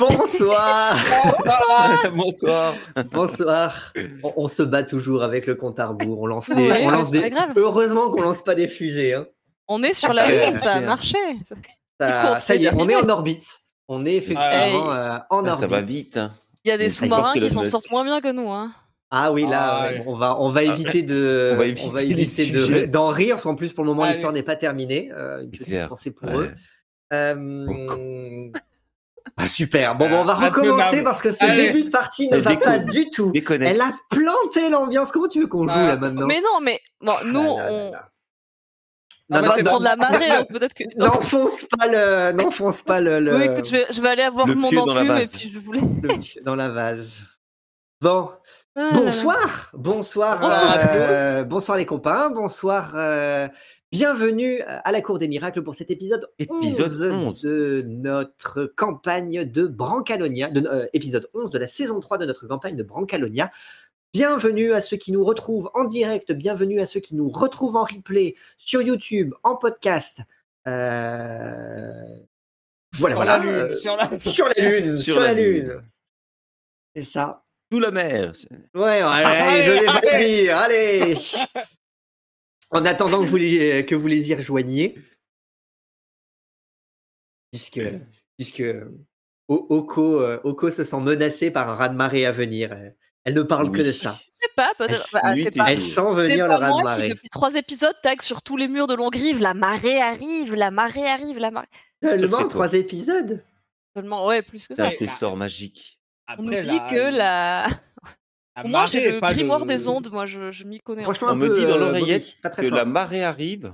Bonsoir Bonsoir. Bonsoir on, on se bat toujours avec le compte à rebours. On lance des. Ouais, on lance c'est des... pas grave. Heureusement qu'on lance pas des fusées. hein. On est sur la lune, ça a marché. Ça, y est, on est en orbite. On est effectivement euh, en Ah, orbite. ça va vite. hein. Il y a des sous-marins qui s'en sortent moins bien que nous. Hein. Ah oui, là, Ah, ouais, on va, on va éviter de, on va éviter les éviter de- sujets. d'en rire, parce qu'en plus, pour le moment, l'histoire n'est pas terminée. Euh, une petite pensée pour Ouais. eux. Euh, ah, super. Bon, bon, on va recommencer parce que ce Allez. début de partie ne Elle va pas du tout. Déconnecte. Elle a planté l'ambiance. Comment tu veux qu'on joue Ah. là maintenant Mais non, mais bon, nous, Ah là là on, là. Ah, Non, mais non, c'est non, prendre la marée, donc peut-être que. N'enfonce pas le, n'enfonce pas le, le- Oui, écoute, je vais, je vais aller avoir Le mon enclume et puis je voulais. le dans la vase. Bon, Ah là là. bonsoir, bonsoir, euh, bonsoir les copains, bonsoir, euh, bienvenue à la Cour des Miracles pour cet épisode, Épisode 11. de notre campagne de Brancalonia, de, euh, épisode 11 de la saison 3 de notre campagne de Brancalonia. Bienvenue à ceux qui nous retrouvent en direct, bienvenue à ceux qui nous retrouvent en replay sur YouTube, en podcast. Euh, Voilà, Sur voilà. la lune, euh, sur la- sur la lune, sur, Sur la la lune. lune. C'est ça. Sous la mer. Ouais, ouais, Allez, je allez. pas dit, allez. En attendant que vous les, que vous les y rejoigniez, puisque, puisque Oko, euh, Oko se sent menacée par un raz-de-marée à venir. Elle- ne parle que de ça. Je sais pas. Elle- bah, c'est pas. Elle sent C'est venir le raz-de-marée. depuis trois épisodes, tag sur tous les murs de Longrive la marée arrive, la marée arrive, la marée. Seulement c'est trois épisodes. Seulement, ouais, plus que C'est ça. un tesor magique. On nous dit que la. La marée j'ai le pas grimoire le- des ondes, moi, je, je m'y connais. un Franchement, On me dit dans euh, l'oreillette que fort. la marée arrive.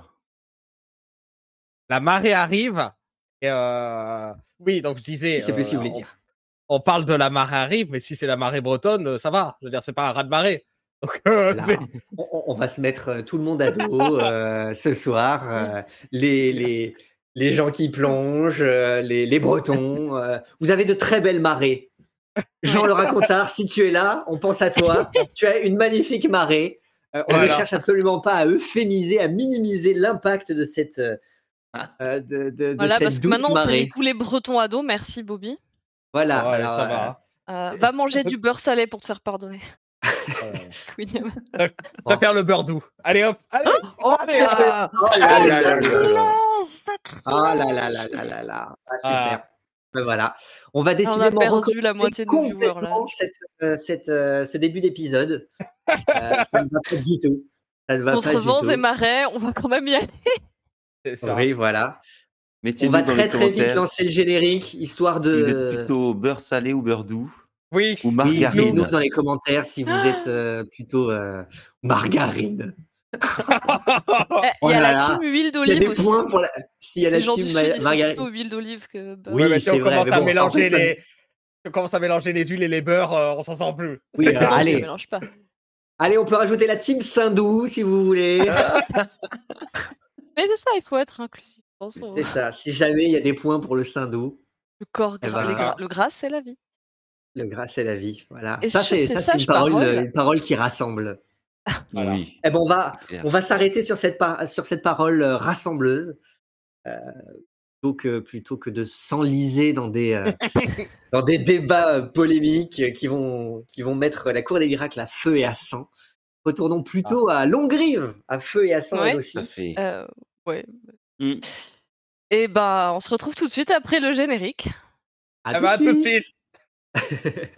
La marée arrive. Et euh, Oui, donc je disais. Je sais plus ce qu'il euh, on- dire. On parle de la marée arrive, mais si c'est la marée bretonne, ça va. Je veux dire, c'est pas un raz de marée. Donc, euh, Là, c'est- on, va se mettre tout le monde à dos euh, ce soir. euh, les, les, les gens qui plongent, euh, les, les Bretons. euh, vous avez de très belles marées. Jean le racontard, si tu es là, on pense à toi. tu as une magnifique marée. Euh, on ne cherche absolument pas à euphémiser, à minimiser l'impact de cette, euh, euh, de, de- de Voilà, cette parce que maintenant, on s'est mis tous les Bretons à dos. Merci, Bobby. Voilà. Ouais, alors, ça euh, va. Euh, va manger du beurre salé pour te faire pardonner, Euh, va faire le beurre doux. Allez hop, allez. Oh, Allez, ah, oh là là là là là. Ah là là là là là là. Ah, super. Ah. Ben voilà. On va On a décidément perdu la moitié de viewers, là. complètement cette, euh, cette, euh, ce début d'épisode. Euh, ça ne va pas du tout. Ça ne va pas Contre du vents tout. et marées, on va quand même y aller. C'est ça. Oui, voilà. On va très très vite lancer le générique, histoire si Vous êtes de. plutôt beurre salé ou beurre doux Oui. ou Oui, margarine. dites-nous dans les commentaires si vous Ah. êtes euh, plutôt euh, margarine. Eh, Il Oh y a la là. team huile Il y a d'olive des aussi. points pour la. S'il y a la team margarine. plutôt huile d'olive que beurre. Oui, mais si on commence à bon, mélanger les. si on commence à mélanger les huiles et les beurres, euh, on s'en sort plus. Oui, Je allez. mélange pas. Allez, on peut rajouter la team Saint-Doux si vous voulez. Mais c'est ça, il faut être inclusif. C'est ça. Si jamais il y a des points pour le Saint-Doux, Le corps Eh gras, ben, gras- le gras, c'est la vie. le gras c'est la vie. Voilà. Et ça c'est ces ça c'est une parole, une parole qui rassemble. Voilà. Oui. Eh ben on va on va s'arrêter sur cette par- sur cette parole euh, rassembleuse. euh, plutôt que plutôt que de s'enliser dans des euh, dans des débats euh, polémiques qui vont qui vont mettre la cour des miracles à feu et à sang. Retournons plutôt à Longrive, à feu et à sang Ouais. elle aussi. Fait. Euh, ouais. Mm. Et ben, on se retrouve tout de suite après le générique. À Ah bah, à tout de suite.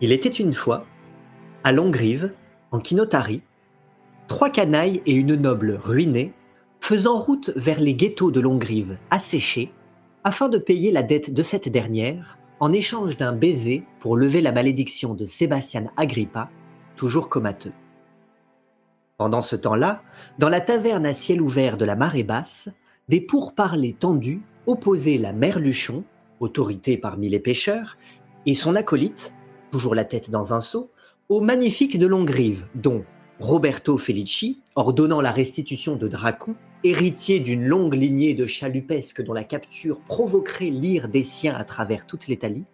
Il était une fois, à Longrive, en Kinotari, trois canailles et une noble ruinée, faisant route vers les ghettos de Longrive asséchés, afin de payer la dette de cette dernière en échange d'un baiser pour lever la malédiction de Sébastien Agrippa, toujours comateux. Pendant ce temps-là, dans la taverne à ciel ouvert de la marée basse, des pourparlers tendus opposaient la mère Luchon, autorité parmi les pêcheurs, et son acolyte, toujours la tête dans un seau, au magnifique de Longrive, dont Roberto Felici, ordonnant la restitution de Dracon, héritier d'une longue lignée de chalupesques dont la capture provoquerait l'ire des siens à travers toute l'Italie,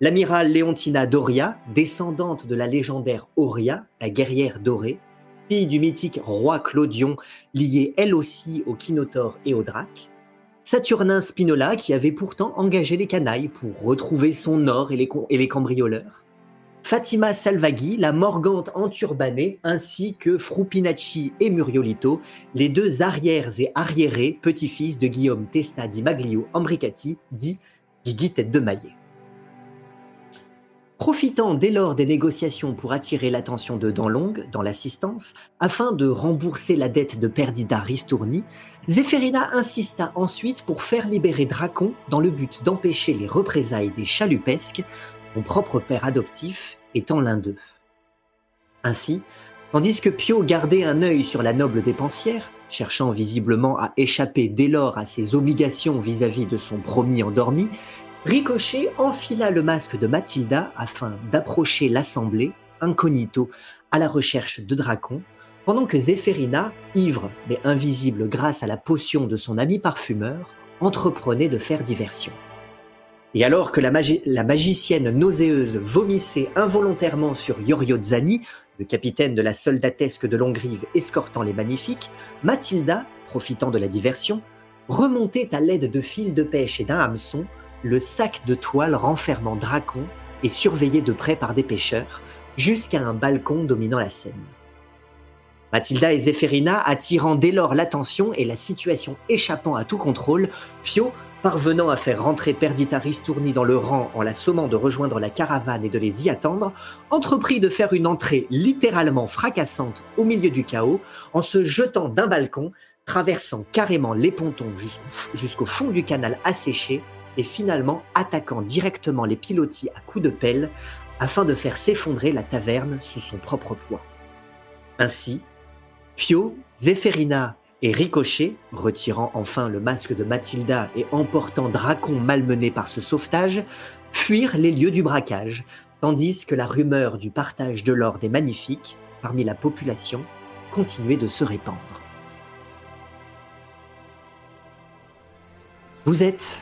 l'amiral Leontina Doria, descendante de la légendaire Auria, la guerrière dorée, fille du mythique roi Clodion, liée elle aussi au Kinotaure et au Drac, Saturnin Spinola, qui avait pourtant engagé les canailles pour retrouver son or et les, cambrioleurs, Fatima Salvaghi, la morgante enturbanée, ainsi que Frupinacci et Muriolito, les deux arrières et arriérés petits-fils de Guillaume Testa di Maglio Ambricati, dit Guigui Tête de Maillet. Profitant dès lors des négociations pour attirer l'attention de Danlong dans l'assistance, afin de rembourser la dette de Perdida Ristourni, Zéphérina insista ensuite pour faire libérer Dracon dans le but d'empêcher les représailles des chalupesques, mon propre père adoptif étant l'un d'eux. Ainsi, tandis que Pio gardait un œil sur la noble dépensière, cherchant visiblement à échapper dès lors à ses obligations vis-à-vis de son promis endormi, Ricochet enfila le masque de Mathilda afin d'approcher l'assemblée, incognito, à la recherche de Dracon, pendant que Zéphérina, ivre mais invisible grâce à la potion de son ami parfumeur, entreprenait de faire diversion. Et alors que la, magi- la magicienne nauséeuse vomissait involontairement sur Yorio Zani, le capitaine de la soldatesque de Longrive escortant les magnifiques, Mathilda, profitant de la diversion, remontait à l'aide de fils de pêche et d'un hameçon le sac de toile renfermant Dracon et surveillé de près par des pêcheurs, jusqu'à un balcon dominant la scène. Mathilda et Zéphérina attirant dès lors l'attention et la situation échappant à tout contrôle, Pio, parvenant à faire rentrer Perdita Ristourni dans le rang en la sommant de rejoindre la caravane et de les y attendre, entreprit de faire une entrée littéralement fracassante au milieu du chaos en se jetant d'un balcon, traversant carrément les pontons jusqu'au fond du canal asséché et finalement attaquant directement les pilotis à coups de pelle afin de faire s'effondrer la taverne sous son propre poids. Ainsi, Pio, Zéphérina et Ricochet, retirant enfin le masque de Mathilda et emportant Dracon malmené par ce sauvetage, fuirent les lieux du braquage, tandis que la rumeur du partage de l'or des magnifiques parmi la population continuait de se répandre. Vous êtes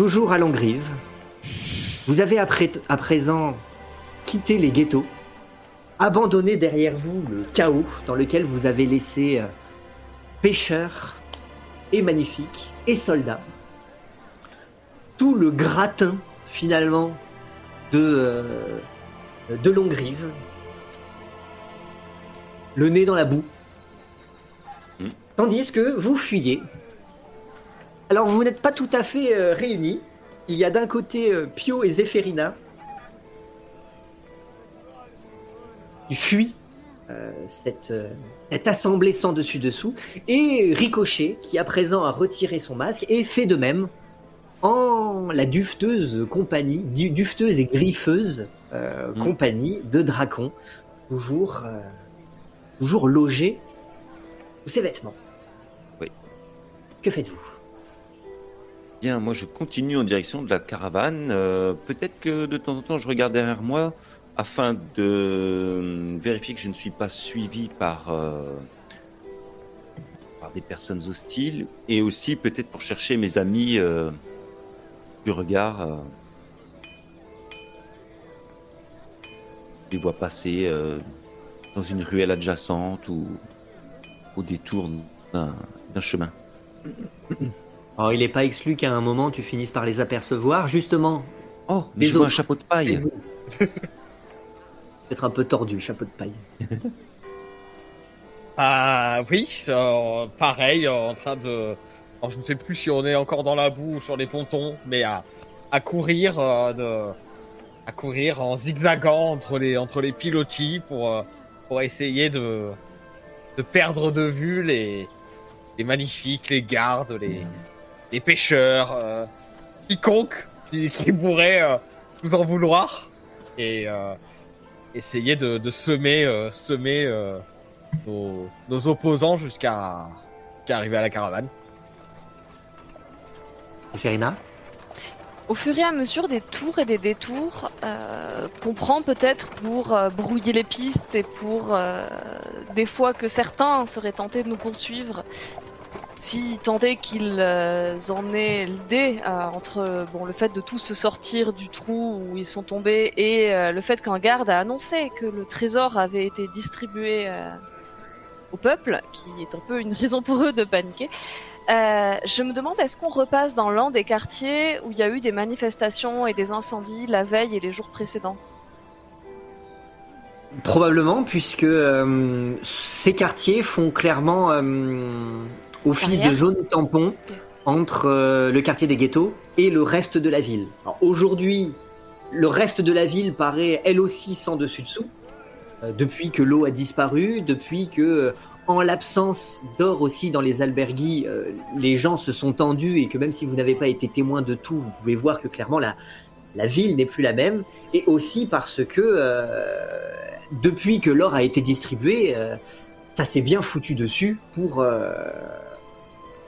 toujours à Longrive. Vous avez à, pré- à présent quitté les ghettos, abandonné derrière vous le chaos dans lequel vous avez laissé euh, pêcheurs et magnifiques et soldats. Tout le gratin finalement de, euh, de Longrive. Le nez dans la boue. Hmm. Tandis que vous fuyez alors vous n'êtes pas tout à fait euh, réunis. Il y a d'un côté euh, Pio et Zéphérina qui fuient euh, cette, cette assemblée sans dessus-dessous, et Ricochet qui à présent a retiré son masque et fait de même en la dufteuse compagnie, du- dufteuse et griffeuse Mm. compagnie de Dracon, toujours, toujours logé sous ses vêtements. Oui. Que faites-vous? Bien, moi je continue en direction de la caravane. Euh, Peut-être que de temps en temps je regarde derrière moi afin de euh, vérifier que je ne suis pas suivi par, euh, par des personnes hostiles et aussi peut-être pour chercher mes amis euh, du regard. Euh, je les vois passer euh, dans une ruelle adjacente ou au détour d'un chemin. Alors, il n'est pas exclu qu'à un moment, tu finisses par les apercevoir. Justement, Oh, mais je vois un chapeau de paille. peut-être un peu tordu, chapeau de paille. Ah oui, euh, pareil, euh, en train de... alors, je ne sais plus si on est encore dans la boue ou sur les pontons, mais à, à courir euh, de... à courir en zigzagant entre les, entre les pilotis pour, euh, pour essayer de, de perdre de vue les, les magnifiques, les gardes, les, les pêcheurs, euh, quiconque qui, qui pourrait euh, nous en vouloir et euh, essayer de, de semer, euh, semer euh, nos, nos opposants jusqu'à arriver à la caravane. Ferina Au fur et à mesure des tours et des détours, euh, qu'on prend peut-être pour euh, brouiller les pistes et pour euh, des fois que certains seraient tentés de nous poursuivre, si tant est qu'ils euh, en aient l'idée euh, entre le fait de tous se sortir du trou où ils sont tombés et euh, le fait qu'un garde a annoncé que le trésor avait été distribué au peuple, qui est un peu une raison pour eux de paniquer. Je me demande, est-ce qu'on repasse dans l'un des quartiers où il y a eu des manifestations et des incendies la veille et les jours précédents? Probablement, puisque ces quartiers font clairement office Barrière. de zone tampon entre euh, le quartier des ghettos et le reste de la ville. Alors, Aujourd'hui, le reste de la ville paraît elle aussi sans dessus-dessous, euh, depuis que l'eau a disparu, depuis que, euh, en l'absence d'or aussi dans les albergues, les gens se sont tendus et que même si vous n'avez pas été témoin de tout, vous pouvez voir que clairement la, la ville n'est plus la même, et aussi parce que depuis que l'or a été distribué, ça s'est bien foutu dessus pour,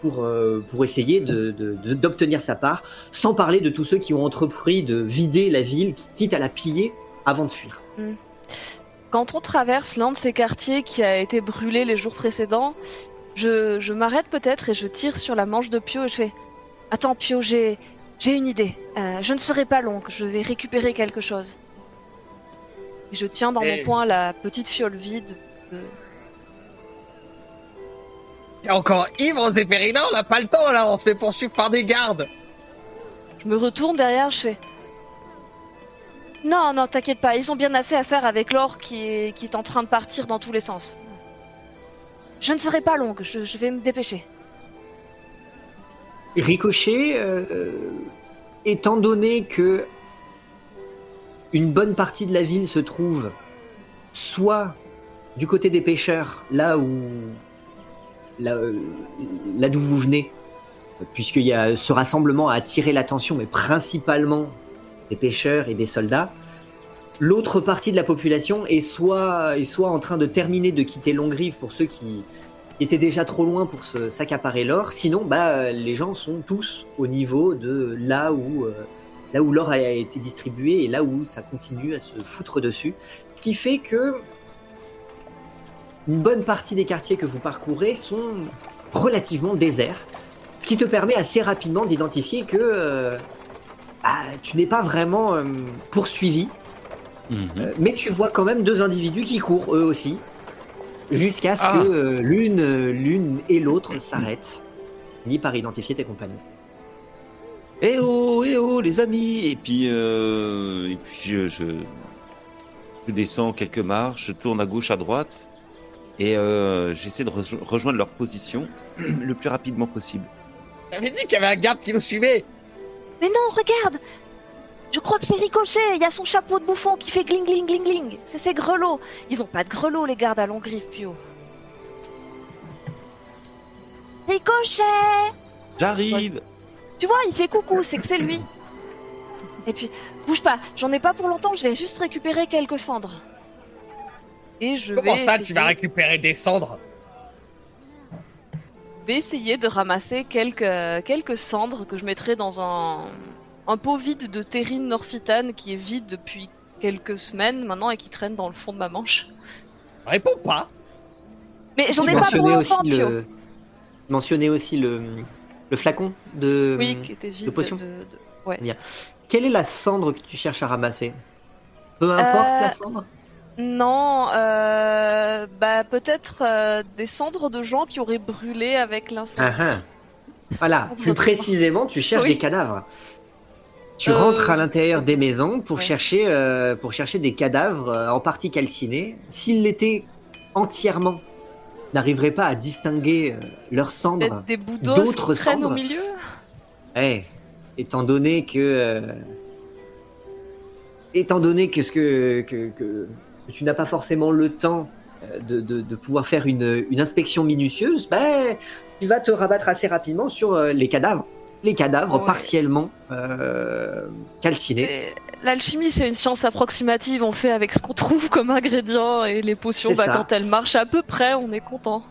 pour, euh, pour essayer de- de- de- d'obtenir sa part, sans parler de tous ceux qui ont entrepris de vider la ville, quitte à la piller avant de fuir. Quand on traverse l'un de ces quartiers qui a été brûlé les jours précédents, je, je m'arrête peut-être et je tire sur la manche de Pio et je fais Attends Pio, j'ai une idée. Euh, je ne serai pas longue, je vais récupérer quelque chose. Et je tiens dans Et- mon poing la petite fiole vide. de- T'es encore ivre, Zéphérina, on n'a pas le temps là, on se fait poursuivre par des gardes. Je me retourne derrière, je fais Non, non, t'inquiète pas, ils ont bien assez à faire avec l'or qui est, qui est en train de partir dans tous les sens. Je ne serai pas longue, je, je vais me dépêcher. Ricochet, euh, étant donné que une bonne partie de la ville se trouve soit du côté des pêcheurs, là où là, euh, là d'où vous venez, puisqu'il y a ce rassemblement a attiré l'attention, mais principalement des pêcheurs et des soldats. L'autre partie de la population est soit, est soit en train de terminer de quitter Longrive pour ceux qui, étaient déjà trop loin pour s'accaparer l'or. Sinon, bah, les gens sont tous au niveau de là où, euh, là où l'or a été distribué et là où ça continue à se foutre dessus. Ce qui fait que une bonne partie des quartiers que vous parcourez sont relativement déserts, ce qui te permet assez rapidement d'identifier que euh, bah, tu n'es pas vraiment euh, poursuivi, Mhm. euh, mais tu vois quand même deux individus qui courent eux aussi, jusqu'à ce Ah. que euh, l'une, l'une et l'autre s'arrêtent, ni par identifier tes compagnons. Eh oh, eh oh, les amis Et puis, euh, et puis je, je, je descends quelques marches, je tourne à gauche, à droite, et euh, j'essaie de rejo- rejoindre leur position le plus rapidement possible. J'avais dit qu'il y avait un garde qui nous suivait. Mais non, regarde Je crois que c'est Ricochet, il y a son chapeau de bouffon qui fait gling gling gling gling. C'est ses grelots. Ils ont pas de grelots, les gardes à Longrive, Pio. Ricochet J'arrive Tu vois, il fait coucou, c'est que c'est lui. Et puis, bouge pas, j'en ai pas pour longtemps, je vais juste récupérer quelques cendres. Et je Comment vais ça, tu vas récupérer des cendres vais essayer de ramasser quelques, quelques cendres que je mettrai dans un, un pot vide de terrine norsitane qui est vide depuis quelques semaines maintenant et qui traîne dans le fond de ma manche. Réponds pas. Mais j'en ai pas pour mentionnais aussi longtemps, le, mentionnais aussi le, le flacon de. Oui, qui était vide de, potion de- ouais. Quelle est la cendre que tu cherches à ramasser? Peu importe Euh, la cendre? Non, euh, bah peut-être euh, des cendres de gens qui auraient brûlé avec l'incendie. Ah, ah. Voilà, plus précisément, tu cherches Oui. des cadavres. Tu Euh, rentres à l'intérieur des maisons pour ouais. chercher pour chercher des cadavres en partie calcinés. S'ils l'étaient entièrement, n'arriveraient pas à distinguer leurs cendres. Des d'autres qui traînent au cendres. milieu? Eh, étant donné que, étant donné que ce que, que, que- que tu n'as pas forcément le temps euh, de, de, de pouvoir faire une, une inspection minutieuse, ben, tu vas te rabattre assez rapidement sur euh, les cadavres les cadavres Ouais. partiellement euh, calcinés. L'alchimie, c'est une science approximative. On fait avec ce qu'on trouve comme ingrédients et les potions, bah, quand elles marchent à peu près, on est content.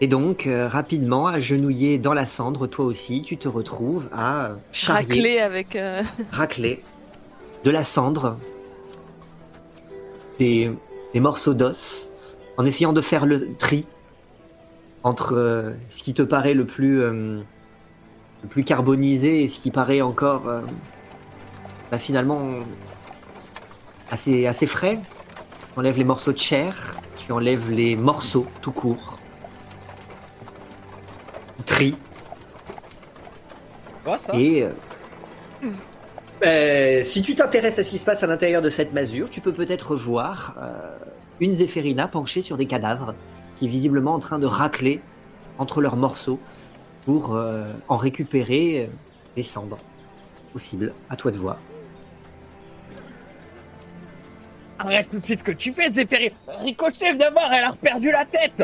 Et donc, euh, rapidement, agenouillé dans la cendre, toi aussi, tu te retrouves à charrier, Raclé avec. euh, racler de la cendre, des, des morceaux d'os, en essayant de faire le tri entre euh, ce qui te paraît le plus, euh, le plus carbonisé et ce qui paraît encore euh, bah, finalement assez, assez frais. Tu enlèves les morceaux de chair, tu enlèves les morceaux tout court. Tu tries Tu vois ça? Et euh, Hmm. Euh, si tu t'intéresses à ce qui se passe à l'intérieur de cette masure, tu peux peut-être voir euh, une Zéphérina penchée sur des cadavres qui est visiblement en train de racler entre leurs morceaux pour euh, en récupérer euh, les cendres. Possible, à toi de voir. Arrête tout de suite ce que tu fais, Zéphiri Ricochet, viens voir, elle a perdu la tête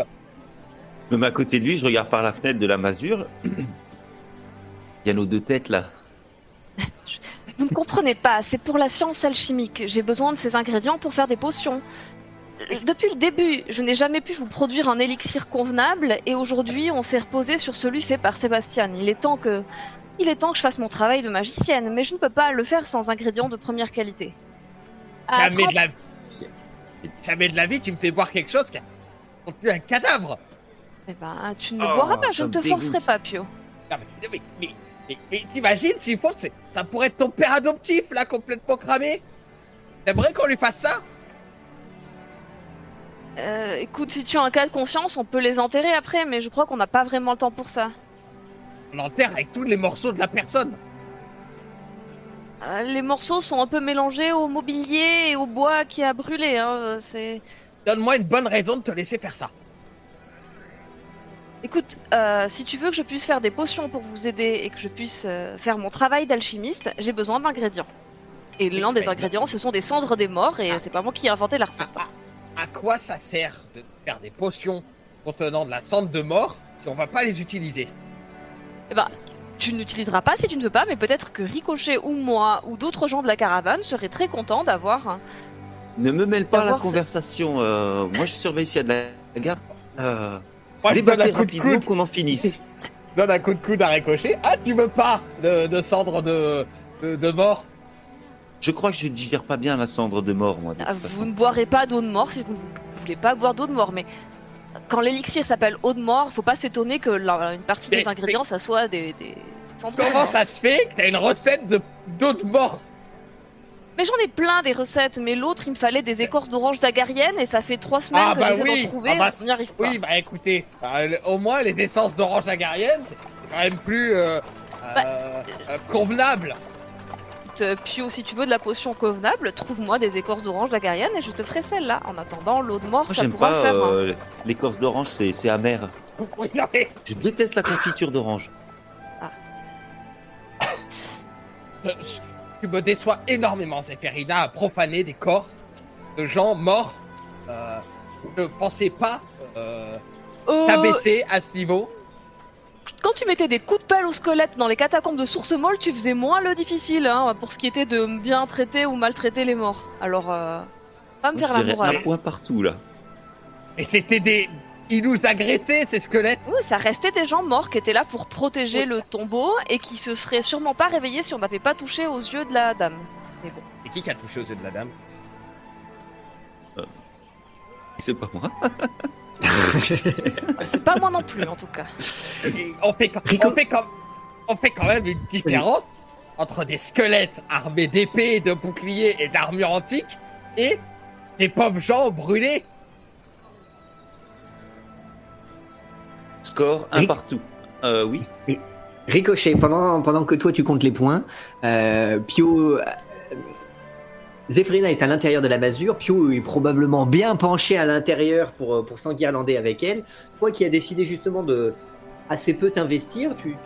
Je me mets à côté de lui, je regarde par la fenêtre de la masure. Il y a nos deux têtes là. Vous ne comprenez pas, c'est pour la science alchimique. J'ai besoin de ces ingrédients pour faire des potions. Depuis le début, je n'ai jamais pu vous produire un élixir convenable et aujourd'hui, on s'est reposé sur celui fait par Sébastien. Il est temps que il est temps que je fasse mon travail de magicienne, mais je ne peux pas le faire sans ingrédients de première qualité. À Jamais 30 de la Jamais de la vie, tu me fais boire quelque chose qui a contenu un cadavre Eh ben, tu ne le Oh, boiras pas, ça je ne te forcerai pas, Pio. Non, mais, mais, mais, mais, mais t'imagines s'il faut, ça pourrait être ton père adoptif là, complètement cramé T'aimerais qu'on lui fasse ça? Euh, écoute, si tu as un cas de conscience, on peut les enterrer après, mais je crois qu'on n'a pas vraiment le temps pour ça. On enterre avec tous les morceaux de la personne. Euh, les morceaux sont un peu mélangés au mobilier et au bois qui a brûlé. Hein. Donne-moi une bonne raison de te laisser faire ça. Écoute, euh, si tu veux que je puisse faire des potions pour vous aider et que je puisse euh, faire mon travail d'alchimiste, j'ai besoin d'ingrédients. Et l'un des ingrédients, ce sont des cendres des morts, et c'est pas moi qui ai inventé la À, recette. à- à quoi ça sert de faire des potions contenant de la cendre de mort si on va pas les utiliser? Eh ben, tu n'utiliseras pas si tu ne veux pas, mais peut-être que Ricochet ou moi ou d'autres gens de la caravane seraient très contents d'avoir. un- Ne me mêle pas à la conversation. euh, moi, je surveille s'il y a de la garde. Euh, Moi, je donne un coup de coude, qu'on en finisse. donne un coup de coude à Ricochet. Ah, tu veux pas de, de cendre de, de, de mort Je crois que je digère pas bien la cendre de mort, moi, de Ah, toute Vous façon. ne boirez pas d'eau de mort si vous ne voulez pas boire d'eau de mort, mais quand l'élixir s'appelle eau de mort, faut pas s'étonner que la- une partie Mais- des ingrédients, ça soit des, des cendres de Comment mort. ça se fait que t'as une recette de d'eau de mort? Mais j'en ai plein des recettes, mais l'autre, il me fallait des écorces d'orange d'agarienne et ça fait trois semaines Ah, que bah j'essaie oui. d'en trouver, Ah, bah, on n'y arrive pas. Oui, bah écoutez, euh, le- au moins les essences d'orange agarienne, c'est quand même plus euh, Bah, euh, euh, convenable. Pio, si tu veux de la potion convenable, trouve-moi des écorces d'orange d'agarienne et je te ferai celle-là. En attendant, l'eau de mort, Moi, ça j'aime pourra pas le faire. hein. l'écorce d'orange, c'est c'est amer. Oui, non, mais, Je déteste la confiture d'orange. euh, tu me déçois énormément, Zéphérina, à profaner des corps de gens morts. Euh, je pensais pas euh, Euh, t'abaisser à ce niveau. quand tu mettais des coups de pelle au squelette dans les catacombes de Source Molle, tu faisais moins le difficile hein, pour ce qui était de bien traiter ou maltraiter les morts. Alors, euh, pas me Moi, faire je la morale. un point partout, là. Et c'était des. Ils nous agressaient, ces squelettes. Oui, ça restait des gens morts qui étaient là pour protéger Oui. le tombeau et qui se seraient sûrement pas réveillés si on n'avait pas touché aux yeux de la dame. Mais bon. Et qui qui a touché aux yeux de la dame? C'est pas moi. C'est pas moi non plus en tout cas. Et on fait, quand- Rico- on, fait quand, on fait quand même une différence entre des squelettes armés d'épées, de boucliers et d'armures antiques et des pauvres gens brûlés. Score, un partout. Euh, oui. Ricochet, pendant, pendant que toi tu comptes les points, euh, Pio. euh, Zéphirina est à l'intérieur de la masure, Pio est probablement bien penché à l'intérieur pour, pour s'enguirlander avec elle. Toi qui as décidé justement de assez peu t'investir, tu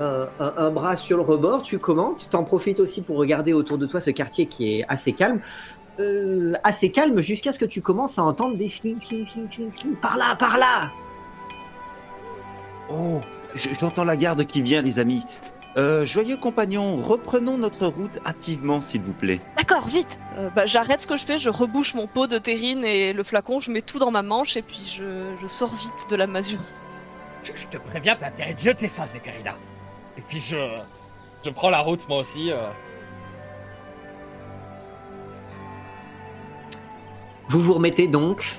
un, un- un bras sur le rebord, tu commentes, t'en profites aussi pour regarder autour de toi ce quartier qui est assez calme. Euh, assez calme jusqu'à ce que tu commences à entendre des fling, fling, fling, fling, fling, par là, par là Oh, je- j'entends la garde qui vient, les amis. Euh, joyeux compagnons, reprenons notre route hâtivement, s'il vous plaît. D'accord, vite Euh, bah, J'arrête ce que je fais, je rebouche mon pot de terrine et le flacon, je mets tout dans ma manche et puis je, je sors vite de la masure. Je, je te préviens, t'as intérêt de jeter ça, Zekarina. Et puis je, je prends la route moi aussi. euh. Vous vous remettez donc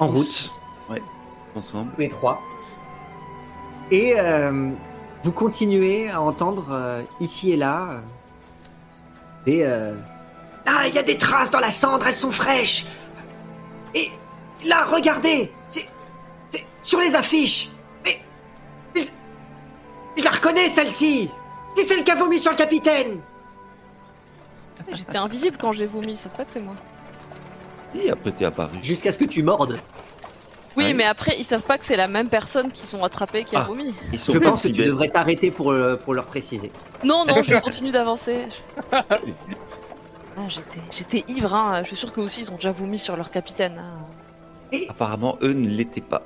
en route, Ensemble. tous les trois. Et euh, vous continuez à entendre euh, ici et là des. euh, Ah, il y a des traces dans la cendre, elles sont fraîches. Et là, regardez, c'est c'est sur les affiches. Mais je, je la reconnais celle-ci. C'est celle qui a vomi sur le capitaine. J'étais invisible quand j'ai vomi, sauf pas que c'est moi. Et après, t'es apparu. Jusqu'à ce que tu mordes. Oui, Ouais. mais après, ils savent pas que c'est la même personne qui sont attrapés qui a Ah. vomi. Ils sont Je pense que tu devrais t'arrêter pour, euh, pour leur préciser. Non, non, je continue d'avancer. Ah, j'étais, j'étais ivre, hein. Je suis sûr qu'eux aussi, ils ont déjà vomi sur leur capitaine. hein. Apparemment, eux ne l'étaient pas.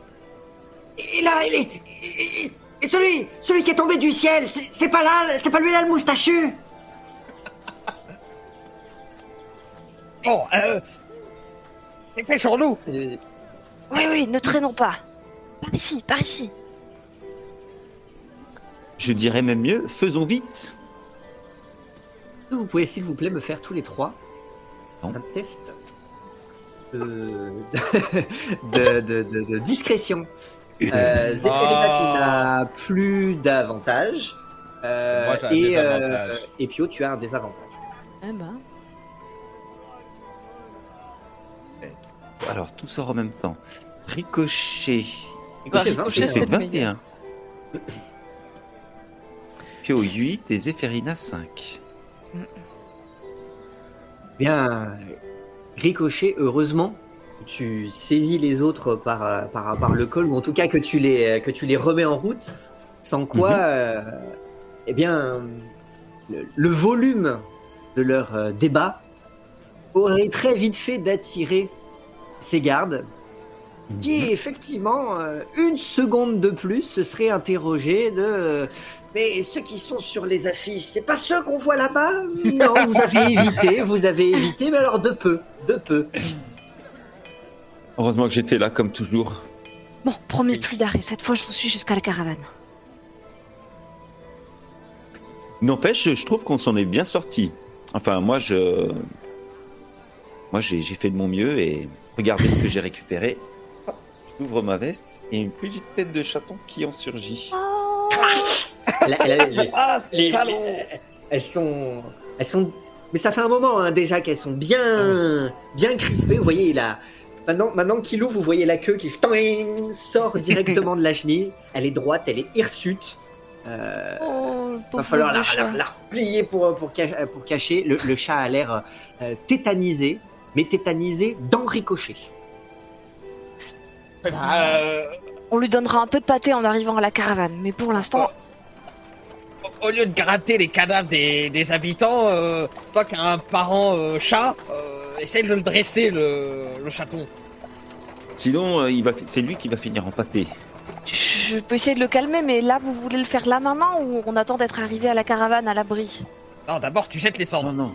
Et là, il est. Et, et- et celui, celui qui est tombé du ciel, c'est c'est pas là, c'est pas lui là le moustachu? Bon, euh. Dépêchons-nous Euh, Oui, oui, ne traînons pas. Par ici, par ici. Je dirais même mieux, faisons vite. Vous pouvez, s'il vous plaît, me faire tous les trois Non. un test de, de, de- de- de discrétion? Euh, Ah. n'a plus d'avantage. Euh, et, et Pio, tu as un désavantage. Eh ben. Alors, tout sort en même temps. Ricochet. Bah, Ricochet, Ricochet, 21. c'est C'est le meilleur. 21. Pio 8 et Zéphirina 5. Bien, Ricochet, heureusement, tu saisis les autres par, par, par le col, ou en tout cas que tu les, que tu les remets en route, sans quoi, Mhm. euh, eh bien, le, le volume de leur euh, débat aurait très vite fait d'attirer ces gardes, qui effectivement, euh, une seconde de plus, se seraient interrogés de... euh, mais ceux qui sont sur les affiches, c'est pas ceux qu'on voit là-bas? Non, vous avez évité, vous avez évité, mais alors de peu, de peu. Heureusement que j'étais là, comme toujours. Bon, promis plus d'arrêt. Cette fois, je vous suis jusqu'à la caravane. N'empêche, je trouve qu'on s'en est bien sorti. Enfin, moi, je. Moi, j'ai fait de mon mieux et regardez ce que j'ai récupéré. J'ouvre ma veste et une petite tête de chaton qui en surgit. Elle a- elle a- les- Ah, les- salaud elles sont, elles sont, mais ça fait un moment hein, déjà qu'elles sont bien, bien crispées. Vous voyez, a, maintenant, maintenant qu'il ouvre, vous voyez la queue qui toing, sort directement de la chemise. Elle est droite, elle est hirsute. Euh, Oh, va falloir la, la- la replier pour, pour, ca- pour cacher. Le, le chat a l'air euh, tétanisé, mais tétanisé dans ricochet. Euh, On lui donnera un peu de pâté en arrivant à la caravane, mais pour l'instant, au- au lieu de gratter les cadavres des, des habitants, euh, toi qui as un parent euh, chat, euh, essaye de le dresser, le, le chaton. Sinon, euh, il va... c'est lui qui va finir en pâté. je peux essayer de le calmer, mais là, vous voulez le faire là maintenant ou on attend d'être arrivé à la caravane à l'abri? Non, d'abord tu jettes les cendres. Non, non.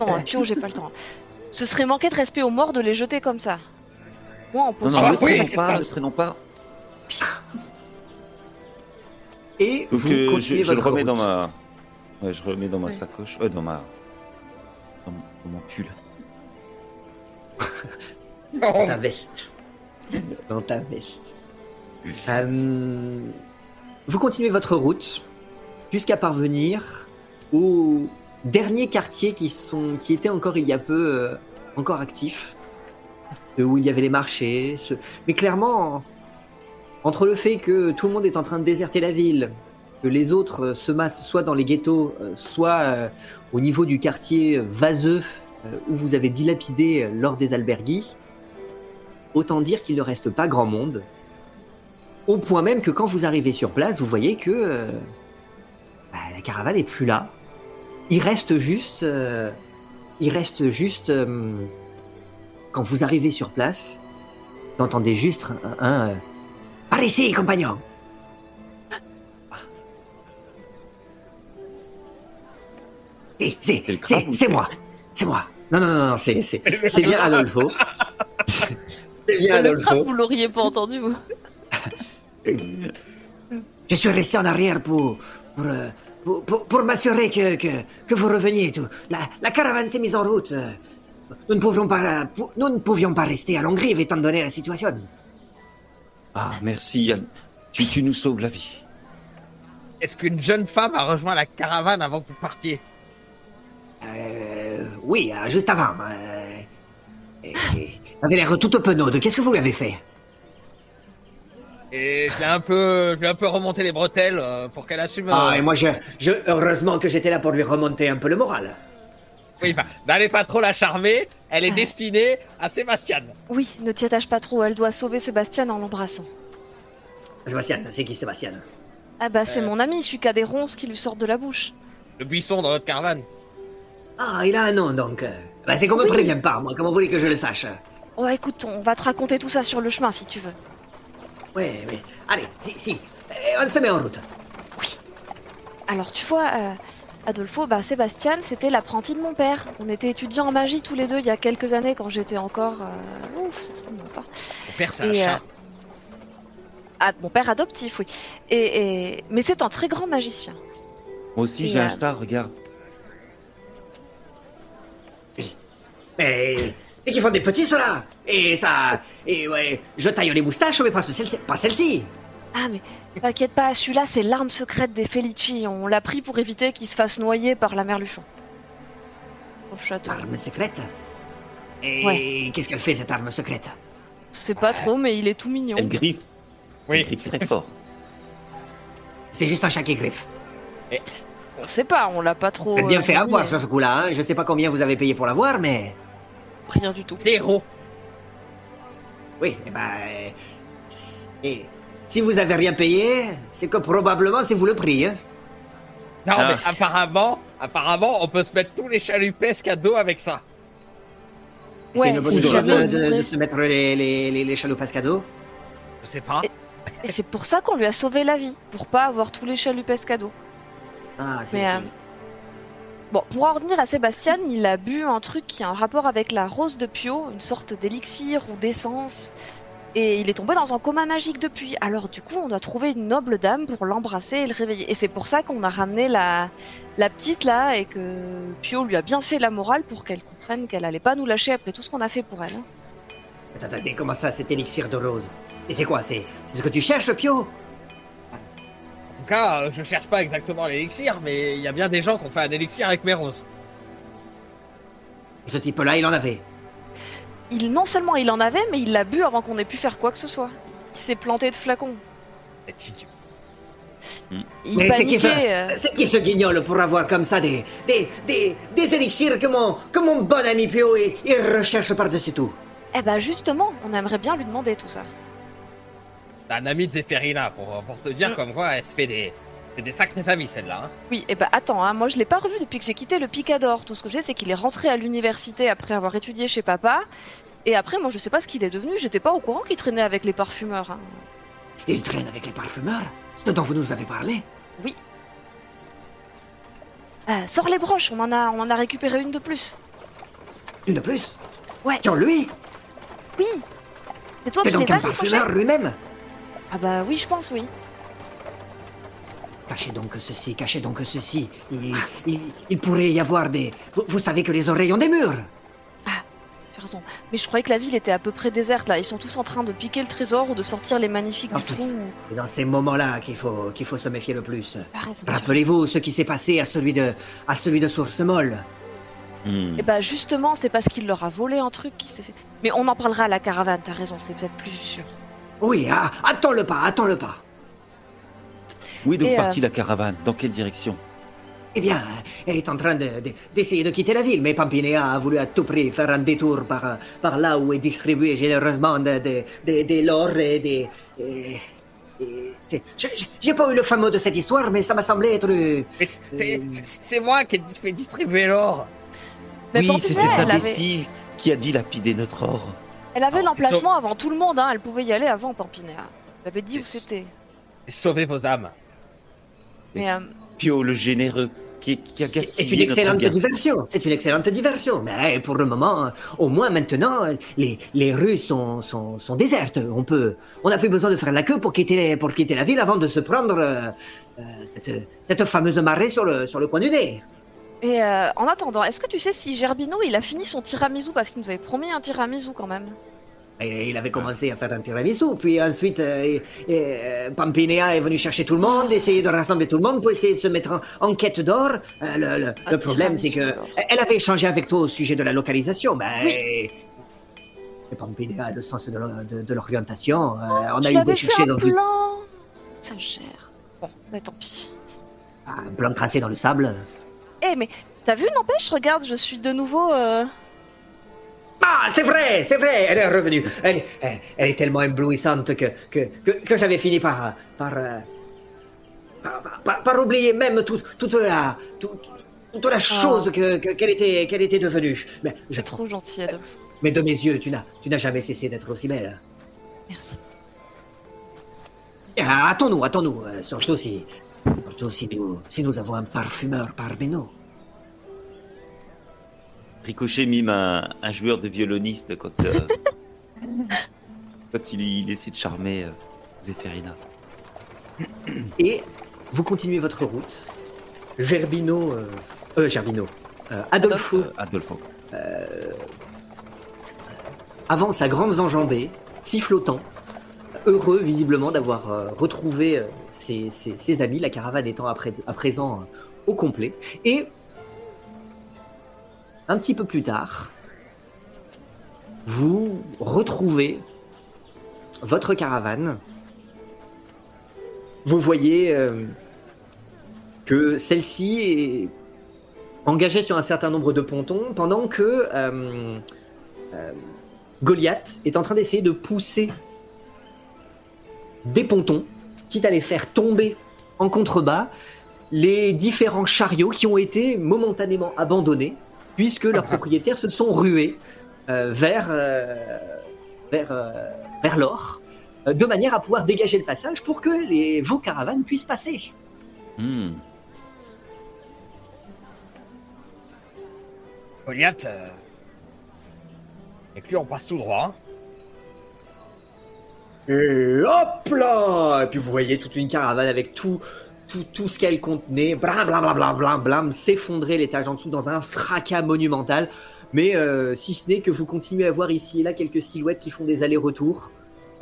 Non, à Pio, j'ai pas le temps. Ce serait manquer de respect aux morts de les jeter comme ça. Moi, en non, posant, non, Ah, ne traînons pas, ne traînons pas. Et Donc, vous euh, je, continuez je le remets dans ma. Ouais, je remets dans ma Ouais. sacoche. Euh, dans ma. Dans, mon- dans mon pull. Dans ta veste. Dans ta veste. Euh, vous continuez votre route jusqu'à parvenir au dernier quartier qui, sont, était encore il y a peu euh, encore actif, de où il y avait les marchés. Mais clairement, entre le fait que tout le monde est en train de déserter la ville, que les autres euh, se massent soit dans les ghettos, euh, soit au niveau du quartier vaseux où vous avez dilapidé lors des albergues, autant dire qu'il ne reste pas grand monde. Au point même que quand vous arrivez sur place, vous voyez que bah, la caravane est plus là il reste juste, euh, il reste juste, euh, quand vous arrivez sur place, vous entendez juste un, euh, Par ici, compagnon. Eh, c'est, moi C'est moi. Non, non, non, non, c'est, c'est bien Adolfo. c'est bien Adolfo. Vous l'auriez pas entendu, vous. Je suis resté en arrière pour, pour, pour, pour- pour m'assurer que, que, que vous reveniez. et Tout. La, la caravane s'est mise en route. euh. Nous ne, pouvions pas, euh, nous ne pouvions pas rester à Longrive étant donné la situation. Ah, merci. Yann. Tu, tu nous sauves la vie. Est-ce qu'une jeune femme a rejoint la caravane avant que vous partiez? Euh, oui, euh, juste avant. Euh, et- et- elle avait l'air tout penaude. Qu'est-ce que vous lui avez fait? Et je l'ai un peu, je lui ai un peu remonté les bretelles euh, pour qu'elle assume. euh, Ah, et moi, je, je, heureusement que j'étais là pour lui remonter un peu le moral. Oui, bah, n'allez pas trop la charmer. Elle est Ah. destinée à Sébastien. Oui, ne t'y attache pas trop, elle doit sauver Sébastien en l'embrassant. Sébastien, c'est qui Sébastien? Ah bah c'est Euh. mon ami, celui qui a des ronces qui lui sortent de la bouche. Le buisson dans notre caravane. Ah, il a un nom donc. Ben, c'est qu'on me prévient pas, moi. Comment vous voulez que je le sache? Oh écoute, on va te raconter tout ça sur le chemin si tu veux. Oui, oui. Allez, si, si. Euh, on se met en route. Alors tu vois, euh, Adolfo, bah Sébastien, c'était l'apprenti de mon père. On était étudiants en magie tous les deux il y a quelques années quand j'étais encore... euh, Ouf, ça fait longtemps. Mon père, c'est un chat. euh, Ah, mon père adoptif, oui. Et, et... Mais c'est un très grand magicien. Moi aussi, j'ai un chat, regarde. Mais c'est qu'ils font des petits, ceux-là. Et ça... Et ouais, je taille les moustaches, mais pas, ce- celle pas celle-ci. Ah mais t'inquiète pas, celui-là c'est l'arme secrète des Felici. On l'a pris pour éviter qu'il se fasse noyer par la merluchon. Au château. Arme secrète Et Ouais. qu'est-ce qu'elle fait, cette arme secrète? Je sais pas trop, mais il est tout mignon. Elle griffe. Elle Oui. griffe très fort. C'est juste un chat qui griffe. On sait pas, on l'a pas trop. Faites bien euh, fait avoir sur ce coup-là. Hein. Je sais pas combien vous avez payé pour l'avoir, mais... Rien du tout. Zéro. Oui, eh ben... Et si vous avez rien payé, c'est que probablement c'est vous le prix, hein. Non, Ah. mais apparemment, apparemment, on peut se mettre tous les chalupesques à dos avec ça. Ouais, c'est une bonne chose de, se mettre les, les, les, les à. Je sais pas. Et c'est pour ça qu'on lui a sauvé la vie, pour pas avoir tous les chalupes cadeaux. Ah, c'est... Bon, pour en revenir à Sébastien, il a bu un truc qui a un rapport avec la rose de Pio, une sorte d'élixir ou d'essence. Et il est tombé dans un coma magique depuis. Alors du coup, on doit trouver une noble dame pour l'embrasser et le réveiller. Et c'est pour ça qu'on a ramené la, la petite là et que Pio lui a bien fait la morale pour qu'elle comprenne qu'elle allait pas nous lâcher après tout ce qu'on a fait pour elle. hein. Attends, attendez, comment ça, cet élixir de rose? Et c'est quoi? C'est ce que tu cherches, Pio? Tout cas, euh, je cherche pas exactement l'élixir, mais il y a bien des gens qui ont fait un élixir avec mes roses. Ce type-là, il en avait. Il non seulement il en avait, mais il l'a bu avant qu'on ait pu faire quoi que ce soit. Il s'est planté de flacon. C'est idiot. Il Mais c'est qui, paniquait. euh, c'est qui ce guignol pour avoir comme ça des, des, des, des élixirs que mon, que mon bon ami Pio, il, il recherche par-dessus tout? Eh ben justement, on aimerait bien lui demander tout ça. T'as un ami de Zéphérina pour, pour te dire Mm. comme quoi elle se fait des, c'est des sacrés amis celle-là. Hein. Oui, et bah attends, hein, moi je l'ai pas revu depuis que j'ai quitté le Picador. Tout ce que j'ai, c'est qu'il est rentré à l'université après avoir étudié chez papa. Et après, moi je sais pas ce qu'il est devenu, j'étais pas au courant qu'il traînait avec les parfumeurs. hein. Il traîne avec les parfumeurs? Ce dont vous nous avez parlé? Euh, sors les broches, on en, a, on en a récupéré une de plus. Une de plus? Ouais. Sur lui? Oui C'est toi qui donc les as un fait parfumeur lui-même? Ah bah oui, je pense, oui. Cachez donc ceci, cachez donc ceci. Il, il, il pourrait y avoir des... Vous, vous savez que les oreilles ont des murs Tu as raison. Mais je croyais que la ville était à peu près déserte là. Ils sont tous en train de piquer le trésor ou de sortir les magnifiques Ah, du c'est- trou. C'est dans ces moments-là qu'il faut, qu'il faut se méfier le plus. Raison. Rappelez-vous ce qui s'est passé à celui de, à celui de Source Molle. Hmm. Et bah justement, c'est parce qu'il leur a volé un truc qui s'est fait. Mais on en parlera à la caravane, t'as raison, c'est peut-être plus sûr. Oui, ah, attends le pas, attends le pas. Où est donc Et, euh, partie la caravane? Dans quelle direction? Eh bien, elle est en train de- de- d'essayer de, quitter la ville, mais Pampinea a voulu à tout prix faire un détour par, par là où est distribué généreusement de, de, de- de l'or et des... et- J'ai pas eu le fameux de cette histoire, mais ça m'a semblé être... euh, c'est- Euh. moi qui ai fait distribuer l'or. Mais Oui, c'est cet avait, imbécile qui a dit lapider notre or. Elle avait l'emplacement avant tout le monde, hein. Elle pouvait y aller avant Pampinea. Elle avait dit où c'était. Et sauvez vos âmes. Mais euh, Pio le généreux, qui, qui a C'est- gaspillé C'est une excellente diversion. C'est une excellente diversion. Mais pour le moment, au moins maintenant, les, les rues sont, sont, sont désertes. On peut, on n'a plus besoin de faire la queue pour quitter, les- pour quitter la ville avant de se prendre euh, euh, cette, cette fameuse marée sur le, sur le coin du nez. Et euh, en attendant, est-ce que tu sais si Gerbino il a fini son tiramisu parce qu'il nous avait promis un tiramisu quand même? Et il avait commencé à faire un tiramisu, puis ensuite euh, euh, Pampinea est venu chercher tout le monde, essayer de rassembler tout le monde pour essayer de se mettre en, en quête d'or. Euh, le le- le problème, c'est que elle avait échangé avec toi au sujet de la localisation, mais Oui. et Pampinea a le sens de l'o- de, de l'orientation. Euh, on a eu beau fait chercher un dans du plan Ça gère. Bon, mais tant pis. un plan tracé dans le sable. Eh mais t'as vu n'empêche Regarde, je suis de nouveau... euh, Ah, c'est vrai, c'est vrai, elle est revenue. Elle, elle, elle est tellement éblouissante que, que, que, que j'avais fini par, par, euh, par, par- par oublier même tout- toute la, tout- toute la chose que, que- qu'elle était, qu'elle était devenue. Mais, je- C'est trop gentil Adolphe. mais de mes yeux, tu n'as, tu n'as jamais cessé d'être aussi belle. Merci. Ah, Attends-nous, attends-nous, euh, surtout si, surtout si nous, si nous avons un parfumeur parmi nous. Ricochet mime un, un joueur de violoniste quand, euh, quand il, il essaie de charmer euh, Zéphérina. Et vous continuez votre route. Gerbino, euh, euh, Gerbino, euh, Adolfo. Euh, Adolfo. avance à grandes enjambées, sifflotant, heureux visiblement d'avoir euh, retrouvé euh, ses, amis, la caravane étant à, pré- à présent euh, au complet. Et un petit peu plus tard, vous retrouvez votre caravane. Vous voyez euh, que celle-ci est engagée sur un certain nombre de pontons pendant que euh, Goliath est en train d'essayer de pousser des pontons, quitte à les faire tomber en contrebas, les différents chariots qui ont été momentanément abandonnés, puisque leurs propriétaires se sont rués euh, vers, euh, vers, euh, vers l'or, euh, de manière à pouvoir dégager le passage pour que les, vos caravanes puissent passer. Hmm. Goliath. euh, Et puis on passe tout droit. hein. Et hop là Et puis vous voyez toute une caravane avec tout, tout, tout ce qu'elle contenait, blam blam blam blam blam blam, s'effondrer l'étage en dessous dans un fracas monumental. Mais euh, si ce n'est que vous continuez à voir ici et là quelques silhouettes qui font des allers-retours,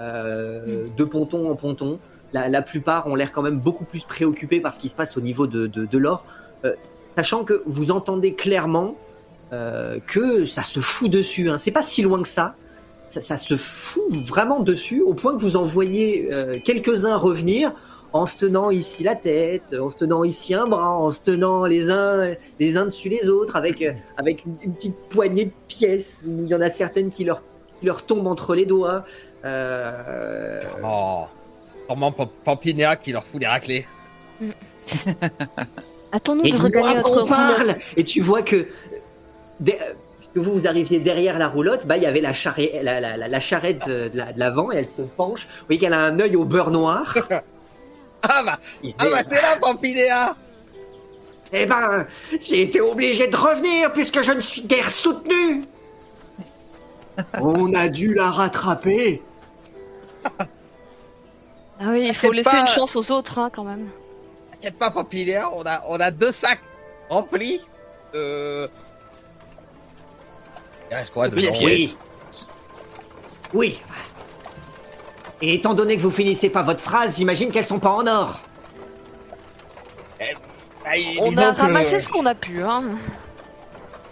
euh, de ponton en ponton. La, la plupart ont l'air quand même beaucoup plus préoccupés par ce qui se passe au niveau de, de, de l'or, euh, sachant que vous entendez clairement que ça se fout dessus. Hein. C'est pas si loin que ça ça, ça se fout vraiment dessus au point que vous en voyez euh, quelques-uns revenir en se tenant ici la tête, en se tenant ici un bras, en se tenant les uns les uns dessus les autres avec euh, avec une, une petite poignée de pièces où il y en a certaines qui leur qui leur tombent entre les doigts. Euh, Oh. Sûrement Pam- Pampinéa qui leur fout des raclés. Attends-nous et de regagner notre parle et tu vois que que vous vous arriviez derrière la roulotte, bah il y avait la, charrette, la, la, la- la charrette de, de la- de l'avant et elle se penche. Vous voyez qu'elle a un œil au beurre noir. Ah bah, ah bah t'es là Pampinéa Eh ben, j'ai été obligé de revenir puisque je ne suis guère soutenu. On a dû la rattraper. Ah oui, il faut laisser pas. une chance aux autres hein, quand même. T'inquiète pas Pampinéa, on a, on a deux sacs remplis de... Il reste quoi dedans Oui. Oui. Et étant donné que vous finissez pas votre phrase, j'imagine qu'elles sont pas en or. Ah, il- On a ramassé ce qu'on a pu. Hein.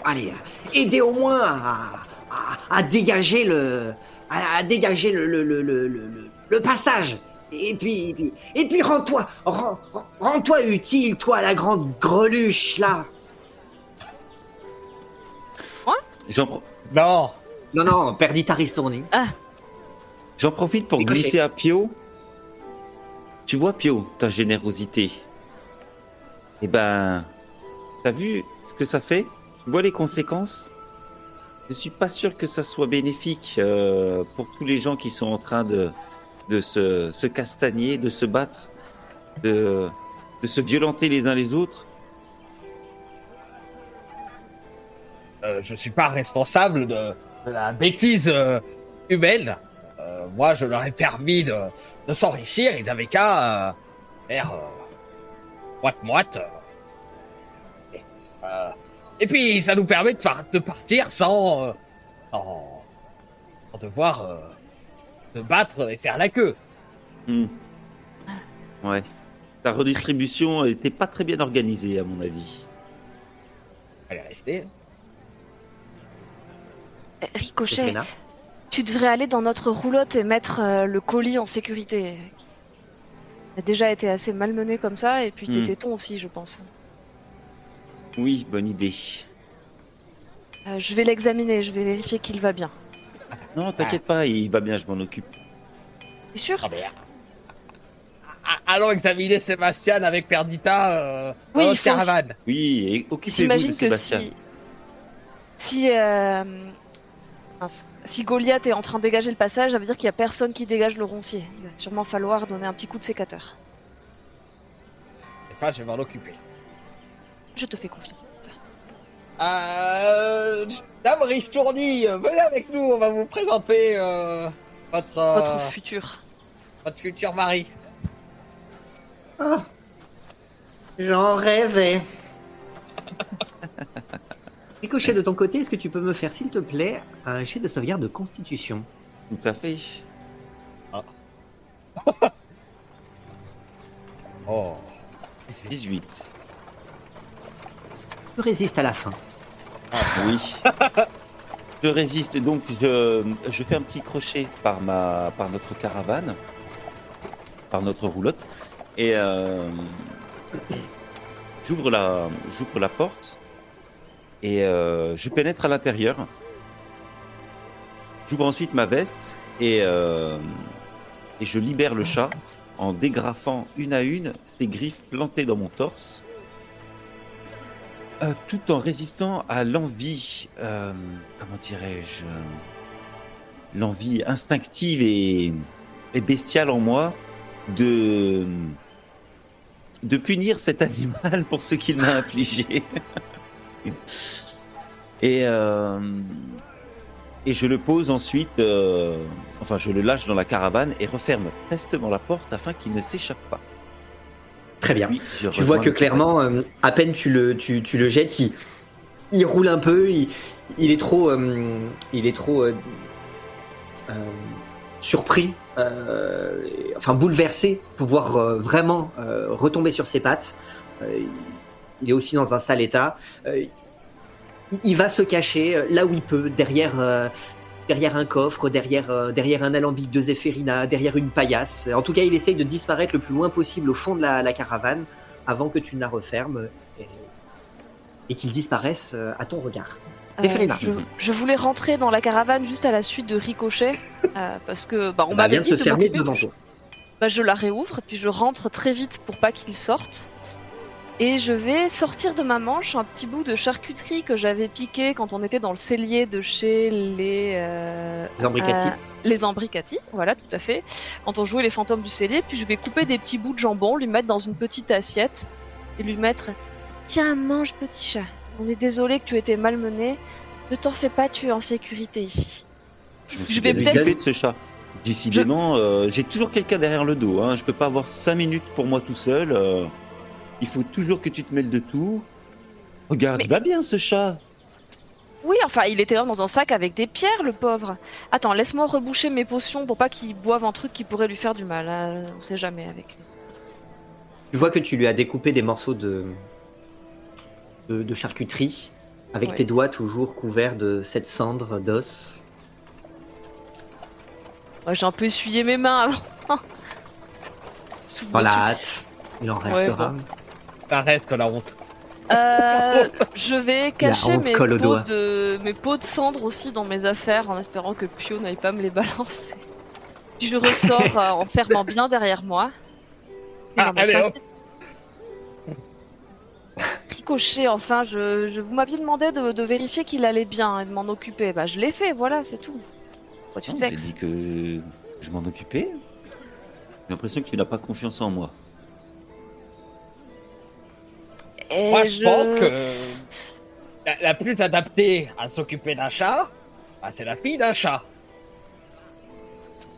Allez, aidez au moins à, à- à dégager le, à, à dégager le, le, le, le, le- le passage. Et puis, et puis, et puis rends-toi, rends- rends-toi utile, toi, la grande greluche là. Pro- Non Non, non, Perdita Ristourni. j'en profite pour glisser à Pio. Tu vois, Pio, ta générosité. Eh ben, t'as vu ce que ça fait? Tu vois les conséquences? Je suis pas sûr que ça soit bénéfique euh, pour tous les gens qui sont en train de, de se, se castagner, de se battre, de, de se violenter les uns les autres. Euh, je suis pas responsable de, de la bêtise euh, humaine. Euh, moi, je leur ai permis de, de s'enrichir. Ils avaient qu'à euh, faire moite-moite. Et, et puis, ça nous permet de, par- de partir sans, sans, sans devoir se battre et faire la queue. Hmm. Ouais. Ta redistribution était pas très bien organisée, à mon avis. Elle est restée. Ricochet, tu devrais aller dans notre roulotte et mettre euh, le colis en sécurité. Il a déjà été assez malmené comme ça, et puis tes Hmm. tétons aussi, je pense. Oui, bonne idée. Euh, je vais l'examiner, je vais vérifier qu'il va bien. Non, t'inquiète pas, il va bien, je m'en occupe. T'es sûr? Ah, ah, Allons examiner Sébastien avec Perdita euh, dans Oui, notre faut- caravane. Oui, et occupez-vous de J'imagine que Sébastien. si. Si. euh. Si Goliath est en train de dégager le passage, ça veut dire qu'il y a personne qui dégage le roncier. Il va sûrement falloir donner un petit coup de sécateur. Enfin, je vais m'en occuper. Je te fais confiance. Euh, Dame Ristourdi, venez avec nous, on va vous présenter euh, votre, euh, Votre futur. votre futur mari. Ah, J'en rêvais. Ricochet de ton côté, est-ce que tu peux me faire, s'il te plaît, un jet de sauvegarde de constitution? Tout à fait. Oh. 18. Tu résistes à la fin. Oui. je résiste, donc je, je fais un petit crochet par, ma, par notre caravane, par notre roulotte, et euh, j'ouvre la, j'ouvre la porte et euh, je pénètre à l'intérieur. J'ouvre ensuite ma veste et, euh, et je libère le chat en dégrafant une à une ses griffes plantées dans mon torse. Euh, tout en résistant à l'envie, comment dirais-je, l'envie instinctive et, et bestiale en moi de de punir cet animal pour ce qu'il m'a infligé. et euh, et je le pose ensuite, euh, enfin je le lâche dans la caravane et referme prestement la porte afin qu'il ne s'échappe pas. Très bien. Puis, Tu vois que clairement, euh, à peine tu le, tu, tu le jettes, il, il roule un peu, il, il est trop, il est trop surpris, enfin bouleversé pour pouvoir vraiment retomber sur ses pattes. Il- il est aussi dans un sale état. Euh, il, va se cacher euh, là où il peut, derrière. euh, Derrière un coffre, derrière, euh, derrière un alambic de Zéphérina, derrière une paillasse. En tout cas, il essaye de disparaître le plus loin possible au fond de la, la caravane avant que tu ne la refermes et, et qu'il disparaisse à ton regard. Zéphérina. je, je voulais rentrer dans la caravane juste à la suite de Ricochet, parce que bah, on bah, m'avait de se fermer devant toi. Bah, je la réouvre, puis je rentre très vite pour pas qu'il sorte. Et je vais sortir de ma manche un petit bout de charcuterie que j'avais piqué quand on était dans le cellier de chez les... euh, Les Ambricati. euh, les Ambricati, voilà, tout à fait. Quand on jouait les fantômes du cellier, puis je vais couper des petits bouts de jambon, lui mettre dans une petite assiette et lui mettre Tiens, mange petit chat. On est désolé que tu étais malmené. Ne t'en fais pas, tu es en sécurité ici. Je me Je suis vais bien peut-être- de ce chat. Décidément, euh, j'ai toujours quelqu'un derrière le dos. Hein. Je peux pas avoir cinq minutes pour moi tout seul. Il faut toujours que tu te mêles de tout. Regarde, Mais- il va bien ce chat. Oui, enfin, il était dans un sac avec des pierres, le pauvre. Attends, laisse-moi reboucher mes potions pour pas qu'il boive un truc qui pourrait lui faire du mal. hein. On sait jamais avec lui. Tu vois que tu lui as découpé des morceaux de, de, de charcuterie avec Ouais. tes doigts toujours couverts de cette cendre d'os. Moi, j'ai un peu essuyé mes mains avant. Dans la hâte, il en Ouais, restera. bon. Ça reste la honte. Euh, je vais cacher mes pots, de, mes pots de cendre aussi dans mes affaires en espérant que Pio n'aille pas me les balancer. Je ressors euh, en fermant bien derrière moi. Ah, allez hop Ricochet, enfin, je, je- vous m'aviez demandé de, de vérifier qu'il allait bien et de m'en occuper. Bah, je l'ai fait, voilà, c'est tout. Pourquoi tu Non, te J'ai vexes dit que je m'en occupais. J'ai l'impression que tu n'as pas confiance en moi. Et Moi, je je- pense que la, la plus adaptée à s'occuper d'un chat, bah, c'est la fille d'un chat.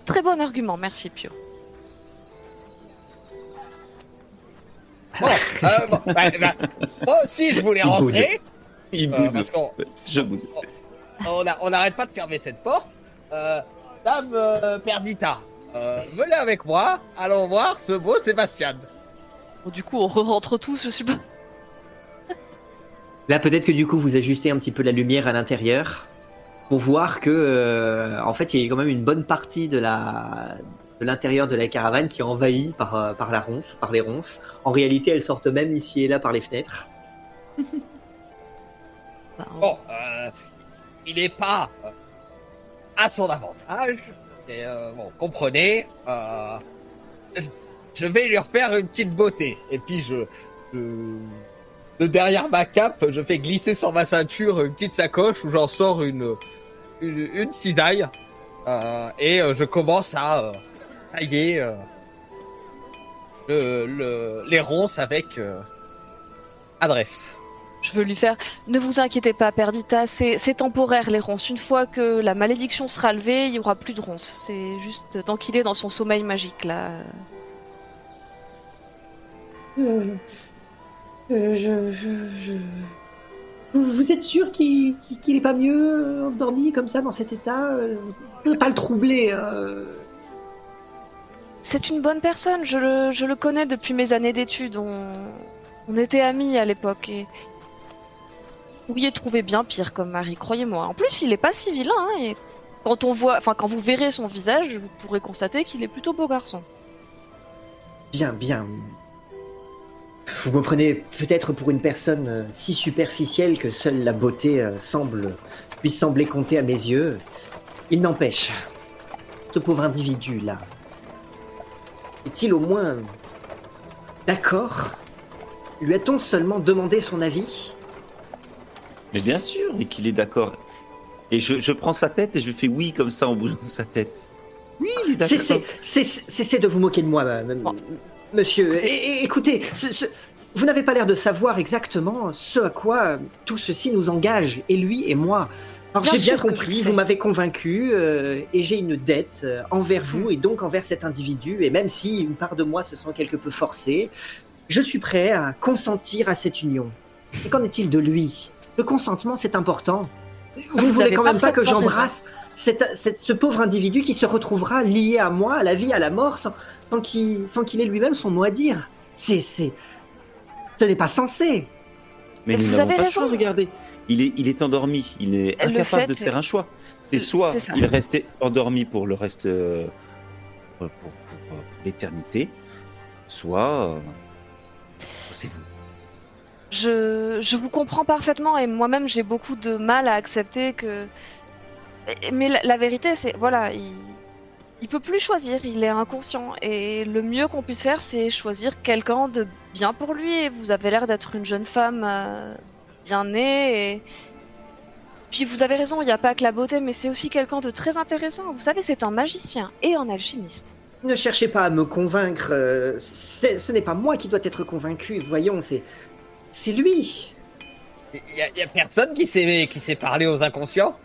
Très bon argument, merci Pio. Bon, euh, bon, bah, bah, moi aussi je voulais Il boude. rentrer euh, parce qu'on Je boude. on n'arrête pas de fermer cette porte. Euh, Dame euh, Perdita, euh, venez avec moi, allons voir ce beau Sébastien. Bon, du coup, on rentre tous, je suppose. Là, peut-être que du coup, vous ajustez un petit peu la lumière à l'intérieur pour voir que, euh, en fait, il y a quand même une bonne partie de la l'intérieur de la caravane qui est envahie par, euh, par la ronce, par les ronces. En réalité, elles sortent même ici et là par les fenêtres. On- Bon, euh, il n'est pas à son avantage. Bon, comprenez, je- vais lui refaire une petite beauté. Et puis je- de derrière ma cape, je fais glisser sur ma ceinture une petite sacoche où j'en sors une une, une cisaille. Euh, et euh, je commence à euh, tailler euh, le, le- les ronces avec euh, adresse. Je veux lui faire. Ne vous inquiétez pas, Perdita, c'est temporaire les ronces. Une fois que la malédiction sera levée, il y aura plus de ronces. C'est juste tant qu'il est dans son sommeil magique là. Je, je, je- Vous, êtes sûr qu'il qu'il est pas mieux euh, endormi comme ça dans cet état euh, Vous ne pouvez pas le troubler. euh. C'est une bonne personne, je le, je le connais depuis mes années d'études. On, on était amis à l'époque et. Vous pourriez trouver bien pire comme mari, croyez-moi. En plus, il est pas si vilain, hein, et quand on voit, enfin, quand vous verrez son visage, vous pourrez constater qu'il est plutôt beau garçon. Bien, bien. Vous me prenez peut-être pour une personne euh, si superficielle que seule la beauté euh, semble puisse sembler compter à mes yeux. Il n'empêche, ce pauvre individu-là, est-il au moins d'accord? Lui a-t-on seulement demandé son avis? Mais bien sûr, et qu'il est d'accord. Et je, je prends sa tête et je fais oui comme ça en bougeant sa tête. Oui, il est d'accord. Cessez, cessez, cessez de vous moquer de moi, ma- Bon. Monsieur. Écoutez. Ce- ce- vous n'avez pas l'air de savoir exactement ce à quoi euh, tout ceci nous engage, et lui et moi. Alors j'ai bien compris, vous m'avez convaincu, euh, et j'ai une dette euh, envers vous Hmm. et donc envers cet individu, et même si une part de moi se sent quelque peu forcée, je suis prêt à consentir à cette union. Et qu'en est-il de lui? Le consentement, c'est important. Vous ne Vous voulez quand même pas que j'embrasse ce pauvre individu qui se retrouvera lié à moi, à la vie, à la mort, sans, sans qu'il sans qu'il ait lui-même son mot à dire. C'est, c'est, ce n'est pas sensé. Mais Mais nous vous n'avons avez pas le choix, regardez. Il est, il est endormi, il est Le incapable fait de faire un choix. C'est soit il restait endormi pour le reste, euh, pour, pour- pour- pour l'éternité, soit euh, c'est vous. Je, je vous comprends parfaitement et moi-même j'ai beaucoup de mal à accepter que. Mais la, la vérité c'est voilà, il, il peut plus choisir, il est inconscient et le mieux qu'on puisse faire c'est choisir quelqu'un de bien pour lui. Et vous avez l'air d'être une jeune femme euh, bien née et puis vous avez raison, il n'y a pas que la beauté, mais c'est aussi quelqu'un de très intéressant. Vous savez, c'est un magicien et un alchimiste. Ne cherchez pas à me convaincre. euh, ce n'est pas moi qui dois être convaincu. Voyons, c'est, c'est lui. Il y, a- y a personne qui sait, qui sait parler aux inconscients?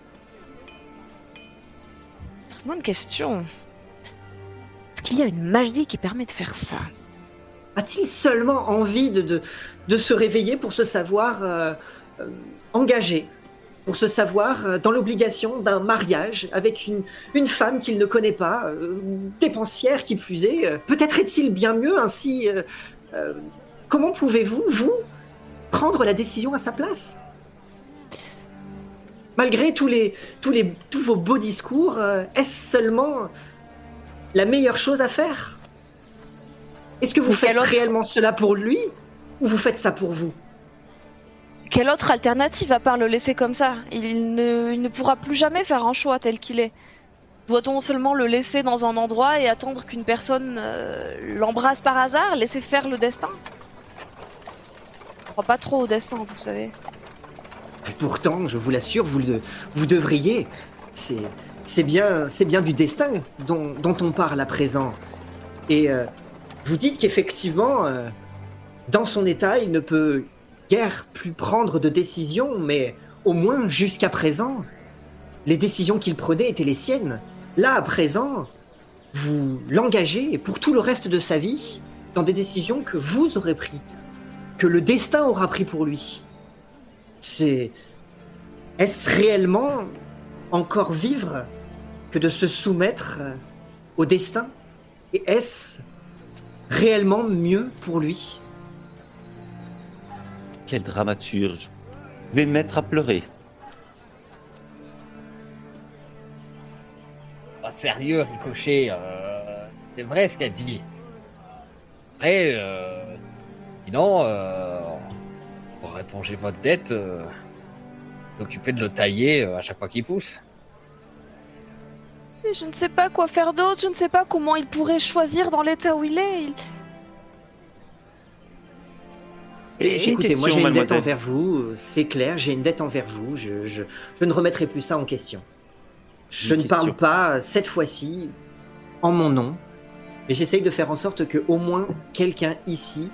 Très bonne question. Qu'il y a une magie qui permet de faire ça A-t-il seulement envie de, se réveiller pour se savoir euh, euh, engagé, pour se savoir euh, dans l'obligation d'un mariage avec une, femme qu'il ne connaît pas, dépensière qui plus est Peut-être est-il bien mieux ainsi. comment pouvez-vous, vous, prendre la décision à sa place? Malgré tous, vos beaux discours, est-ce seulement la meilleure chose à faire Est-ce que vous Mais faites autre- réellement cela pour lui ou vous faites ça pour vous? Quelle autre alternative à part le laisser comme ça? Il ne, il ne pourra plus jamais faire un choix tel qu'il est. Doit-on seulement le laisser dans un endroit et attendre qu'une personne euh, l'embrasse par hasard, laisser faire le destin? Je crois pas trop au destin, vous savez. Et Pourtant, je vous l'assure, vous, le- vous devriez. C'est, c'est bien, du destin dont, on parle à présent. Et euh, vous dites qu'effectivement, euh, dans son état, il ne peut guère plus prendre de décisions, mais au moins jusqu'à présent, les décisions qu'il prenait étaient les siennes. Là, à présent, vous l'engagez pour tout le reste de sa vie dans des décisions que vous aurez prises, que le destin aura pris pour lui. C'est. Est-ce réellement encore vivre que de se soumettre au destin Et est-ce réellement mieux pour lui? Quelle dramaturge. Je vais me mettre à pleurer. Ah, sérieux, Ricochet, euh, c'est vrai ce qu'elle dit. Après, euh, sinon, euh, pour éponger votre dette, euh, d'occuper de le tailler euh, à chaque fois qu'il pousse. Je ne sais pas quoi faire d'autre, je ne sais pas comment il pourrait choisir dans l'état où il est. Il- Et Écoutez, moi j'ai une dette envers vous, c'est clair, j'ai une dette envers vous, je, je, je ne remettrai plus ça en question. Je Une ne parle pas, euh, cette fois-ci, en mon nom, mais j'essaye de faire en sorte que au moins quelqu'un ici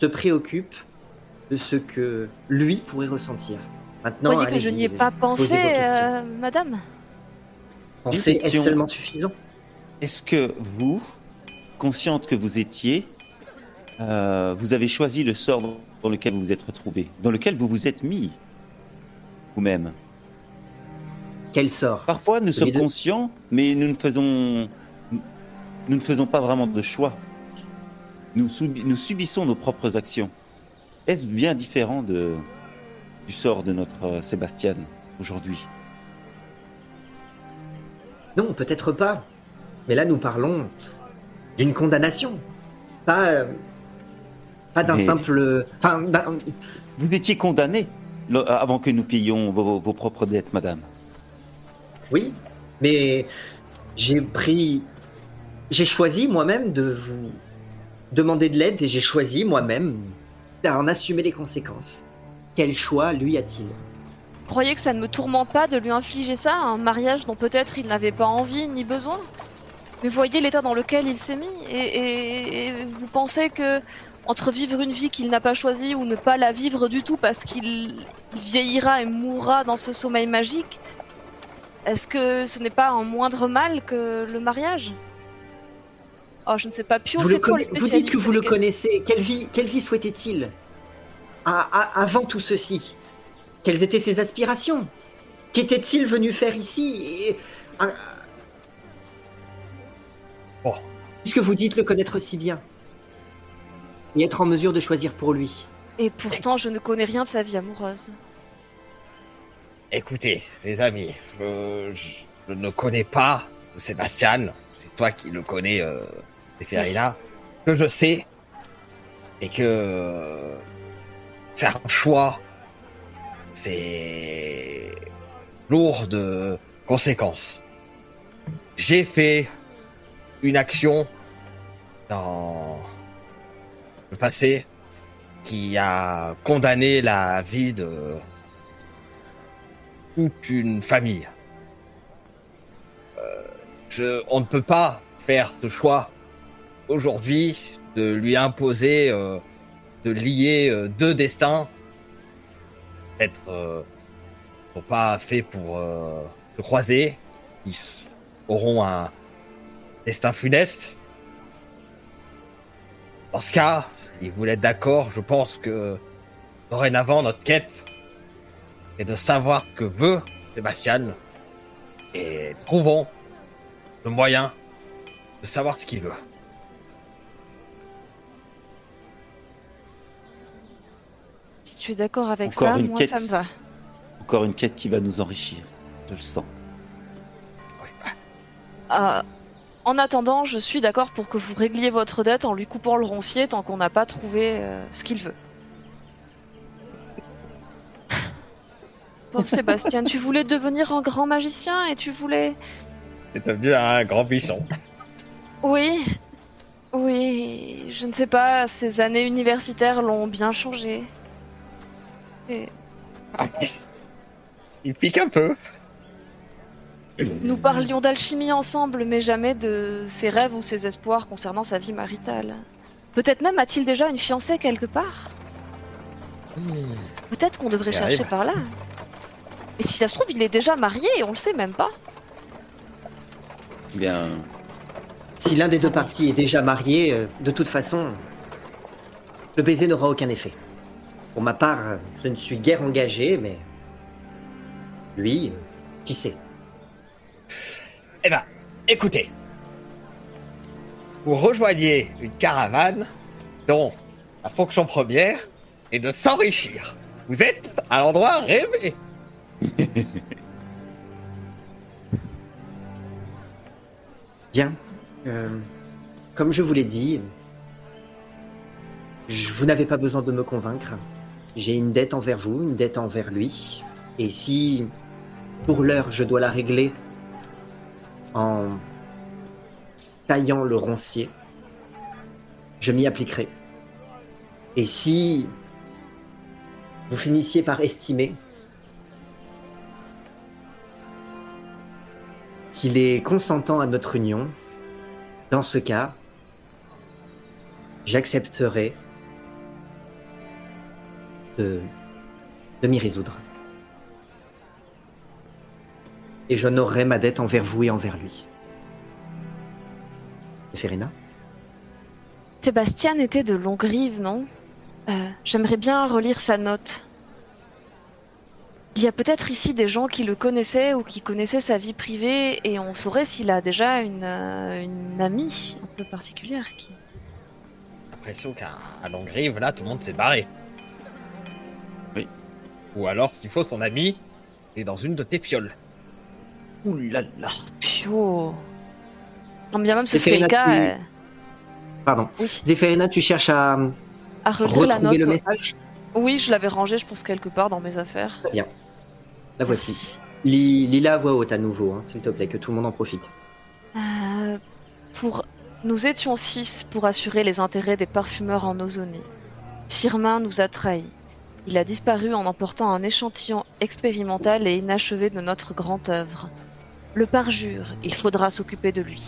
se préoccupe de ce que lui pourrait ressentir. Maintenant, Vous voyez que je n'y ai pas pensé, euh, madame. Penser, question. seulement suffisant? Est-ce que vous, consciente que vous étiez, euh, vous avez choisi le sort dans lequel vous vous êtes retrouvé, dans lequel vous vous êtes mis vous-même? Quel sort? Parfois, nous sommes conscients, mais nous ne faisons, nous ne faisons pas vraiment de choix. Nous, subi- nous subissons nos propres actions. Est-ce bien différent de, du sort de notre euh, Sébastien aujourd'hui? Non, peut-être pas. Mais là, nous parlons d'une condamnation, pas, euh, pas d'un Mais- simple. Enfin, Vous étiez condamné avant que nous payions vos, vos propres dettes, madame. Oui, mais j'ai pris. J'ai choisi moi-même de vous demander de l'aide et j'ai choisi moi-même d'en assumer les conséquences. Quel choix lui a-t-il? Croyez que ça ne me tourmente pas de lui infliger ça, un mariage dont peut-être il n'avait pas envie ni besoin. Mais voyez l'état dans lequel il s'est mis, et, et- et vous pensez que entre vivre une vie qu'il n'a pas choisie ou ne pas la vivre du tout parce qu'il vieillira et mourra dans ce sommeil magique, est-ce que ce n'est pas un moindre mal que le mariage? Oh, je ne sais pas, Pio, vous, le le vous dites que vous le connaissez. Quelle vie, quelle vie souhaitait-il? Avant tout ceci, quelles étaient ses aspirations? Qu'était-il venu faire ici? Et- à- Bon. Puisque vous dites le connaître si bien et être en mesure de choisir pour lui. Et pourtant, je ne connais rien de sa vie amoureuse. Écoutez, les amis, je ne connais pas Sébastien. C'est toi qui le connais, euh, là. Que je sais, et que euh, faire un choix, c'est lourd de conséquences. J'ai fait une action dans le passé qui a condamné la vie de toute une famille. Euh, on ne peut pas faire ce choix aujourd'hui de lui imposer, euh, de lier euh, deux destins. Peut-être euh, pas faits pour euh, se croiser. Ils auront un destin funeste. Dans ce cas, si vous êtes d'accord, je pense que dorénavant notre quête est de savoir ce que veut Sébastien et trouvons le moyen de savoir ce qu'il veut. Es d'accord avec Encore ça, une moi quête. ça me va. Encore une quête qui va nous enrichir. Je le sens. Oui, Euh, en attendant, je suis d'accord pour que vous régliez votre dette en lui coupant le roncier tant qu'on n'a pas trouvé euh, ce qu'il veut. Pauvre Sébastien, tu voulais devenir un grand magicien et tu voulais... C'est devenu un grand buisson. Oui, oui, je ne sais pas, ces années universitaires l'ont bien changé. Et Il pique un peu. nous parlions d'alchimie ensemble, mais jamais de ses rêves ou ses espoirs concernant sa vie maritale. Peut-être même a-t-il déjà une fiancée quelque part Peut-être qu'on devrait chercher arrive. par là. Et si ça se trouve, il est déjà marié et on le sait même pas. Bien, Si l'un des deux parties est déjà marié, euh, de toute façon, le baiser n'aura aucun effet. Pour ma part, je ne suis guère engagé, mais lui, qui sait? Eh ben, écoutez. Vous rejoignez une caravane dont la fonction première est de s'enrichir. Vous êtes à l'endroit rêvé. Bien. Euh, comme je vous l'ai dit, je- vous n'avez pas besoin de me convaincre. J'ai une dette envers vous, une dette envers lui. Et si, pour l'heure, je dois la régler en taillant le roncier, je m'y appliquerai. Et si vous finissiez par estimer qu'il est consentant à notre union, dans ce cas, j'accepterai de, de m'y résoudre. Et j'honorerai ma dette envers vous et envers lui. Ferina Sébastien était de Longrive, non? Euh, J'aimerais bien relire sa note. Il y a peut-être ici des gens qui le connaissaient ou qui connaissaient sa vie privée et on saurait s'il a déjà une, euh, une amie un peu particulière qui... L'impression qu'à Longrive, là, tout le monde s'est barré. Ou alors, s'il faut, son ami est dans une de tes fioles. Ouh là là. Pio. Quand bien même ce serait le Serena, cas, tu- euh, Pardon. oui, Zéphérina, tu cherches à à relire la note. retrouver le message Oui, je l'avais rangé, je pense, quelque part dans mes affaires. Très bien. La voici. Lis- Lis-la à voix haute à nouveau, hein, s'il te plaît, que tout le monde en profite. Euh, pour... Nous étions six pour assurer les intérêts des parfumeurs en Ozonie. Firmin nous a trahis. Il a disparu en emportant un échantillon expérimental et inachevé de notre grande œuvre. Le parjure, il faudra s'occuper de lui.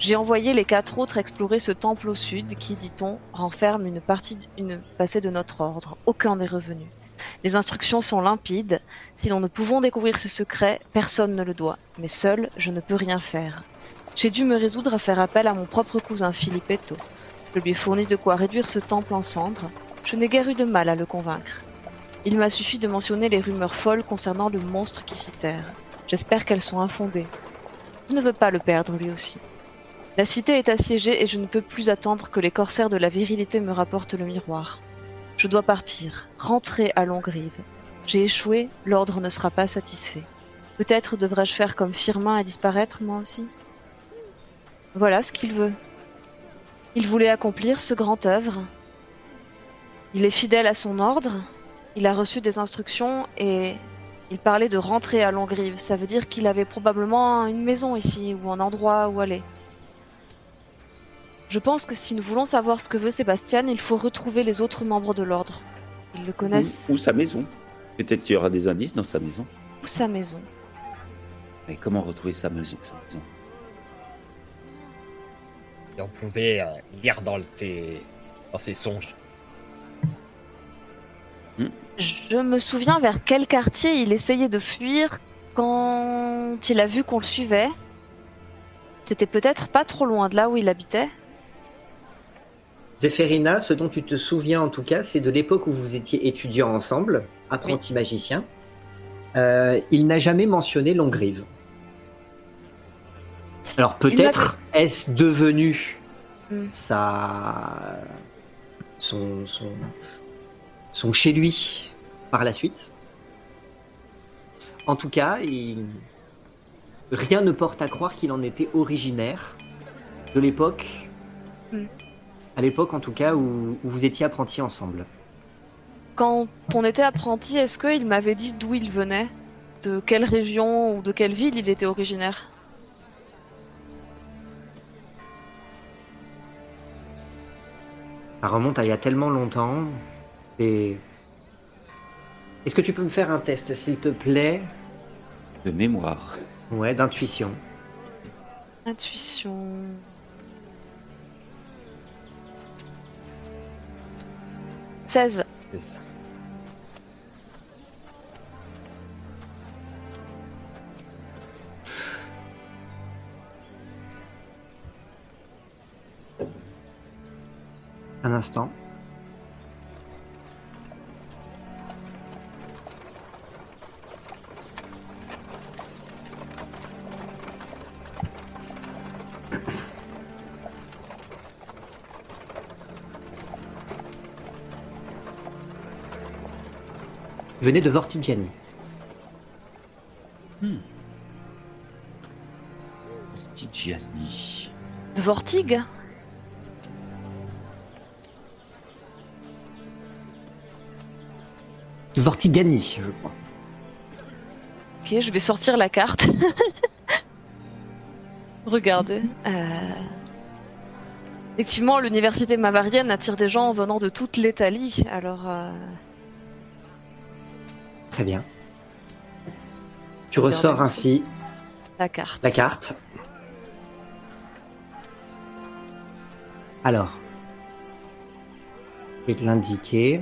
J'ai envoyé les quatre autres explorer ce temple au sud qui, dit-on, renferme une partie une passée de notre ordre. Aucun n'est revenu. Les instructions sont limpides. Si nous ne pouvons découvrir ces secrets, personne ne le doit. Mais seul, je ne peux rien faire. J'ai dû me résoudre à faire appel à mon propre cousin Filippetto. Je lui ai fourni de quoi réduire ce temple en cendres. Je n'ai guère eu de mal à le convaincre. Il m'a suffi de mentionner les rumeurs folles concernant le monstre qui s'y terre. J'espère qu'elles sont infondées. Je ne veux pas le perdre lui aussi. La cité est assiégée et je ne peux plus attendre que les corsaires de la virilité me rapportent le miroir. Je dois partir, rentrer à Longrive. J'ai échoué, l'ordre ne sera pas satisfait. Peut-être devrais-je faire comme Firmin et disparaître moi aussi Voilà ce qu'il veut. Il voulait accomplir ce grand œuvre. Il est fidèle à son ordre, il a reçu des instructions et il parlait de rentrer à Longrive. Ça veut dire qu'il avait probablement une maison ici ou un endroit où aller. Je pense que si nous voulons savoir ce que veut Sébastien, il faut retrouver les autres membres de l'ordre. Ils le connaissent Ou, ou sa maison? Peut-être qu'il y aura des indices dans sa maison. ou sa maison? Mais comment retrouver sa maison, Et on pouvait euh, lire dans ses, dans ses songes. Je me souviens vers quel quartier il essayait de fuir quand il a vu qu'on le suivait. C'était peut-être pas trop loin de là où il habitait. Zéphérina, ce dont tu te souviens en tout cas, c'est de l'époque où vous étiez étudiants ensemble, apprenti magicien. Euh, il n'a jamais mentionné Longrive. Alors peut-être est-ce devenu Hmm. sa... son, son, son chez lui par la suite. En tout cas, il- rien ne porte à croire qu'il en était originaire de l'époque Hmm. à l'époque en tout cas où, où vous étiez apprentis ensemble. Quand on était apprenti, est-ce qu'il m'avait dit d'où il venait? De quelle région ou de quelle ville il était originaire? Ça remonte à il y a tellement longtemps. Et... Est-ce que tu peux me faire un test, s'il te plaît? De mémoire. Ouais, d'intuition. Intuition. Intuition. 16. Un instant. Venez de Vortigiani. Tigiani. De Vortig Vortigani, je crois. Ok, je vais sortir la carte. Regardez. Euh, Effectivement, l'université mavarienne attire des gens venant de toute l'Italie. Alors, euh, Très bien. Tu ressors ainsi la carte. la carte. Alors, je vais te l'indiquer.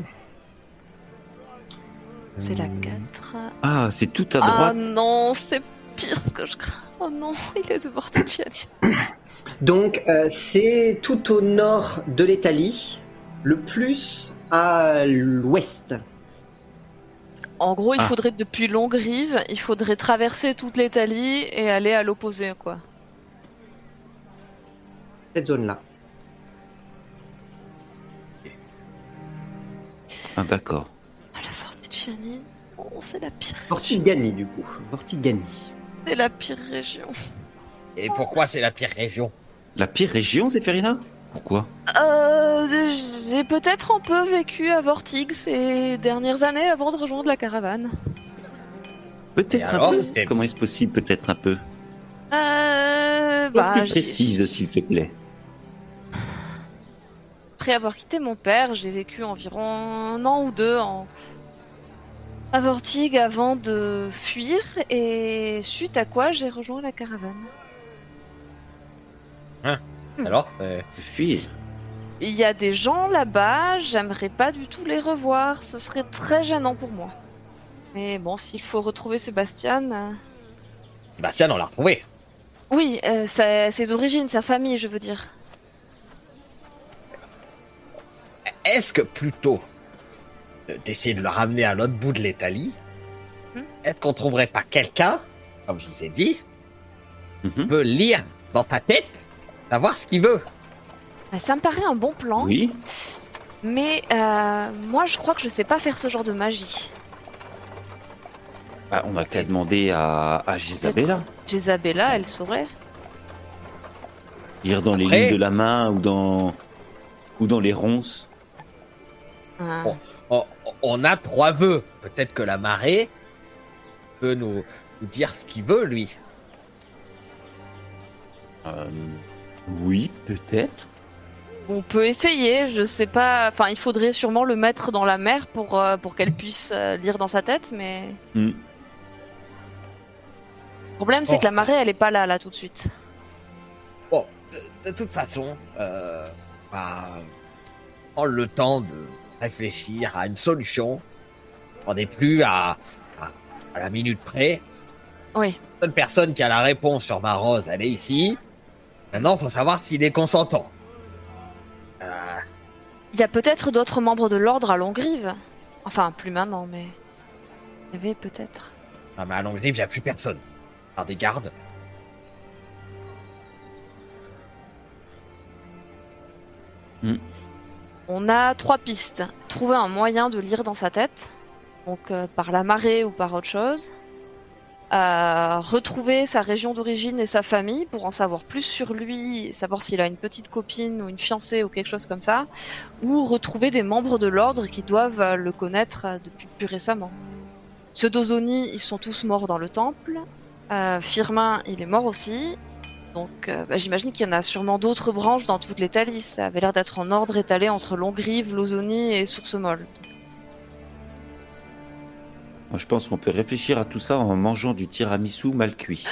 C'est la Hum, 4. Ah, c'est tout à Ah droite. non, c'est pire que je crains. Oh non, il est de Vortigiani. Donc, euh, c'est tout au nord de l'Italie, le plus à l'ouest. En gros, il Ah. faudrait depuis Longrive, il faudrait traverser toute l'Italie et aller à l'opposé, quoi. Cette zone-là. Ah, d'accord. Ah, la Vortigiani. Oh, c'est la pire. Vortigani, du coup. Vortigani. C'est la pire région. Et pourquoi c'est la pire région? La pire région, Zéphérina Pourquoi Euh, j'ai peut-être un peu vécu à Vortig ces dernières années avant de rejoindre la caravane. Peut-être alors, un peu. Comment est-ce possible Peut-être un peu. Euh, Un bah, peu plus précise, s'il te plaît. Après avoir quitté mon père, j'ai vécu environ un an ou deux en à Vortig avant de fuir et suite à quoi j'ai rejoint la caravane. Alors euh, Fuir. Il y a des gens là-bas, j'aimerais pas du tout les revoir, ce serait très gênant pour moi. Mais bon, s'il faut retrouver Sébastien, euh, Bastien, on l'a retrouvé. oui, euh, sa- ses origines, sa famille, je veux dire. Est-ce que plutôt euh, d'essayer de le ramener à l'autre bout de l'Italie, Hmm. est-ce qu'on trouverait pas quelqu'un, comme je vous ai dit, Mhm. qui peut lire dans sa tête, savoir ce qu'il veut Euh, Ça me paraît un bon plan, Oui. mais euh, moi je crois que je sais pas faire ce genre de magie. Bah, on n'a qu'à demander à, à Gisabella. Jésabella, elle saurait. Lire dans les lignes de la main ou dans ou dans les ronces. Euh, Bon. on, on a trois vœux. Peut-être que la marée peut nous, nous dire ce qu'il veut, lui. Euh, oui, peut-être. On peut essayer, je sais pas. Enfin, il faudrait sûrement le mettre dans la mer pour, euh, pour qu'elle puisse euh, lire dans sa tête, mais. Hmm. Le problème, c'est Oh. que la marée, elle est pas là, là, tout de suite. Bon, de, de toute façon, euh, bah, prendre le temps de réfléchir à une solution. On n'est plus à, à, à la minute près. Oui. La seule personne qui a la réponse sur ma rose, elle est ici. Maintenant, faut savoir s'il est consentant. Euh, Il y a peut-être d'autres membres de l'ordre à Longrive. Enfin, plus maintenant, mais. Il y avait peut-être. non, mais à Longrive, il n'y a plus personne. Par des gardes. On a trois pistes. Trouver un moyen de lire dans sa tête, donc euh, par la marée ou par autre chose. Euh, retrouver sa région d'origine et sa famille pour en savoir plus sur lui, savoir s'il a une petite copine ou une fiancée ou quelque chose comme ça. Ou retrouver des membres de l'ordre qui doivent le connaître depuis plus récemment. Ceux d'Ozoni, ils sont tous morts dans le temple. Euh, Firmin, il est mort aussi. Donc euh, bah, j'imagine qu'il y en a sûrement d'autres branches dans toute l'Italie. Ça avait l'air d'être en ordre étalé entre Longrive, Lausonie et Source-Molle. Moi, je pense qu'on peut réfléchir à tout ça en mangeant du tiramisu mal cuit.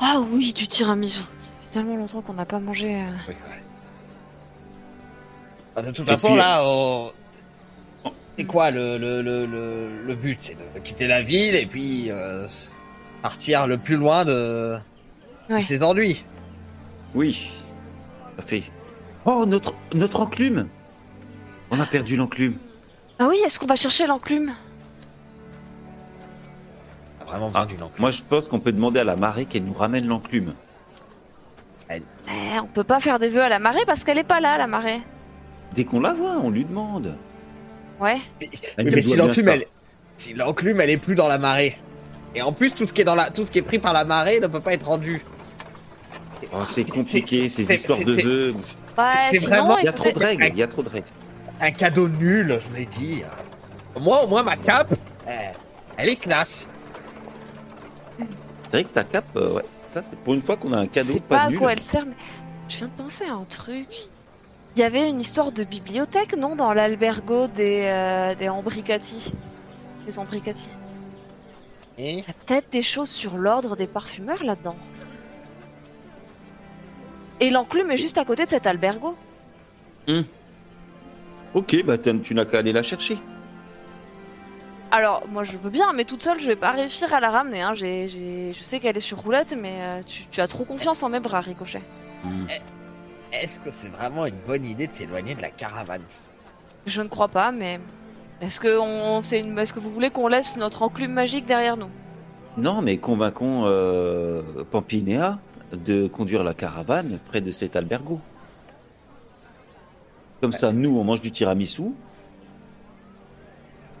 Ah oui, du tiramisu. Ça fait tellement longtemps qu'on n'a pas mangé. euh. Oui, ouais. Ah, De toute Et façon, puis- là, on- c'est quoi le, le, le, le, le but C'est de quitter la ville et puis euh, partir le plus loin de, de Ouais. ses ennuis. Oui, ça fait. Oh, notre, notre enclume On a perdu l'enclume. Ah oui, est-ce qu'on va chercher l'enclume? Vraiment besoin Ah, d'une enclume. Moi, je pense qu'on peut demander à la marée qu'elle nous ramène l'enclume. Eh, on peut pas faire des vœux à la marée parce qu'elle est pas là, la marée. Dès qu'on la voit, on lui demande. Ouais. Elle mais si l'enclume, elle... si l'enclume, elle est plus dans la marée. Et en plus, tout ce qui est dans la, tout ce qui est pris par la marée ne peut pas être rendu. Oh, c'est compliqué, ces histoires de vœux. Ouais, c'est vraiment- Il y a trop de règles, il y a trop de règles. Un cadeau nul, je vous l'ai dit. Moi, au moins, ma cape, elle est classe. C'est vrai que ta cape, euh, ouais, ça c'est pour une fois qu'on a un Je cadeau sais pas, pas à nul. quoi elle sert, mais je viens de penser à un truc. Il y avait une histoire de bibliothèque, non, dans l'albergo des, euh, des Ambricati. Des Ambricati. Et Il y a peut-être des choses sur l'ordre des parfumeurs là-dedans. Et l'enclume est juste à côté de cet albergo. Ok, bah tu n'as qu'à aller la chercher. Alors, moi je veux bien, mais toute seule je vais pas réussir à la ramener. Hein. J'ai, j'ai- Je sais qu'elle est sur roulette, mais euh, tu, tu as trop confiance en mes bras, Ricochet. Hmm. est-ce que c'est vraiment une bonne idée de s'éloigner de la caravane? Je ne crois pas, mais. Est-ce que, on... c'est une... Est-ce que vous voulez qu'on laisse notre enclume magique derrière nous? Non, mais convainquons euh, Pampinéa de conduire la caravane près de cet albergo. Comme ça, nous, on mange du tiramisu.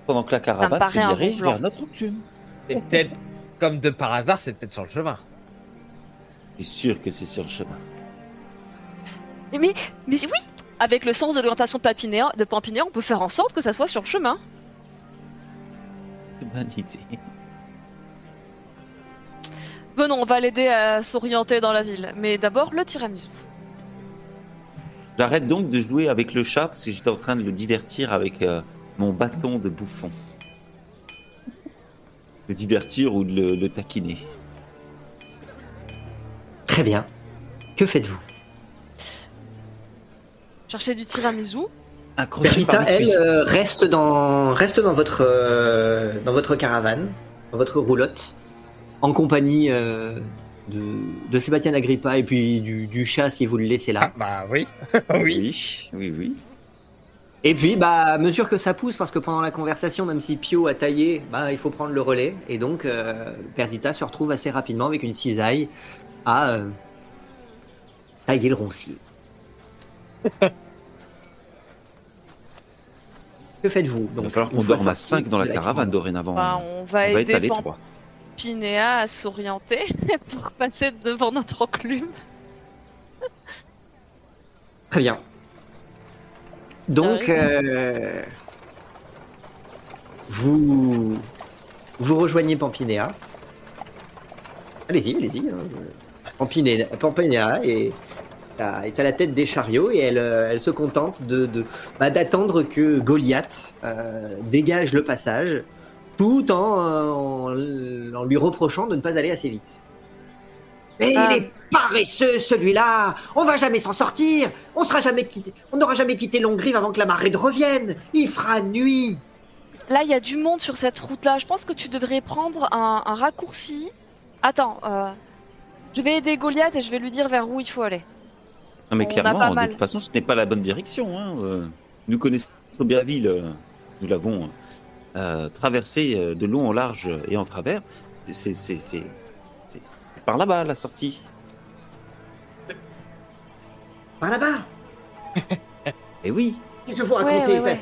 Pendant que la caravane se bon dirige vers notre enclume. C'est peut-être, comme de par hasard, c'est peut-être sur le chemin. C'est sûr que c'est sur le chemin. mais, mais, mais oui Avec le sens de l'orientation de Papinéa, de Pampinéa, on peut faire en sorte que ça soit sur le chemin. Bonne idée. Venons, on va l'aider à s'orienter dans la ville. Mais d'abord, le tiramisu. J'arrête donc de jouer avec le chat parce que j'étais en train de le divertir avec euh, mon bâton de bouffon. Le divertir ou de le, le taquiner. Très bien. Que faites-vous? Chercher du tiramisu. Les elle, euh, reste dans, reste dans votre, euh, dans votre caravane, dans votre roulotte, en compagnie euh, de, de Sébastien Agrippa et puis du, du chat si vous le laissez là. bah oui. oui. Oui, oui, oui. Et puis, bah, à mesure que ça pousse, parce que pendant la conversation, même si Pio a taillé, bah, il faut prendre le relais. Et donc, euh, Perdita se retrouve assez rapidement avec une cisaille à euh, tailler le roncier. que faites-vous Il va falloir qu'on dorme à sorti 5 dans la caravane dorénavant. Bah, on va on va aider. Pampinéa à s'orienter pour passer devant notre enclume. Très bien. Donc, Ah euh, vous, vous rejoignez Pampinéa. Allez-y, allez-y. hein. Pampinéa, Pampinéa est, à, est à la tête des chariots et elle, euh, elle se contente de, de- bah, d'attendre que Goliath euh, dégage le passage tout en, en, en lui reprochant de ne pas aller assez vite. Mais Ah. il est paresseux celui-là On va jamais s'en sortir On sera jamais quitté On n'aura jamais quitté Longrive avant que la marée revienne Il fera nuit Là, il y a du monde sur cette route-là. Je pense que tu devrais prendre un, un raccourci. Attends, euh, je vais aider Goliath et je vais lui dire vers où il faut aller. Non, mais On clairement, de mal. toute façon, ce n'est pas la bonne direction. Hein. euh. Nous connaissons bien la ville. Nous l'avons euh, traversée de long en large et en travers. C'est par là-bas, la sortie. Par là-bas Et oui, Qu'est-ce qu'il faut Ouais, raconter ouais, ça ouais.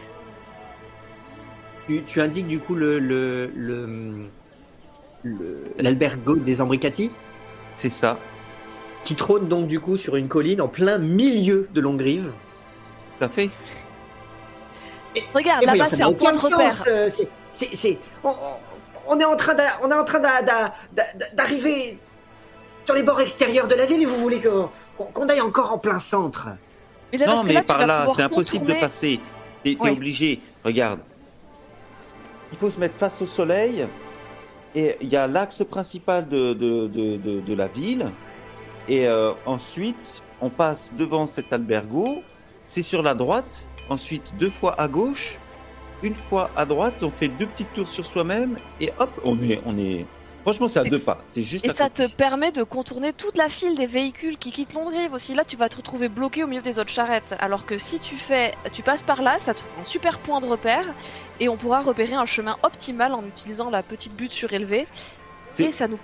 tu, tu indiques du coup le, le, le- le- l'albergo des Ambricati c'est ça. qui trône donc du coup sur une colline en plein milieu de Longrive. Tout à fait. Regarde, là-bas, c'est un point de repère. euh, c'est- c'est- c'est- on, on- est en train en d'arriver sur les bords extérieurs de la ville et vous voulez qu'on aille encore en plein centre. Mais là, parce non, mais là, par là, c'est impossible de passer. T'es Ouais. obligé. Regarde. Il faut se mettre face au soleil. Et il y a l'axe principal de, de, de, de, de la ville. Et euh, ensuite, on passe devant cet albergo. C'est sur la droite. Ensuite, deux fois à gauche. Une fois à droite, on fait deux petites tours sur soi-même. Et hop, on est, on est, Franchement, c'est à deux pas. C'est juste Et à ça te permet de contourner toute la file des véhicules qui quittent Longrive aussi. Là, tu vas te retrouver bloqué au milieu des autres charrettes. Alors que si tu fais, tu passes par là, ça te fait un super point de repère et on pourra repérer un chemin optimal en utilisant la petite butte surélevée. C'est- Et ça nous.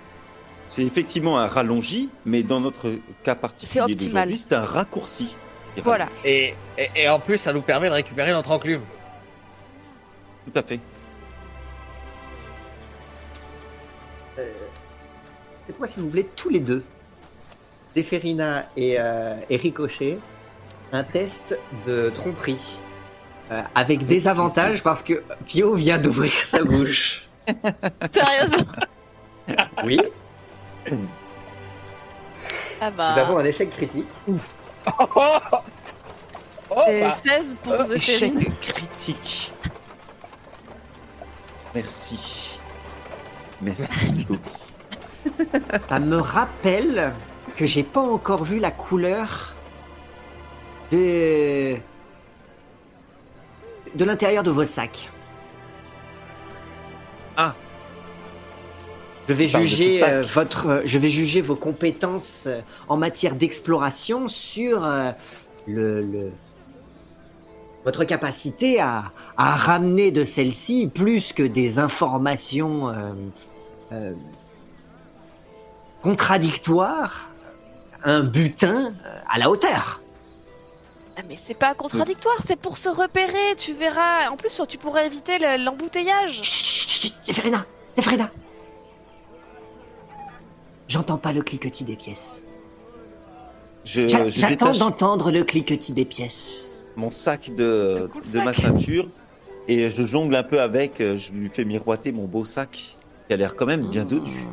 C'est effectivement un rallongi, mais dans notre cas particulier d'aujourd'hui, c'est un raccourci. qui Voilà. Et, et, et en plus, ça nous permet de récupérer notre enclume. Tout à fait. Faites-moi, s'il vous plaît, tous les deux, Déferina et, euh, et Ricochet, un test de tromperie. euh, avec des avantages parce que Pio vient d'ouvrir sa bouche. Sérieusement? Oui, Ah bah. nous avons un échec critique. Oh, oh, oh, bah, 16 pour euh, Échec critique. Merci. Merci, Bobby. Ça me rappelle que j'ai pas encore vu la couleur de de l'intérieur de vos sacs. Ah. Je vais juger euh, votre, euh, je vais juger vos compétences euh, en matière d'exploration sur le, le- votre capacité à, à ramener de celle-ci plus que des informations euh, contradictoires, un butin euh, à la hauteur. Ah, mais c'est pas contradictoire, c'est pour se repérer, tu verras. En plus, tu pourrais éviter le- l'embouteillage. Chut, chut, chut, C'est Freda, c'est Freda. J'entends pas le cliquetis des pièces. J'attends d'entendre le cliquetis des pièces. mon sac de, de ma ceinture et je jongle un peu avec. euh, Je lui fais miroiter mon beau sac qui a l'air quand même bien dodu.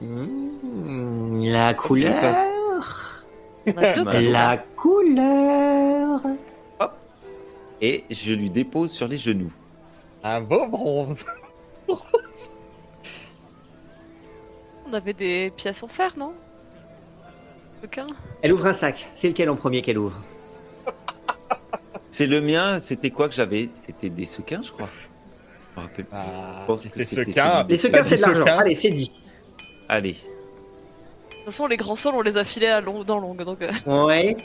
Mmh, la couleur. La couleur. Et je lui dépose sur les genoux. un beau bronze. On avait des pièces en fer, non? Aucun? Elle ouvre un sac. C'est lequel en premier qu'elle ouvre? C'est le mien, c'était quoi que j'avais? C'était des sequins, je crois. Je me rappelle plus. Ah, pense si que c'est c'était ce cas. Les sequins, Bah, c'est de du l'argent. Allez, c'est dit. Allez. De toute façon, les grands sols, on les a filés à long- dans longue, donc... euh, Ouais.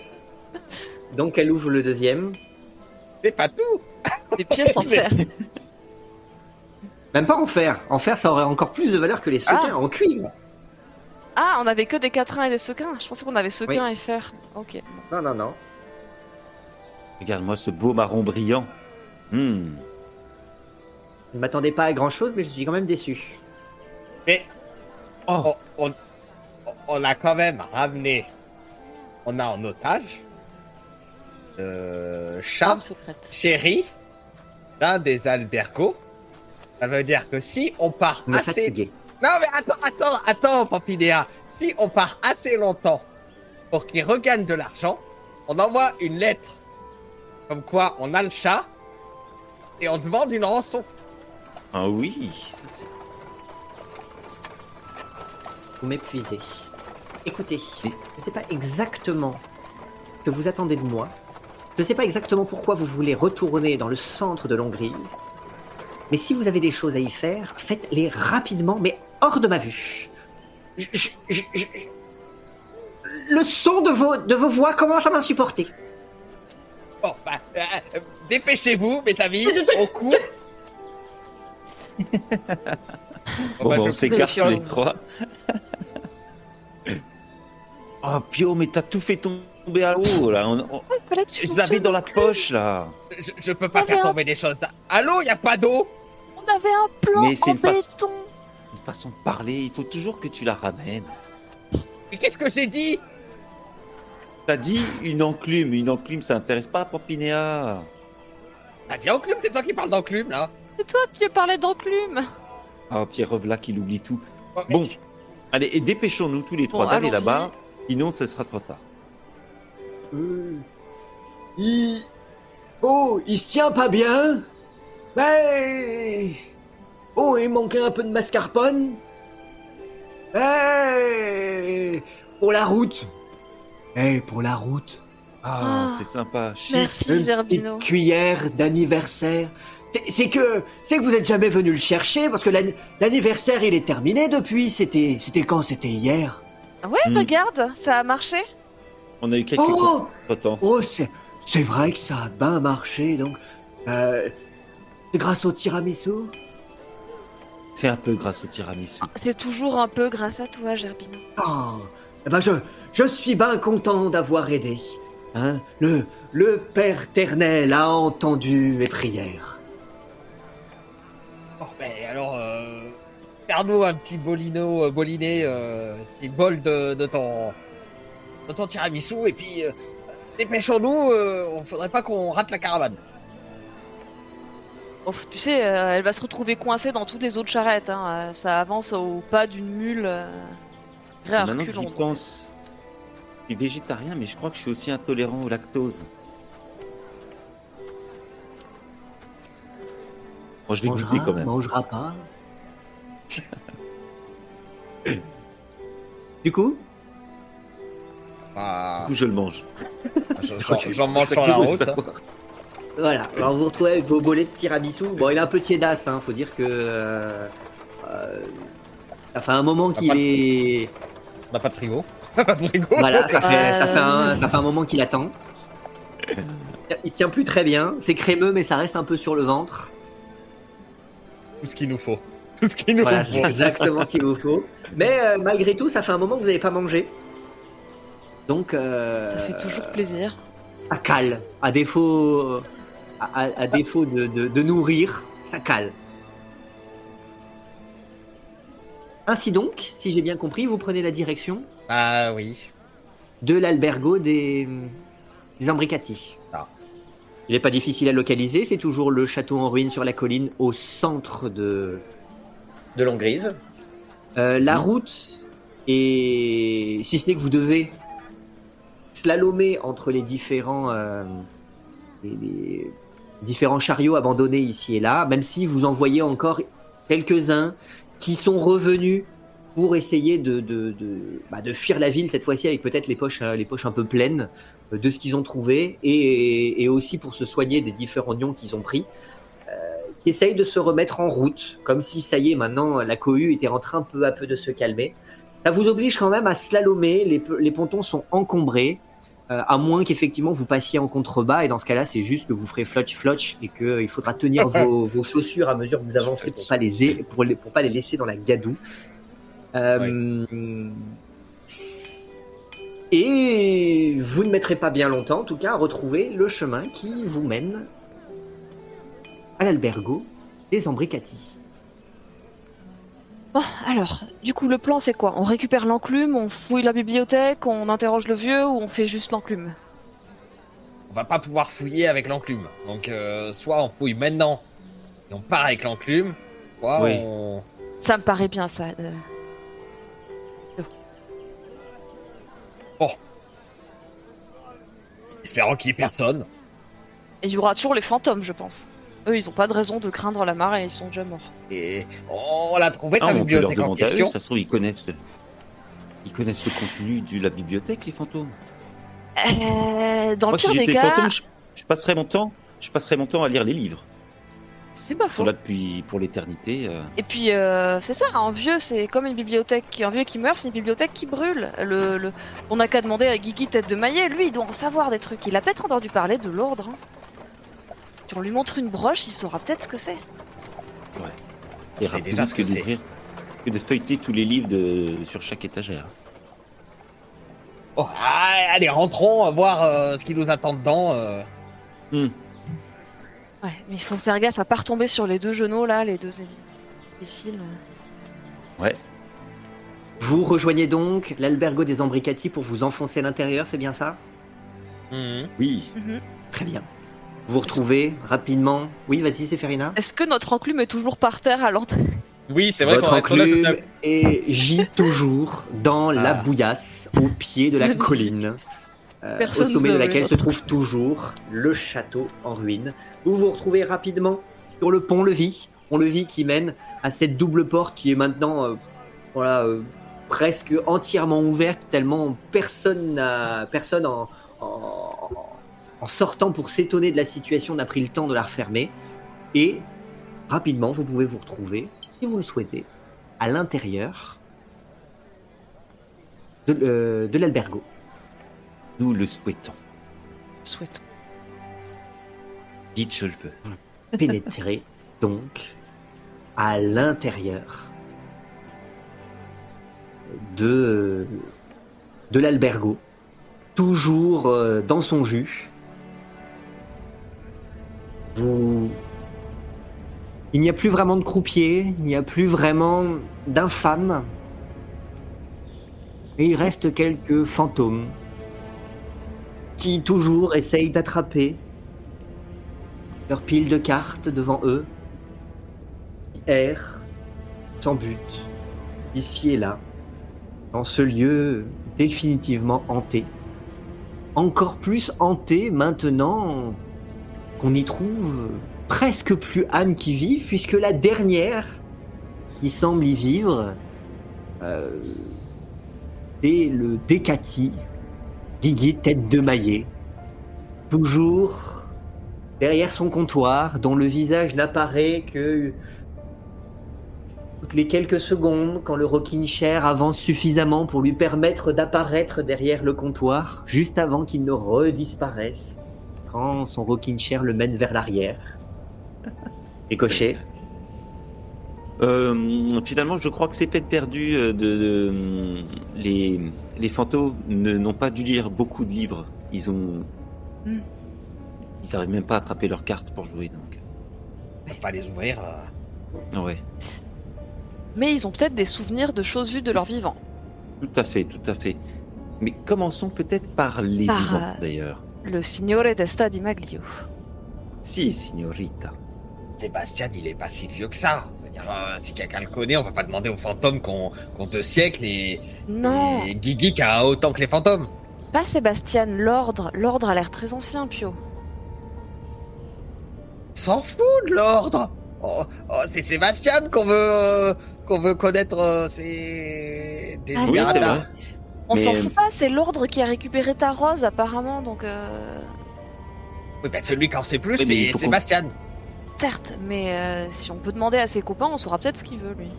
Donc elle ouvre le deuxième. C'est pas tout. des pièces en fer. Même pas en fer. En fer, ça aurait encore plus de valeur que les sequins en cuivre. Ah, on avait que des quatrains et des sequins. Je pensais qu'on avait sequins et fer. Ok. Non, non, non. Regarde-moi ce beau marron brillant. Hmm. Je ne m'attendais pas à grand chose, mais je suis quand même déçu. Mais Oh, on, on, on a quand même ramené. On a en otage. Euh, secrète. chéri, d'un des albergos. Ça veut dire que si on part Me assez. Non mais attends, attends, attends, Pampidéa. Si on part assez longtemps pour qu'il regagne de l'argent, on envoie une lettre. Comme quoi on a le chat et on demande une rançon. Ah oui. ça, c'est- Vous m'épuisez. Écoutez, Mais- je ne sais pas exactement ce que vous attendez de moi. Je ne sais pas exactement pourquoi vous voulez retourner dans le centre de Longrive. Mais si vous avez des choses à y faire, faites-les rapidement, mais hors de ma vue. Je- je- je- je- Le son de vos, de vos voix commence à m'insupporter. Bon, bah, euh, dépêchez-vous, mes amis, on court. Bon, bah, bah, on s'écarte les trois. oh, Pio, mais t'as tout fait tomber à l'eau, là. On- on- Je l'avais dans la poche, là. Je, je peux pas On faire tomber des choses. Allô, y a pas d'eau? On avait un plan Mais c'est en une béton. Une façon de parler, il faut toujours que tu la ramènes. Mais qu'est-ce que j'ai dit? T'as dit une enclume. Une enclume, ça intéresse pas Pampinéa. T'as dit enclume, c'est toi qui parles d'enclume, là C'est toi qui lui parlais d'enclume. Ah, Pierre Revla qu'il oublie tout. Oh, Bon, allez, et dépêchons-nous tous les trois Bon, d'aller là-bas. Sinon, ce sera trop tard. Euh, il... Oh, il se tient pas bien Mais... Oh, il manquait un peu de mascarpone Eh Pour la route Eh, pour la route Ah, Ah. c'est sympa. Merci, Une Gerbino. cuillère d'anniversaire C'est- que, c'est que vous êtes jamais venu le chercher parce que l'anni- l'anniversaire il est terminé depuis. C'était, c'était quand? C'était hier. Ah ouais, Hmm. regarde, ça a marché. On a eu quelques Oh, temps. oh, c'est, c'est vrai que ça a bien marché donc. Euh, c'est grâce au tiramisu? C'est un peu grâce au tiramisu. C'est toujours un peu grâce à toi, Gerbino. Oh, ben je, je suis bien content d'avoir aidé. Hein, le, le Père Ternel a entendu mes prières. Bon, ben alors, euh, faire-nous un petit bolino, euh, boliné, euh, petit bol de, de ton, de ton tiramisu, et puis euh, dépêchons-nous, euh, on faudrait pas qu'on rate la caravane. Oh, tu sais, euh, elle va se retrouver coincée dans toutes les autres charrettes. Hein. Ça avance au pas d'une mule. Euh... vrai à Maintenant que j'y pense, je suis végétarien, mais je crois que je suis aussi intolérant au lactose. Bon, je vais Mangera, goûter quand même. mangera pas. du coup, Ah, Du coup, je le mange. je- j'en- mange sur la route. voilà. Alors vous vous retrouvez avec vos bolets de tiramisu. Bon, il est un peu tiédasse, hein. Faut dire que euh, euh, ça fait un moment qu'il est. On n'a pas de frigo? pas de frigo? Voilà, ça fait, ça, fait un, Euh. ça fait un moment qu'il attend. Il tient plus très bien. C'est crémeux, mais ça reste un peu sur le ventre. Tout ce qu'il nous faut. Tout ce qu'il nous Voilà, faut. c'est exactement ce qu'il vous faut. Mais euh, malgré tout, ça fait un moment que vous n'avez pas mangé. Donc, euh, Ça fait toujours plaisir. ça cale. À défaut, à, à- à défaut de, de- de nourrir, ça cale. Ainsi donc, si j'ai bien compris, vous prenez la direction Ah oui. de l'albergo des, des Ambricati. Il n'est pas difficile à localiser, c'est toujours le château en ruine sur la colline au centre de, de Longrive. Euh, la route, est, si ce n'est que vous devez slalomer entre les différents, euh, les- les différents chariots abandonnés ici et là, même si vous en voyez encore quelques-uns qui sont revenus pour essayer de, de, de, bah, de fuir la ville cette fois-ci avec peut-être les poches, euh, les poches un peu pleines euh, de ce qu'ils ont trouvé et, et aussi pour se soigner des différents nions qu'ils ont pris, euh, qui essayent de se remettre en route, comme si ça y est, maintenant la cohue était en train peu à peu de se calmer. Ça vous oblige quand même à slalomer, les, les pontons sont encombrés, euh, à moins qu'effectivement vous passiez en contrebas, et dans ce cas-là, c'est juste que vous ferez flotch-flotch et qu'il faudra tenir vos, vos chaussures à mesure que vous avancez pour pas les, pour les, pour pas les laisser dans la gadoue. Euh, Et vous ne mettrez pas bien longtemps, en tout cas, à retrouver le chemin qui vous mène à l'albergo des Ambricati. Bon, alors, du coup, le plan c'est quoi? On récupère l'enclume, on fouille la bibliothèque, on interroge le vieux ou on fait juste l'enclume? On va pas pouvoir fouiller avec l'enclume. Donc, euh, soit on fouille maintenant et on part avec l'enclume, soit Oui. on. Ça me paraît bien ça. euh. Espérons qu'il y ait personne. Et il y aura toujours les fantômes, je pense. Eux, ils ont pas de raison de craindre la marée, ils sont déjà morts. Et on l'a trouvé Ah, ta mais on peut leur bibliothèque en demander à eux, question. ça se trouve, ils connaissent le... Ils connaissent le contenu de la bibliothèque, les fantômes. Euh, dans le Moi, si pire des cas, fantôme, je, je passerais mon temps. Je passerais mon temps à lire les livres. C'est pas Ils faux. sont là depuis pour l'éternité. euh. Et puis, euh, c'est ça, un vieux, c'est comme une bibliothèque. Un vieux qui meurt, c'est une bibliothèque qui brûle. Le, le... On n'a qu'à demander à Guigui Tête de Maillet, lui, il doit en savoir des trucs. Il a peut-être entendu parler de l'ordre. hein. Si on lui montre une broche, il saura peut-être ce que c'est. Et C'est déjà ce que c'est. d'ouvrir, que de feuilleter tous les livres de, sur chaque étagère. Oh, ah, allez, rentrons, à voir euh, ce qui nous attend dedans. euh. Hmm. Ouais, mais il faut faire gaffe à pas retomber sur les deux genoux là, les deux imbéciles. Vous rejoignez donc l'albergo des Ambricati pour vous enfoncer à l'intérieur, c'est bien ça? Mhm. Oui. Mhm. Très bien. Vous vous retrouvez rapidement. Oui, vas-y, c'est Ferina. Est-ce que notre enclume est toujours par terre à l'entrée? Oui, c'est vrai qu'on là enclume à est gît toujours dans la Ah. bouillasse au pied de la colline, euh, au sommet de laquelle se trouve toujours le château en ruine. Vous vous retrouvez rapidement sur le pont-levis, pont-levis qui mène à cette double porte qui est maintenant euh, voilà, euh, presque entièrement ouverte tellement personne n'a personne en, en- en sortant pour s'étonner de la situation n'a pris le temps de la refermer. Et rapidement, vous pouvez vous retrouver, si vous le souhaitez, à l'intérieur de, euh, de l'albergo. Nous le souhaitons. Souhaitons. Dites, je le veux. Pénétrer donc à l'intérieur de, de l'albergo, toujours euh, dans son jus. Vous... Il n'y a plus vraiment de croupiers, il n'y a plus vraiment d'infâmes. Et il reste quelques fantômes qui toujours essayent d'attraper pile de cartes devant eux, qui errent sans but, ici et là, dans ce lieu définitivement hanté. Encore plus hanté maintenant qu'on y trouve presque plus âme qui vit, puisque la dernière qui semble y vivre, euh, c'est le Décati, Guigui tête de maillet, toujours derrière son comptoir, dont le visage n'apparaît que toutes les quelques secondes quand le rocking chair avance suffisamment pour lui permettre d'apparaître derrière le comptoir, juste avant qu'il ne redisparaisse, quand son rocking chair le mène vers l'arrière. Et coché? Euh, finalement, je crois que c'est peine perdue euh, de, de- les, les fantômes ne- n'ont pas dû lire beaucoup de livres. Ils ont, Hmm. Ils n'arrivent même pas à attraper leurs cartes pour jouer. Donc, Il va les ouvrir. euh. Ah ouais, Mais ils ont peut-être des souvenirs de choses vues de leur vivant. tout à fait, tout à fait. Mais commençons peut-être par les Par, vivants euh, d'ailleurs. Le Signore d'Esta di Maglio. Si, signorita. Sébastien, il est pas si vieux que ça. Euh, si quelqu'un le connaît, on va pas demander aux fantômes qu'on qu'on deux siècles et, Non, et Guigui qui a autant que les fantômes. pas Sébastien, l'ordre. L'ordre a l'air très ancien, Pio. S'en fout de l'ordre. Oh, oh, c'est Sébastien qu'on veut euh, qu'on veut connaître euh, ses Ah, Oui, c'est vrai. On s'en Mais- fout pas, c'est l'ordre qui a récupéré ta rose, apparemment, donc... Euh... Oui, ben celui qui en sait plus, c'est Sébastien. Certes, mais euh, si on peut demander à ses copains, on saura peut-être ce qu'il veut, lui.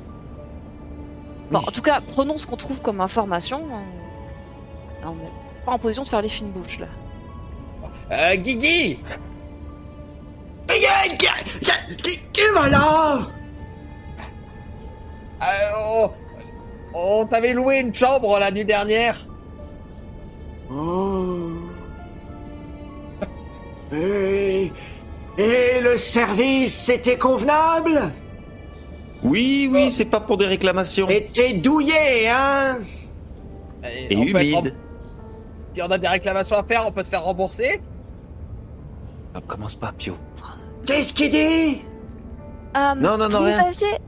Bon, en tout cas, prenons ce qu'on trouve comme information. On on n'est pas en position de faire les fines bouches, là. Euh, Guigui Qui va là euh, on, t'avait loué une chambre la nuit dernière. Oh. Et, et le service, c'était convenable Oui, oui, c'est pas pour des réclamations. C'était douillé, hein Et humide. Si on a des réclamations à faire, on peut se faire rembourser. Ah, commence pas, Pio. Qu'est-ce qu'il dit? Euh, Non, non, non, vous nous rien. aviez,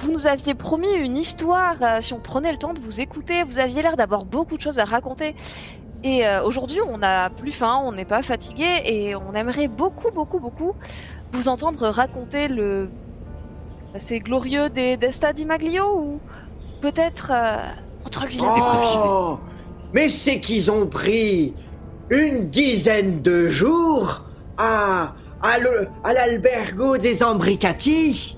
vous nous aviez promis une histoire. euh, si on prenait le temps de vous écouter, vous aviez l'air d'avoir beaucoup de choses à raconter. Et euh, aujourd'hui, on n'a plus faim, on n'est pas fatigué, et on aimerait beaucoup, beaucoup, beaucoup vous entendre raconter le assez glorieux des Desta di Maglio ou peut-être euh, entre lui la précisé. Oh Mais c'est qu'ils ont pris une dizaine de jours à, à l'albergo des Ambricati.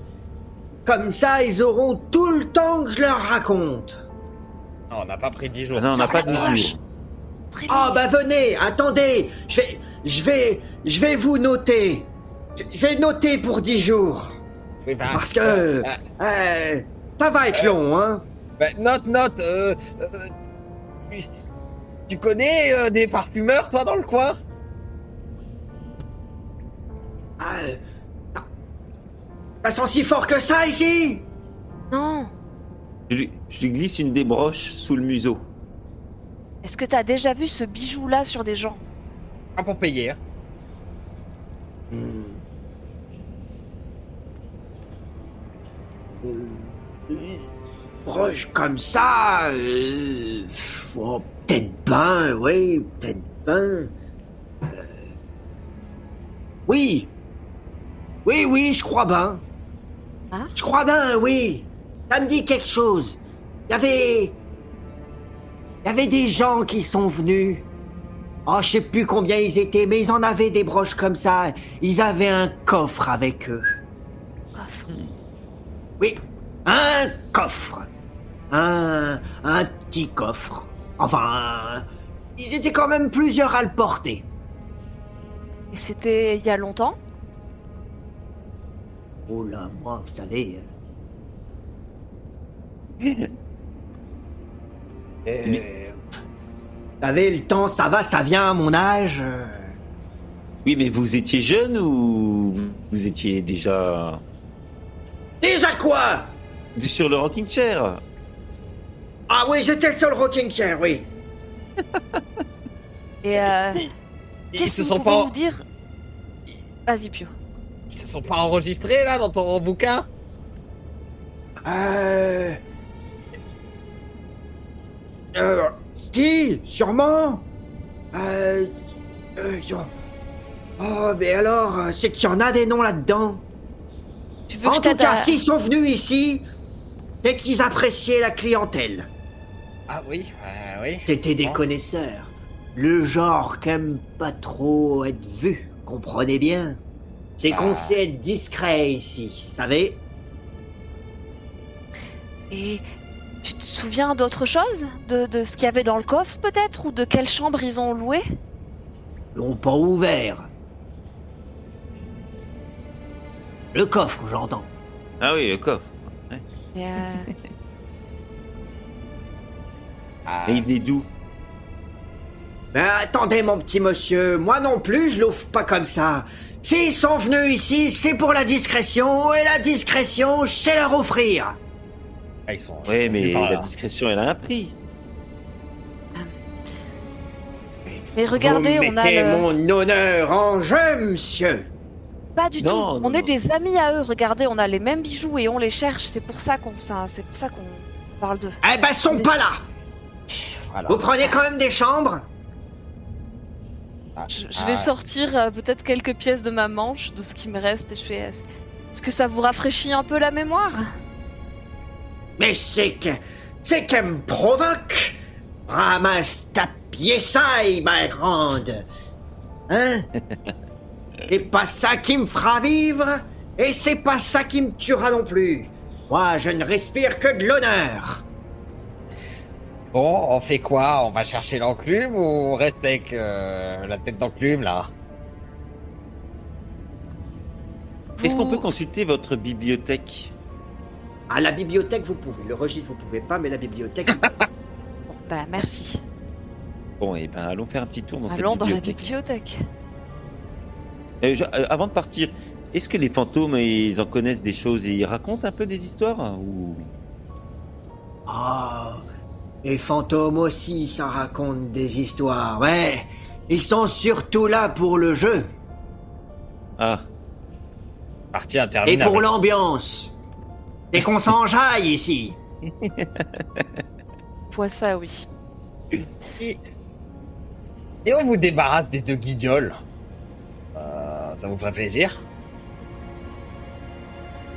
Comme ça, ils auront tout le temps que je leur raconte. Non, on n'a pas pris 10 jours. Ah non, on n'a pas dit jours. Ah bien. bah venez, attendez, je vais, je vais, je vais vous noter. Je- vais noter pour dix jours. Oui, bah, Parce que euh, euh, ça va être long, hein. bah, note, note. euh, euh, tu- tu connais euh, des parfumeurs, toi, dans le coin? Ah, ça sent si fort que ça ici Non. Je lui, je lui glisse une des broches sous le museau. Est-ce que t'as déjà vu ce bijou-là sur des gens? Pas pour payer. hein. Hmm. Euh, Proche comme ça, euh, oh, peut-être ben, oui, peut-être ben. Euh, oui, oui, oui, je crois ben. Hein Je crois ben, oui. Ça me dit quelque chose. Il y avait, il y avait des gens qui sont venus. Oh, je sais plus combien ils étaient, mais ils en avaient des broches comme ça. Ils avaient un coffre avec eux. Oui, un coffre. Un, un petit coffre. Enfin, ils étaient quand même plusieurs à le porter. Et c'était il y a longtemps? Oh là, moi, vous savez. euh, euh, vous savez, le temps, ça va, ça vient à mon âge. Oui, mais vous étiez jeune ou vous étiez déjà Déjà quoi? Sur le rocking chair Ah oui, j'étais sur le rocking chair, oui. Et euh, qu'est-ce se que vous pouvez pas, nous dire? Vas-y, Pio. Ils se sont pas enregistrés là dans ton bouquin Euh... Euh... Si, sûrement. Euh... euh, Oh, mais alors, euh, c'est qu'il y en a des noms là-dedans. Tu veux En tout cas, s'ils sont venus ici, c'est qu'ils appréciaient la clientèle. Ah oui, bah oui. C'était des connaisseurs. Le genre qu'aime pas trop être vu, comprenez bien. C'est qu'on Ah. sait être discret ici, savez Et tu te souviens d'autre chose? De, de ce qu'il y avait dans le coffre peut-être? Ou de quelle chambre ils ont loué? Ils l'ont pas ouvert. Le coffre, j'entends. Ah oui, le coffre. Et, euh, Ah, Mais il venait d'où? Ben attendez, mon petit monsieur, moi non plus, je l'ouvre pas comme ça. S'ils sont venus ici, c'est pour la discrétion, et la discrétion, c'est leur offrir. ah, ils sont. Ouais, mais la discrétion, elle a un prix. Mais regardez, Vous on a mettez le... mon honneur en jeu, monsieur. Pas du Non, tout. non, on non. est des amis à eux. Regardez, on a les mêmes bijoux et on les cherche. C'est pour ça qu'on ça, c'est pour ça qu'on parle d'eux. Eh ben, ils sont pas là. Voilà. Vous prenez quand même des chambres Ah, Je, je ah, vais sortir euh, peut-être quelques pièces de ma manche, de ce qui me reste, et je fais. Est-ce est-ce que ça vous rafraîchit un peu la mémoire? Mais c'est que... C'est qu'elle me provoque. Ramasse ta piésaille, ma grande. Hein? C'est pas ça qui me fera vivre, et c'est pas ça qui me tuera non plus. Moi, je ne respire que de l'honneur. Bon, on fait quoi? On va chercher l'enclume ou on reste avec euh, la tête d'enclume là? Est-ce qu'on peut consulter votre bibliothèque? À la bibliothèque, vous pouvez. Le registre, vous pouvez pas, mais la bibliothèque... Bah merci. Bon, et ben allons faire un petit tour dans Allons cette dans la bibliothèque. Euh, je- euh, avant de partir, est-ce que les fantômes, ils en connaissent des choses et ils racontent un peu des histoires ou... Oh, les fantômes aussi, ça raconte des histoires. Ouais, ils sont surtout là pour le jeu Ah, Partie et interminable. pour l'ambiance. Et qu'on s'enjaille ici. Vois ça, oui. Et on vous débarrasse des deux guignols. Euh, ça vous ferait plaisir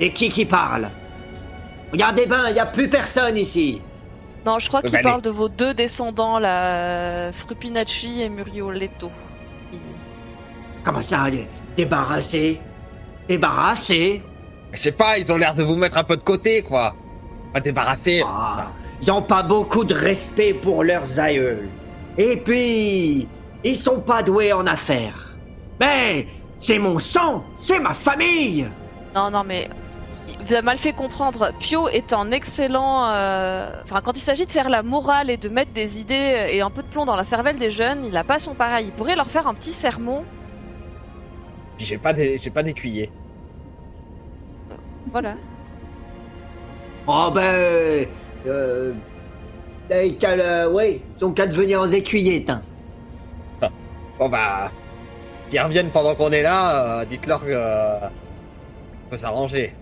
Et qui qui parle? Regardez ben, il n'y a plus personne ici. Non, je crois Euh, qu'il parle de vos deux descendants, là, Frupinacci et Murioletto. Il- Comment ça, dé- débarrassé Débarrassé Je sais pas, ils ont l'air de vous mettre un peu de côté, quoi. Pas débarrasser. Ah, Ils n'ont pas beaucoup de respect pour leurs aïeuls. Et puis, ils sont pas doués en affaires. Mais c'est mon sang, c'est ma famille. Non, non, mais vous avez mal fait comprendre. Pio est un excellent. euh, Enfin, quand il s'agit de faire la morale et de mettre des idées et un peu de plomb dans la cervelle des jeunes, il a pas son pareil. Il pourrait leur faire un petit sermon. Puis J'ai pas des, j'ai pas d'écuyer. Voilà. Oh ben, euh, qu'à le- ouais, ils ont qu'à devenir aux écuyers, tain. Bon bah, s'ils reviennent pendant qu'on est là, euh, dites-leur que euh, on peut s'arranger.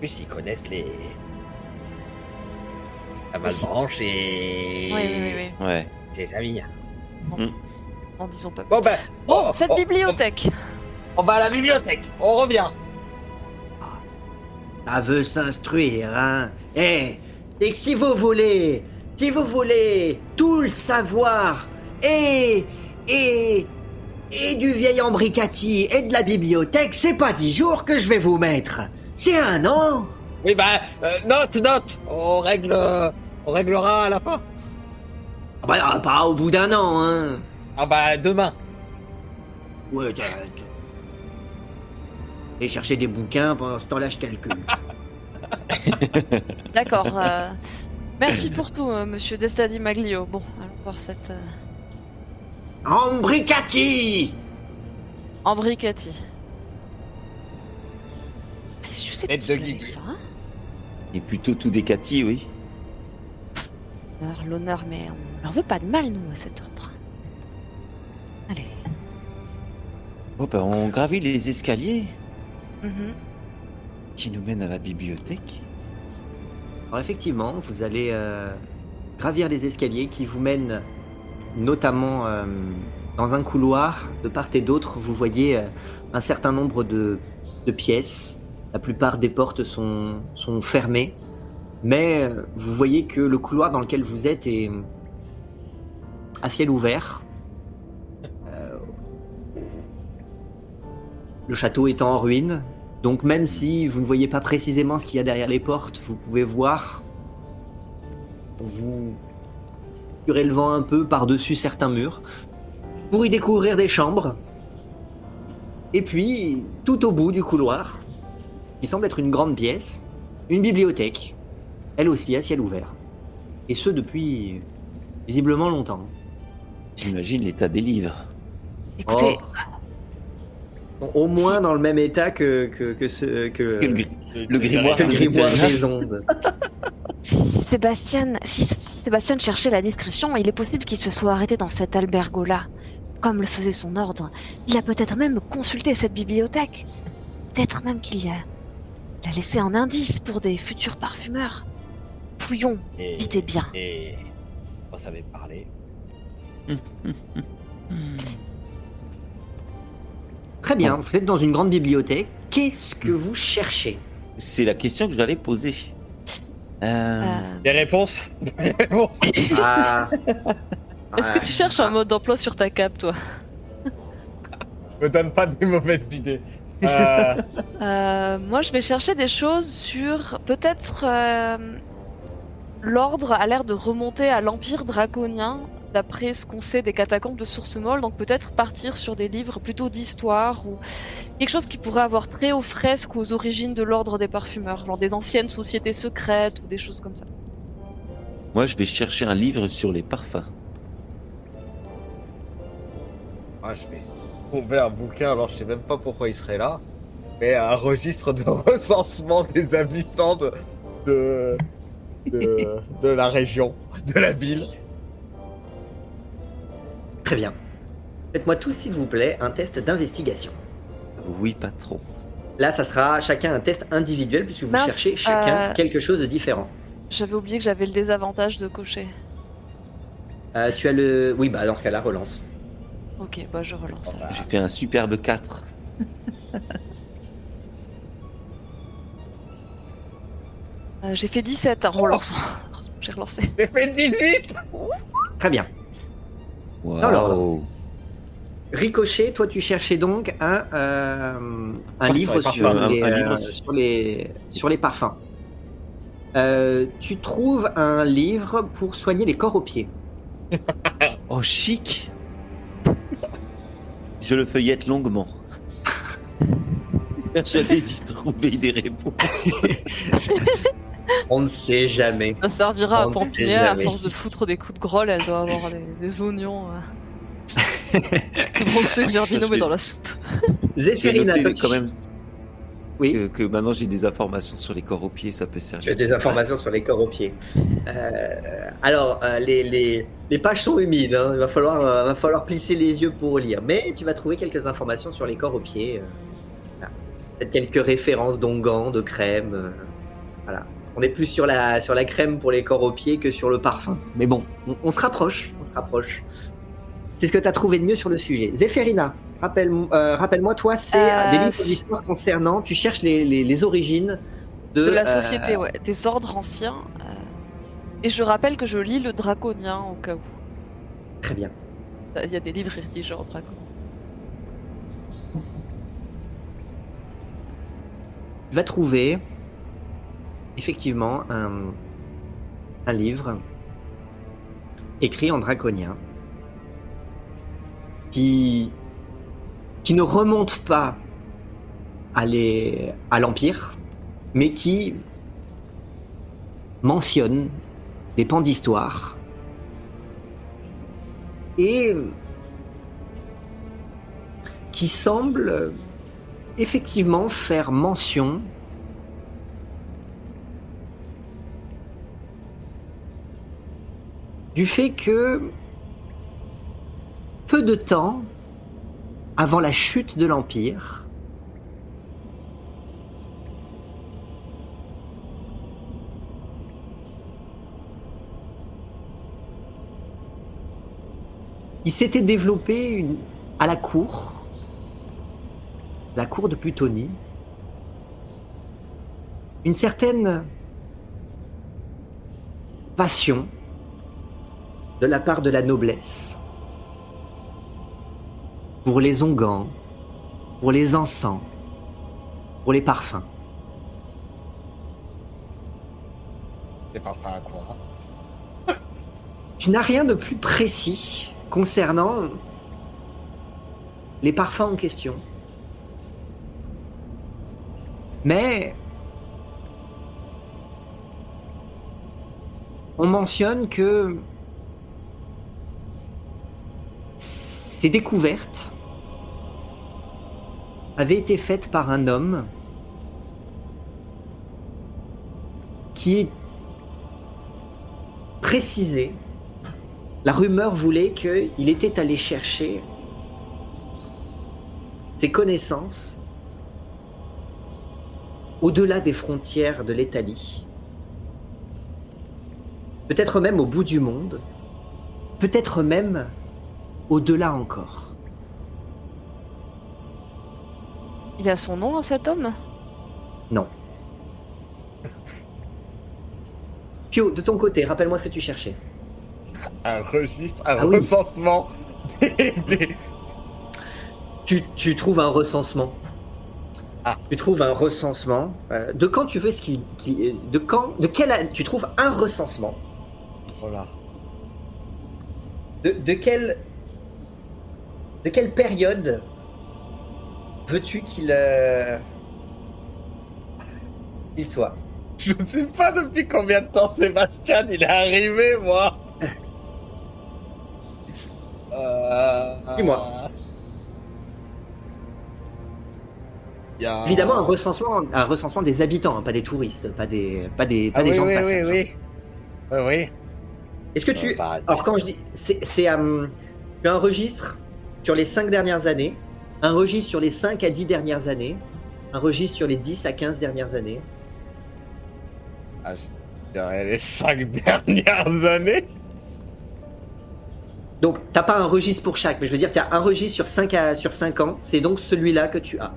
Puis s'ils connaissent les la malbranche et Oui, oui, oui. oui. ouais. ses amis. En disons pas. Bon ben, Bon, oh, cette oh, bibliothèque. On, va à la bibliothèque. On revient. Ça veut s'instruire, hein. Eh, et que si vous voulez, si vous voulez tout le savoir, et, et, et du vieil embricati et de la bibliothèque, c'est pas dix jours que je vais vous mettre. C'est un an Oui, bah, euh, note, note. On règle, euh, on réglera à la fin. Ah bah, ah, Pas au bout d'un an, hein. Ah bah, demain. Ouais, t'as- t'as- Et chercher des bouquins, pendant ce temps-là, je calcule. D'accord. euh, Merci pour tout, euh, monsieur Destadi Maglio. Bon, allons voir cette euh, Ambricati Ambricati. Qu'est-ce que c'est Tête de ça, hein Et plutôt tout décati, oui. L'honneur, L'honneur, mais on leur veut pas de mal, nous, à cet ordre. Allez. Bon, ben, on gravit les escaliers Mhm. qui nous mènent à la bibliothèque. Alors effectivement, vous allez euh, gravir les escaliers qui vous mènent notamment euh, dans un couloir. De part et d'autre, vous voyez euh, un certain nombre de, de pièces. La plupart des portes sont, fermées. Mais euh, vous voyez que le couloir dans lequel vous êtes est à ciel ouvert. Euh, le château étant en ruine, donc même si vous ne voyez pas précisément ce qu'il y a derrière les portes, vous pouvez voir, vous surélevant un peu par-dessus certains murs, pour y découvrir des chambres. Et puis, tout au bout du couloir, qui semble être une grande pièce, une bibliothèque, elle aussi à ciel ouvert. Et ce depuis visiblement longtemps. J'imagine l'état des livres. Écoutez, Oh. Au moins dans le même état que, que, que, ce, que, Que le Le grimoire que le grimoire des ondes. si Sébastien, si, si Sébastien cherchait la discrétion, il est possible qu'il se soit arrêté dans cet albergo-là. Comme le faisait son ordre, il a peut-être même consulté cette bibliothèque. Peut-être même qu'il a, il a laissé un indice pour des futurs parfumeurs. Pouillons, Et, vite et bien. et on savait parler. Très bien, vous êtes dans une grande bibliothèque. Qu'est-ce que vous cherchez? C'est la question que j'allais poser. Euh, Euh, Des réponses? Des réponses Ah, Est-ce que tu cherches un mode d'emploi sur ta cape, toi? Me donne pas des mauvaises idées. Euh, Euh, moi, je vais chercher des choses sur peut-être euh, l'ordre a l'air de remonter à l'empire draconien d'après ce qu'on sait des catacombes de Source Molle, donc peut-être partir sur des livres plutôt d'histoire ou quelque chose qui pourrait avoir trait aux fresques ou aux origines de l'ordre des parfumeurs, genre des anciennes sociétés secrètes ou des choses comme ça. Moi, je vais chercher un livre sur les parfums. ah, je vais trouver un bouquin, alors je sais même pas pourquoi il serait là. Mais un registre de recensement des habitants de, de, de, de la région, de la ville. très bien. Faites-moi tous, s'il vous plaît, un test d'investigation. Oui, patron. Là, ça sera chacun un test individuel puisque vous Mince, cherchez chacun euh, quelque chose de différent. J'avais oublié que j'avais le désavantage de cocher. Euh, tu as le. Oui, bah dans ce cas-là, relance. Ok, bah je relance. alors. J'ai fait un superbe 4. Euh, J'ai fait 17 en relançant. J'ai relancé. J'ai fait 18 Très bien. Alors. Ricochet, toi, tu cherchais donc un, euh, un livre les sur, parfums. les, Un- un euh, livre sur les, sur les parfums. Euh, tu trouves un livre pour soigner les corps aux pieds. Oh, chic Je le feuillette longuement. Persuadé d'y trouver des réponses. On ne sait jamais. Ça servira à On sait Pampinière, à force de foutre des coups de grolle, elle doit avoir des, des oignons. Euh... bronxeux de Verdino, mais dans la soupe. Noté toi, tu quand même Oui. que, que maintenant j'ai des informations sur les corps aux pieds, ça peut servir. as des informations sur les corps aux pieds. Euh, alors, euh, les, les, les pages sont humides, hein. il va falloir, euh, va falloir plisser les yeux pour lire. Mais tu vas trouver quelques informations sur les corps aux pieds. euh, voilà. Peut-être quelques références d'onguents, de crème. voilà. On est plus sur la, sur la crème pour les corps aux pieds que sur le parfum. Mais bon, on, on se rapproche, on se rapproche. Qu'est-ce que tu as trouvé de mieux sur le sujet Zéphérina, euh, rappelle-moi, toi, c'est Euh, des livres d'histoire concernant, tu cherches les, les, les origines de, De la euh, société, ouais, des ordres anciens. Et je rappelle que je lis le draconien au cas où. Très bien. Il y a des livres rédigés en dragon. vas trouver effectivement un, un livre écrit en draconien qui, ne remonte pas à l'Empire, mais qui mentionne des pans d'histoire. Et qui semble effectivement faire mention du fait que peu de temps avant la chute de l'Empire, il s'était développé à la cour, la cour de Plutonie, une certaine passion de la part de la noblesse pour les onguents, pour les encens, pour les parfums. C'est parfait à quoi? Tu n'as rien de plus précis concernant les parfums en question. Mais on mentionne que ces découvertes avaient été faites par un homme qui précisé la rumeur voulait qu'il était allé chercher ses connaissances au-delà des frontières de l'Italie. Peut-être même au bout du monde. Peut-être même au-delà encore. Il y a son nom à cet homme Non. Pio, de ton côté, rappelle-moi ce que tu cherchais. Un registre, un Ah oui. recensement des- des- Tu, tu trouves un recensement. Ah. Tu trouves un recensement. euh, de quand tu veux ce qui, qui- de quand, de quel, an- tu trouves un recensement? Voilà. De, de quelle, de quelle période veux-tu qu'il, euh, il soit? Je ne sais pas depuis combien de temps Sébastien il est arrivé, moi. Euh... Dis-moi. A- Évidemment, un recensement, un recensement des habitants, hein, pas des touristes, pas des, pas des, pas Ah des oui, gens oui, de oui, passage. oui. Oui, oui. Est-ce que tu, Euh, bah, alors quand je dis, c'est, c'est, tu as un registre sur les 5 dernières années, un registre sur les 5 à 10 dernières années, un registre sur les 10 à 15 dernières années. ah, je dirais les cinq dernières années. Donc, t'as pas un registre pour chaque, mais je veux dire, tu as un registre sur 5, à, sur 5 ans, c'est donc celui-là que tu as.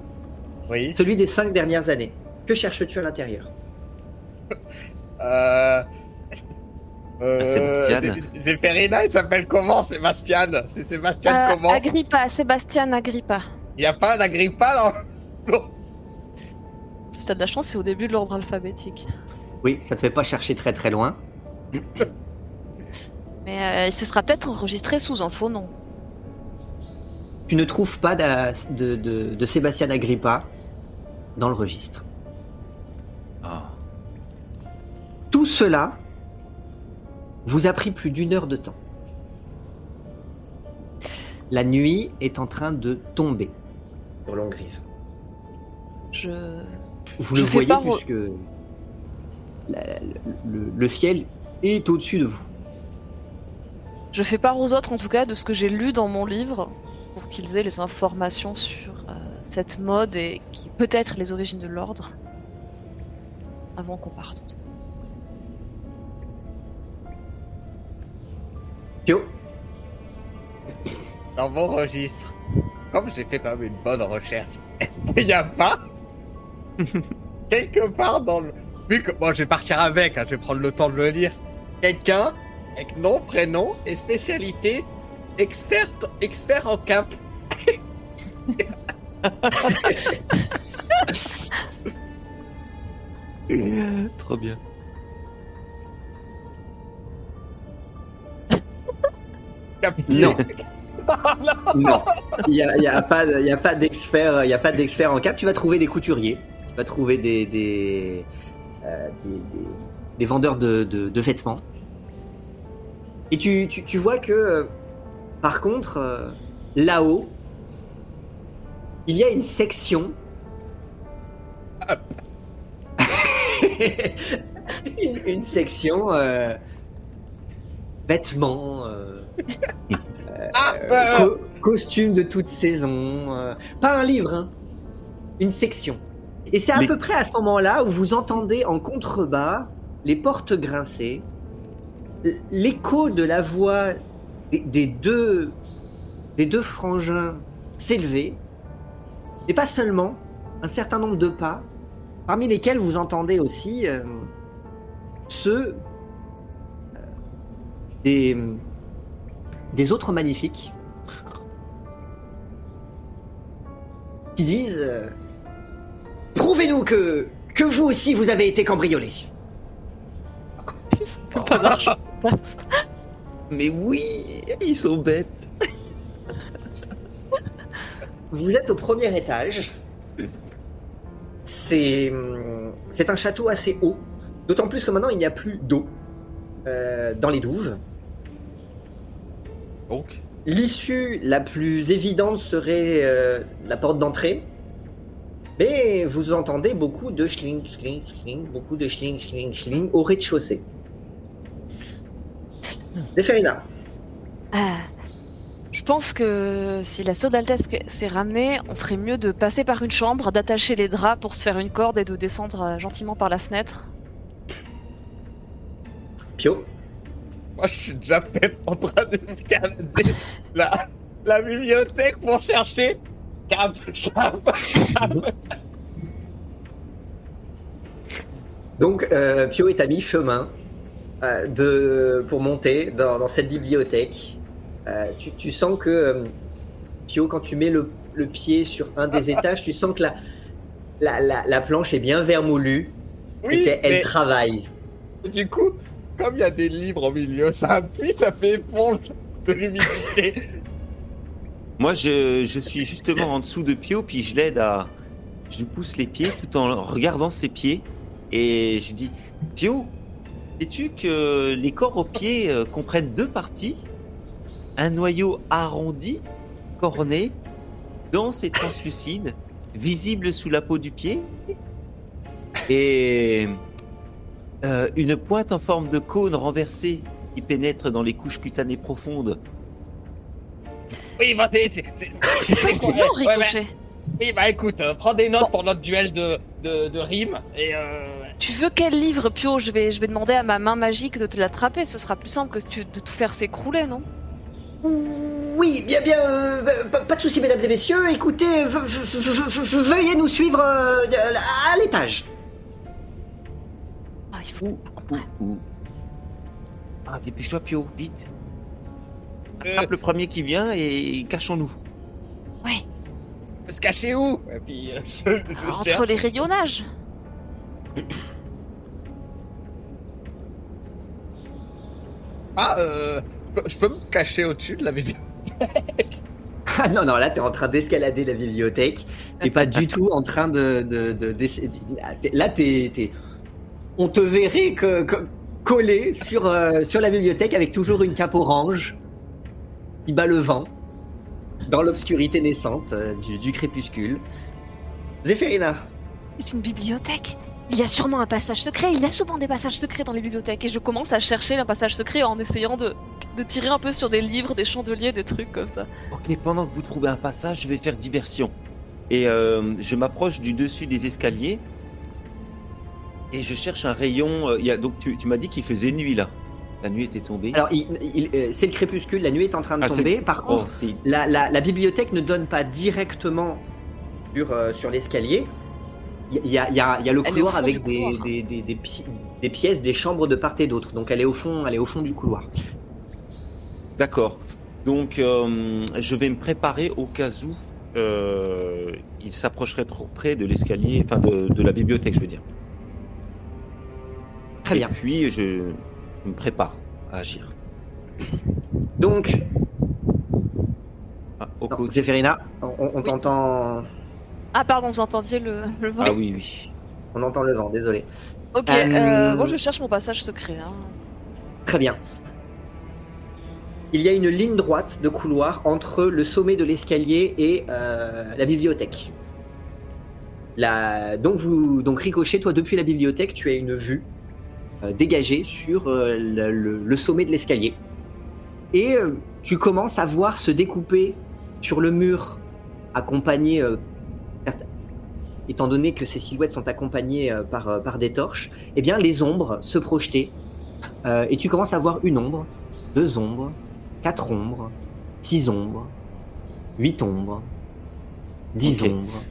Oui. Celui des 5 dernières années. Que cherches-tu à l'intérieur? Euh... Euh, Sébastien. c'est- Zéphérina, il s'appelle comment, Sébastien C'est Sébastien Euh, comment? Agrippa, Sébastien Agrippa. Il n'y a pas d'Agrippa dans... Plus t'as de la chance, c'est au début de l'ordre alphabétique. Oui, ça te fait pas chercher très très loin. Mais euh, il se sera peut-être enregistré sous un faux nom. Tu ne trouves pas d'a- de, de, de Sébastien Agrippa dans le registre. Ah. Tout cela vous a pris plus d'une heure de temps. La nuit est en train de tomber sur Longrive. Je. Vous Je le fais voyez puisque la- le, le ciel est au-dessus de vous. Je fais part aux autres en tout cas de ce que j'ai lu dans mon livre pour qu'ils aient les informations sur euh, cette mode et qui peut-être les origines de l'ordre avant qu'on parte. Dans mon registre. Comme j'ai fait quand même une bonne recherche, est-ce qu'il n'y a pas quelque part dans le. Vu que moi je vais partir avec, hein, je vais prendre le temps de le lire. Quelqu'un avec nom, prénom et spécialité expert, expert en cap. Trop bien. Capté. Non. Non, il n'y a, y a pas, d'expert, en cap. Tu vas trouver des couturiers, tu vas trouver des des, euh, vendeurs de, vêtements. Et tu, tu, vois que, euh, par contre, euh, là-haut, il y a une section. une, section vêtements. Ah, euh, euh, co- costumes de toute saison. euh, pas un livre, hein, une section. Et c'est à Mais- peu près à ce moment-là où vous entendez en contrebas les portes grincer, l'écho de la voix des, des deux, des deux frangins s'élever, et pas seulement, un certain nombre de pas, parmi lesquels vous entendez aussi euh, ceux euh, des, des autres magnifiques qui disent euh, Prouvez-nous que, que vous aussi vous avez été cambriolé. Pas d'argent. Mais oui, ils sont bêtes. Vous êtes au premier étage. C'est c'est un château assez haut, d'autant plus que maintenant il n'y a plus d'eau euh, dans les douves. Donc, L'issue la plus évidente serait euh, la porte d'entrée. Mais vous entendez beaucoup de schling, schling, schling, beaucoup de schling, schling, schling au rez-de-chaussée. Déferina, Ah, je pense que si la d'Altesse s'est ramenée, on ferait mieux de passer par une chambre, d'attacher les draps pour se faire une corde et de descendre euh, gentiment par la fenêtre. Pio, moi, je suis déjà peut-être en train de scanner la, la bibliothèque pour chercher. Cap, cap, cap. Donc, euh, Pio est à mi-chemin euh, de, pour monter dans, dans cette bibliothèque. Euh, tu, tu sens que, Pio, quand tu mets le, le pied sur un des étages, tu sens que la, la, la, la planche est bien vermoulue et Oui, qu'elle elle mais travaille. du coup, comme il y a des livres au milieu, ça appuie, ça fait éponge de l'humidité. Moi, je, je suis justement en dessous de Pio, puis je l'aide à. Je lui pousse les pieds tout en regardant ses pieds. Et je lui dis Pio, sais-tu que les corps aux pieds euh, comprennent deux parties? Un noyau arrondi, corné, dense et translucide, visible sous la peau du pied, et euh, une pointe en forme de cône renversée qui pénètre dans les couches cutanées profondes. Oui, bah c'est. c'est- bon, Ouais, Ricochet. bah, oui, bah écoute, euh, prends des notes pour notre duel de, de, de rimes et euh. Tu veux quel livre, Pio? Je vais, je vais demander à ma main magique de te l'attraper. Ce sera plus simple que tu- de tout faire s'écrouler, non? Oui, bien, bien, euh, pas, pas de souci, mesdames et messieurs. Écoutez, ve- ve- ve- ve- veuillez nous suivre euh, à l'étage. Ah, il faut Ou, pas ou, comprendre. ou. Ah, dépêche-toi, Pio, vite. euh, Attrape le premier qui vient et cachons-nous. Ouais, se cacher où? Et puis euh, je, je entre cherche. les rayonnages. Ah, euh, je peux- me cacher au-dessus de la bibliothèque? Ah non, non, là, t'es en train d'escalader la bibliothèque. T'es pas du tout en train de. de, de- de- là, t'es- là, t'es, t'es- On te verrait que, que- collé sur, euh, sur la bibliothèque avec toujours une cape orange qui bat le vent dans l'obscurité naissante euh, du, du crépuscule. Zéphérina, C'est une bibliothèque. Il y a sûrement un passage secret. Il y a souvent des passages secrets dans les bibliothèques. Et je commence à chercher un passage secret en essayant de, de tirer un peu sur des livres, des chandeliers, des trucs comme ça. Ok, pendant que vous trouvez un passage, je vais faire diversion. Et euh, je m'approche du dessus des escaliers. Et je cherche un rayon. euh, il y a, donc tu, tu m'as dit qu'il faisait nuit là. La nuit était tombée. alors il- il- euh, c'est le crépuscule, la nuit est en train de Ah, tomber. Par contre, la, la- la bibliothèque ne donne pas directement sur, euh, sur l'escalier. Il y a, y y le couloir avec des, couloir. des- des- des pi- des pièces, des chambres de part et d'autre. Donc elle est au fond, elle est au fond du couloir. D'accord. Donc, euh, je vais me préparer au cas où euh, il s'approcherait trop près de l'escalier, enfin de, de la bibliothèque, je veux dire. Très bien. Et puis, je, je me prépare à agir. Donc, Ah, au non, coach. Zéphérina, on, on t'entend, Ah pardon, vous entendiez le, le vent Ah oui, oui. on entend le vent. Désolé. Ok, Euh, euh, bon je cherche mon passage secret. Hein. Très bien. Il y a une ligne droite de couloir entre le sommet de l'escalier et euh, la bibliothèque. La- Donc, vous... Donc, Ricochet, toi, depuis la bibliothèque, tu as une vue euh, dégagée sur euh, le, le- le sommet de l'escalier. Et euh, tu commences à voir se découper sur le mur, accompagné, étant donné que ces silhouettes sont accompagnées par, par des torches, eh bien, les ombres se projeter et tu commences à voir une ombre, deux ombres, quatre ombres, six ombres, huit ombres, dix ombres.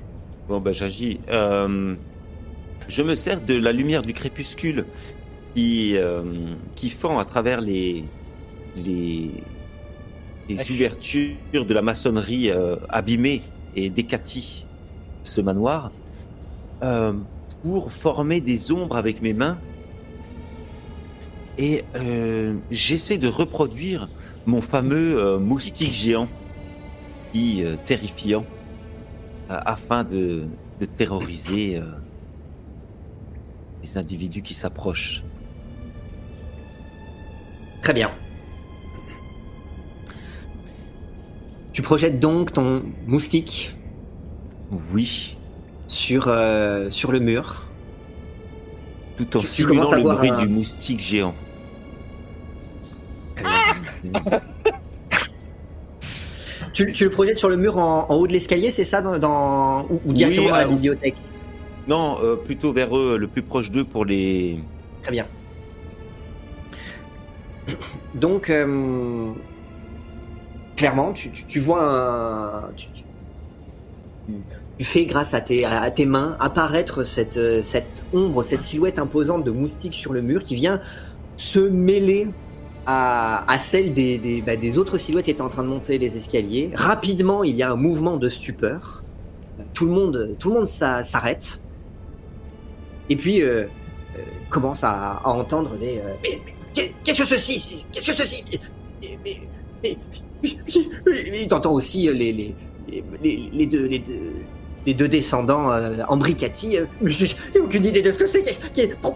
Bon, bah, j'agis. Euh, je me sers de la lumière du crépuscule qui, euh, qui fend à travers les, les, ouvertures de la maçonnerie euh, abîmée et décatie ce manoir euh, pour former des ombres avec mes mains. Et j'essaie de reproduire mon fameux moustique géant, qui terrifiant afin de, de terroriser les individus qui s'approchent. Très bien. Tu projettes donc ton moustique Oui, sur, euh, sur le mur. tout en Tu- simulant à le bruit un- du moustique géant. Tu, tu le projettes sur le mur en, en haut de l'escalier, c'est ça dans, dans- ou, ou directement Oui, dans la bibliothèque? Non, euh, plutôt vers eux, le plus proche d'eux pour les. Très bien. Donc, euh, clairement, tu, vois un. Tu, fais, grâce à tes, mains, apparaître cette, euh, cette ombre, cette silhouette imposante de moustique sur le mur qui vient se mêler à, celle des, bah, des autres silhouettes qui étaient en train de monter les escaliers. Rapidement, il y a un mouvement de stupeur. Tout le monde, tout le monde s'a- s'arrête. Et puis, euh, commence à, entendre des. Qu'est-ce que ceci Qu'est-ce que ceci? Mais, mais, mais, mais, mais- Il t'entend aussi euh, les, les, les, les- deux. Les deux les deux descendants euh, Ambricati, euh, j'ai aucune idée de ce que c'est.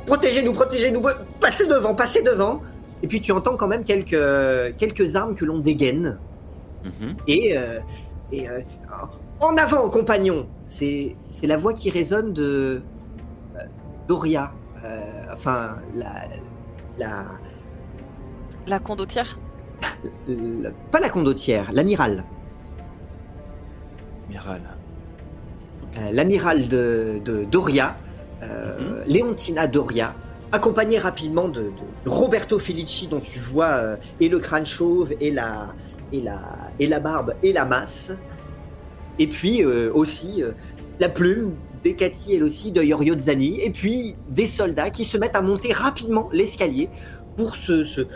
Protégez-nous, protégez-nous, passez devant, passez devant. Et puis tu entends quand même quelques, quelques armes que l'on dégaine. Mhm. Et, euh, et euh, en avant, compagnon C'est la voix qui résonne de Doria. Enfin, la, la, La condottière la- pas la condottière, l'amiral. Miral. Euh, l'amiral de, de Doria, euh, Leontina Doria, accompagné rapidement de, de Roberto Felici, dont tu vois euh, et le crâne chauve, et la, et, la, et la barbe, et la masse. Et puis euh, aussi euh, la plume d'Ekati, elle aussi, de Yorio Zani. Et puis des soldats qui se mettent à monter rapidement l'escalier pour se, se-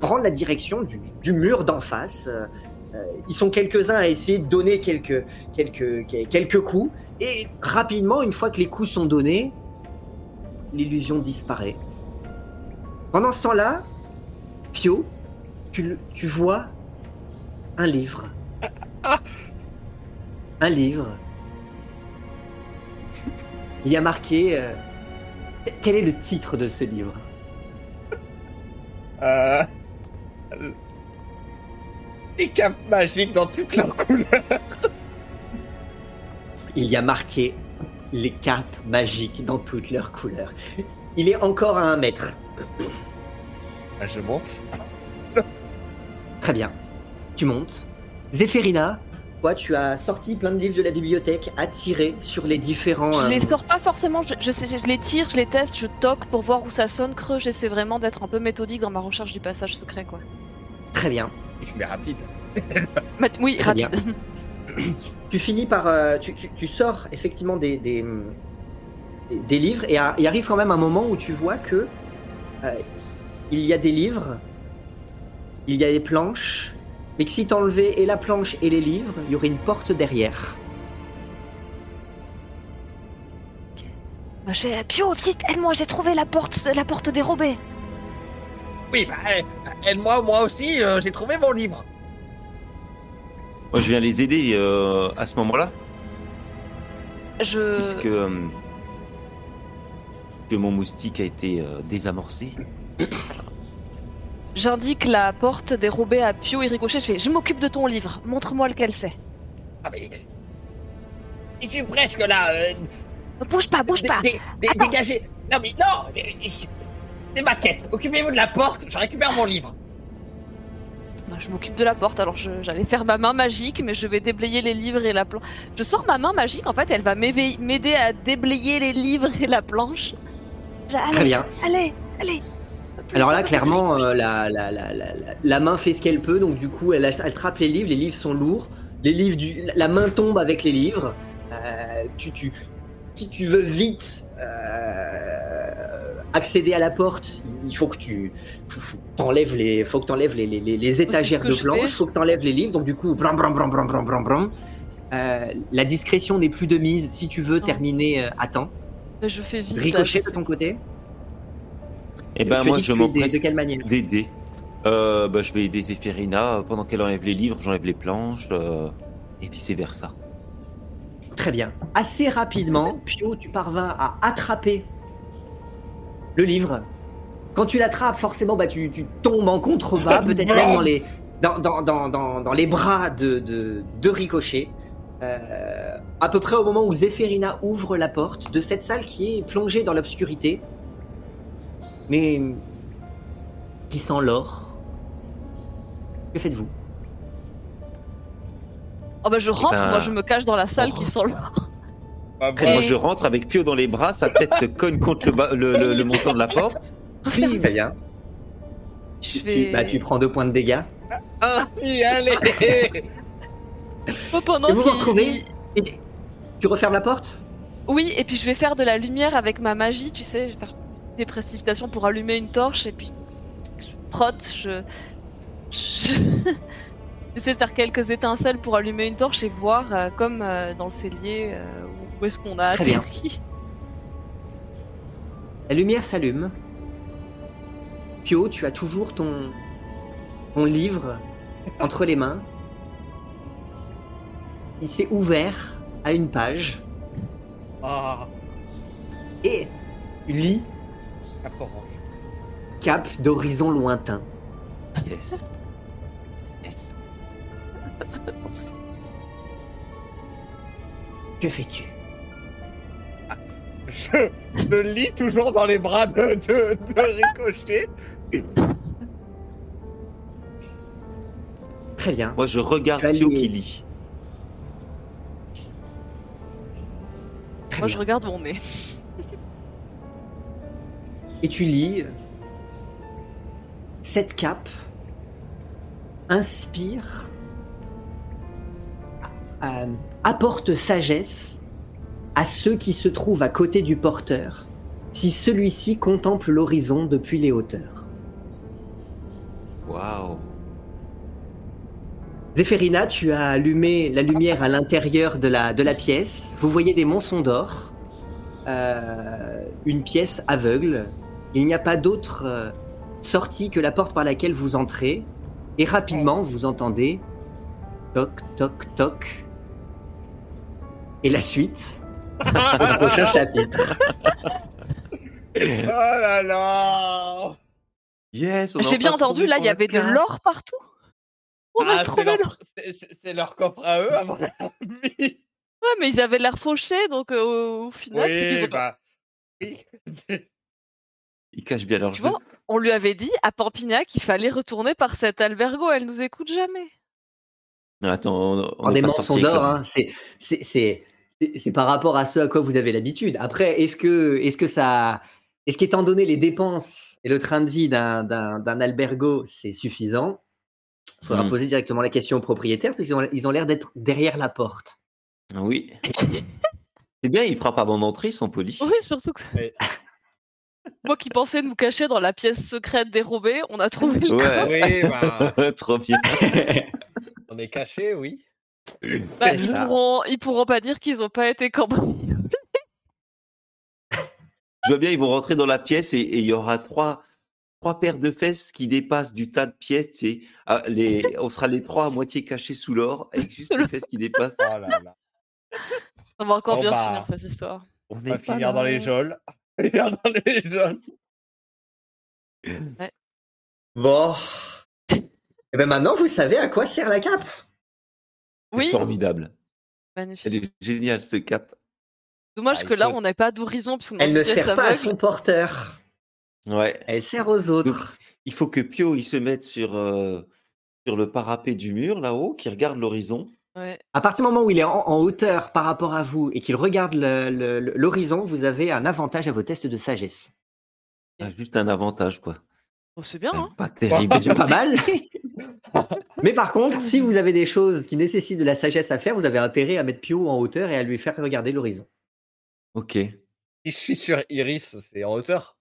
prendre la direction du, mur d'en face. Euh, euh, ils sont quelques-uns à essayer de donner quelques, quelques, quelques coups. Et rapidement, une fois que les coups sont donnés, l'illusion disparaît. Pendant ce temps-là, Pio, tu, tu vois un livre. Un livre. Il y a marqué... euh, quel est le titre de ce livre? Euh... Les capes magiques dans toutes leurs couleurs. Il y a marqué les capes magiques dans toutes leurs couleurs. Il est encore à un mètre. Ah, je monte. Très bien. Tu montes. Zéphérina, toi, tu as sorti plein de livres de la bibliothèque à tirer sur les différents. Je euh, les sors pas forcément, je, je, sais, je les tire, je les teste, je toque pour voir où ça sonne creux. J'essaie vraiment d'être un peu méthodique dans ma recherche du passage secret, quoi. Très bien. Mais rapide. Mais- oui, Très bien. rapide. Tu finis par. euh, tu, tu- tu sors effectivement des, des, des- livres et à- il arrive quand même un moment où tu vois que euh, il y a des livres, il y a des planches, mais que si t'enlevais et la planche et les livres, il y aurait une porte derrière. Bah, je fais Pio, vite, aide-moi, j'ai trouvé la porte, la porte dérobée. Oui, bah, euh, aide-moi, moi aussi, euh, j'ai trouvé mon livre. Moi, je viens les aider euh, à ce moment-là, Je. puisque euh, que mon moustique a été euh, désamorcé. J'indique la porte dérobée à Pio et Ricochet. Je fais Je m'occupe de ton livre, montre-moi lequel c'est. Ah, mais. Je suis presque là. euh, Bouge pas, bouge pas. dé- dé- dégagez. Non, mais non mais- C'est ma quête. Occupez-vous de la porte, je récupère mon livre. Bah, je m'occupe de la porte, alors j'allais faire ma main magique, mais je vais déblayer les livres et la planche. Je sors ma main magique, en fait, elle va m'aider à déblayer les livres et la planche. Allez, Très bien. allez, allez. Alors là, clairement, euh, la, la, la, la, main fait ce qu'elle peut, donc du coup, elle, elle trappe les livres, les livres sont lourds, les livres du, la main tombe avec les livres. Euh, tu, tu, si tu veux vite euh, accéder à la porte, il faut que tu faut, t'enlèves les, faut que t'enlèves les, les, les, les étagères de planches, faut que t'enlèves les livres, donc du coup, bram bram bram bram bram bram bram. Euh, la discrétion n'est plus de mise. Si tu veux terminer euh, à temps, je fais vite. ricochet là, de ton côté. Et ben tu as moi, je m'empresse de quelle manière? d'aider. Euh, bah, je vais aider Zéphirina pendant qu'elle enlève les livres, j'enlève les planches euh, et vice versa. Très bien. Assez rapidement, Pio, tu parvins à attraper le livre. Quand tu l'attrapes, forcément, bah, tu, tu tombes en contrebas, peut-être même dans les, dans, dans, dans, dans, dans les bras de, de, de Ricochet. Euh, à peu près au moment où Zéphirina ouvre la porte de cette salle qui est plongée dans l'obscurité, mais qui sent l'or. Que faites-vous? Oh bah je rentre, ben, moi je me cache dans la salle qui sent le. Bah, Très Moi, je rentre avec Pio dans les bras, sa tête se cogne contre le, bas- le, le- le montant de la porte. Très bien. Je Tu, vais. bah, tu prends deux points de dégâts. Ah, si, allez Oh, pendant Et vous vous retrouvez Et tu refermes la porte? Oui, et puis je vais faire de la lumière avec ma magie, tu sais, je vais faire des précipitations pour allumer une torche, et puis je frotte, je. je... J'essaie de faire quelques étincelles pour allumer une torche et voir, euh, comme euh, dans le cellier, euh, où est-ce qu'on a Très bien. La lumière s'allume. Pio, tu as toujours ton, ton livre entre les mains. Il s'est ouvert à une page Ah, et tu lis cap orange. Cap d'horizon lointain. Yes. Yes. Que fais-tu? Je, je le lis toujours dans les bras de, de, de Ricochet. Très bien. Moi, je regarde Pio qui lit. Très Moi bien. je regarde où on est. Et tu lis Cette cape inspire, euh, apporte sagesse à ceux qui se trouvent à côté du porteur, si celui-ci contemple l'horizon depuis les hauteurs. Waouh. Zéphérina, tu as allumé la lumière à l'intérieur de la, de la pièce. Vous voyez des monceaux d'or. Euh, une pièce aveugle. Il n'y a pas d'autre euh, sortie que la porte par laquelle vous entrez. Et rapidement, vous entendez toc, toc, toc. Et la suite au prochain chapitre. Oh là là Yes. a J'ai bien entendu, là il y avait de l'or partout. On a Ah, c'est trouvé leur, l'or. c'est- c'est- c'est leur coffre à eux, à mon avis. Ouais, mais ils avaient l'air fauchés, donc euh, au final, c'est qu'ils Oui, ont bah. Ils cachent bien leur Tu jeu. vois, on lui avait dit à Pampignac qu'il fallait retourner par cet albergo, elle nous écoute jamais. Attends, on, est des mensonges d'or, hein, c'est c'est- c'est- c'est- c'est par rapport à ce à quoi vous avez l'habitude. Après, est-ce que, est que ça. Est-ce qu'étant donné les dépenses et le train de vie d'un- d'un d'un albergo, c'est suffisant? Il faudra Mm. poser directement la question aux propriétaires, puisqu'ils ont ils ont l'air d'être derrière la porte. Oui. C'est bien, ils frappent avant d'entrer, ils sont polis. Oui, surtout que. Moi qui pensais nous cacher dans la pièce secrète dérobée, on a trouvé le Ouais. coffre. Oui, bah. Trop bien. On est caché, oui. Bah, ils, pourront, ils pourront pas dire qu'ils ont pas été cambriolés. Je vois bien, ils vont rentrer dans la pièce et il y aura trois, trois paires de fesses qui dépassent du tas de pièces. Ah, les, on sera les trois à moitié cachés sous l'or avec juste les fesses qui dépassent. Oh là là. On va encore Bon, bien bah. de cette histoire. On va finir dans les geôles. Les. Bon. Et ben maintenant, vous savez à quoi sert la cape? Oui, Formidable. magnifique. Elle est géniale, cette cape. Dommage Ah, que là, faut- on n'ait pas d'horizon. Elle ne sert pas à son porteur. Ouais. Elle sert aux autres. Il faut que Pio il se mette sur, euh, sur le parapet du mur là-haut, qui regarde l'horizon. Ouais. À partir du moment où il est en, en hauteur par rapport à vous et qu'il regarde l'horizon, vous avez un avantage à vos tests de sagesse. Ah, juste un avantage, quoi. Bon, c'est bien, hein Pas terrible. C'est pas mal. Mais par contre, si vous avez des choses qui nécessitent de la sagesse à faire, vous avez intérêt à mettre Pio en hauteur et à lui faire regarder l'horizon. Ok. Si je suis sur Iris, c'est en hauteur.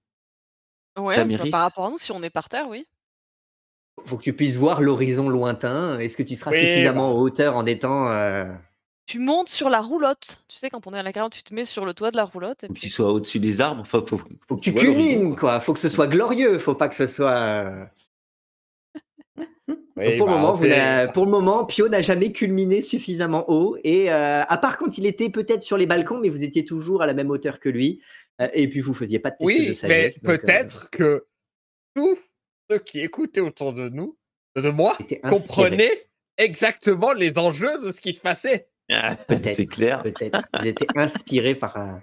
Ouais, bah, par rapport à nous, si on est par terre, oui. Faut que tu puisses voir l'horizon lointain. Est-ce que tu seras Oui, suffisamment bah. en hauteur en étant euh, Tu montes sur la roulotte. Tu sais, quand on est à la caravane, tu te mets sur le toit de la roulotte. Et Faut que tu sois au-dessus des arbres. Enfin, faut, faut que Tu culmines, quoi. Faut que ce soit glorieux. Faut pas que ce soit. Oui, pour, le bah, moment, vous pour le moment, Pio n'a jamais culminé suffisamment haut. Et euh, à part quand il était peut-être sur les balcons, mais vous étiez toujours à la même hauteur que lui. Euh, et puis vous faisiez pas de test de Oui, mais sagesse. donc, euh, peut-être que tous ceux qui écoutaient autour de nous, de moi, comprenaient exactement les enjeux de ce qui se passait. Ah, Peut-être. C'est clair. Peut-être. Ils étaient inspirés par, euh,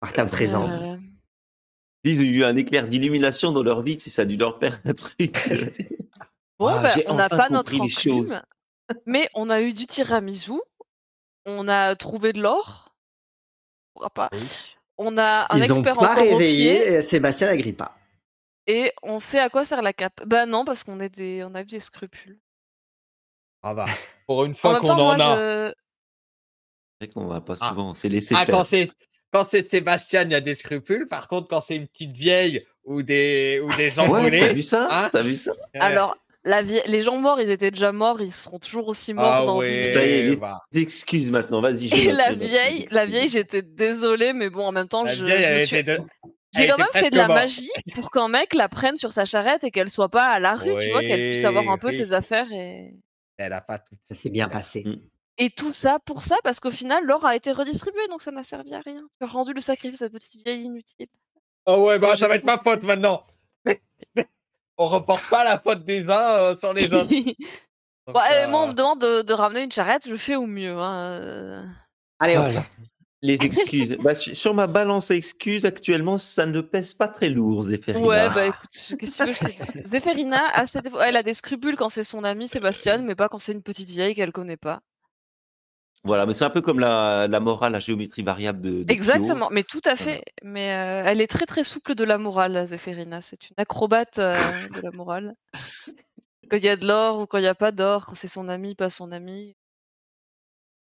par ta présence. Euh, Ils ont eu un éclair d'illumination dans leur vie, si ça a dû leur faire un truc. Bon, Ah, bah, on n'a enfin pas notre les choses. mais on a eu du tiramisu. On a trouvé de l'or. On pourra pas. On a un Ils expert pas encore au réveillé euh, Sébastien Agrippa. Et on sait à quoi sert la cape? Bah non, parce qu'on est des, on a des scrupules. Ah bah, pour une fois qu'on temps, en moi, a. je... C'est vrai qu'on va pas Ah. souvent, c'est laissé Ah, faire. quand c'est quand c'est Sébastien, il y a des scrupules. Par contre, quand c'est une petite vieille ou des ou des gens Ouais, t'as brûlés, vu ça? hein T'as vu ça? Alors, la vie... les gens morts, ils étaient déjà morts, ils seront toujours aussi morts ah dans ouais, 10 Ça y est, les- bah, Excuse maintenant, vas-y. la vieille, la excuses. vieille, j'étais désolée, mais bon, en même temps, la je, vieille, je me suis- était de- j'ai quand même fait de la magie pour qu'un mec la prenne sur sa charrette et qu'elle soit pas à la rue, tu vois, qu'elle puisse avoir un peu de Oui, ses affaires et... Elle a pas tout. Ça s'est bien passé. Mm. Et tout ça pour ça, parce qu'au final, l'or a été redistribué, donc ça n'a servi à rien. Tu as rendu le sacrifice à cette petite vieille inutile. Oh ouais, bah ça va être ma faute maintenant. On reporte pas la faute des uns euh, sur les autres. Donc, eh, euh, moi, on me demande de, de ramener une charrette, je fais au mieux. Hein. euh. Allez. Voilà. Les excuses. Bah, su- sur ma balance excuses, actuellement, ça ne pèse pas très lourd, Zéphérina. Ouais, bah écoute, qu'est-ce que je te Zéphérina, a elle a des scrupules quand c'est son amie Sébastien, mais pas quand c'est une petite vieille qu'elle connaît pas. Voilà, mais c'est un peu comme la, la morale, la géométrie variable de, de Pio. Exactement, mais tout à fait. Mais euh, elle est très très souple de la morale, Zéphérina. C'est une acrobate euh, de la morale. Quand il y a de l'or ou quand il n'y a pas d'or, quand c'est son ami, pas son ami.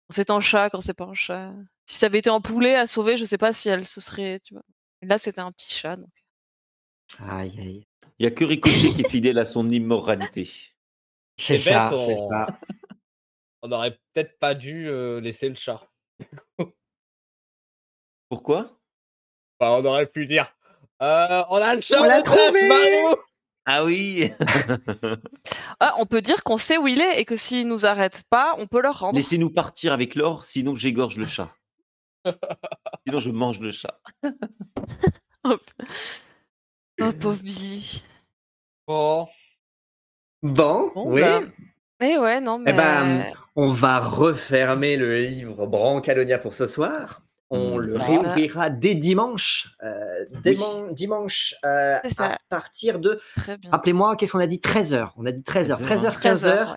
Quand c'est un chat, quand c'est pas un chat. Si ça avait été un poulet à sauver, je sais pas si elle se serait. Tu vois. Et Là, c'était un petit chat. Donc... Aïe, aïe. Il n'y a que Ricochet qui est fidèle à son immoralité. C'est C'est ça, bête, c'est on- ça. On aurait peut-être pas dû euh, laisser le chat. Pourquoi? Bah, on aurait pu dire. euh, on a le chat, On l'a trouvé Marou Ah oui Ah, on peut dire qu'on sait où il est et que s'il nous arrête pas, on peut le rendre. Laissez-nous partir avec l'or, sinon j'égorge le chat. Sinon je mange le chat. Hop. Oh, pauvre Billy. Bon, Bon, Bon, oui. bah, Eh ouais, non, mais. Eh ben, on va refermer le livre Brancalonia pour ce soir. On Mm. le Voilà. réouvrira dès dimanche. euh, déman- Dimanche euh, à partir de. Très bien. Rappelez-moi, qu'est-ce qu'on a dit 13h. On a dit 13h. 13h, 13h, 13 heures, 15h. ouais.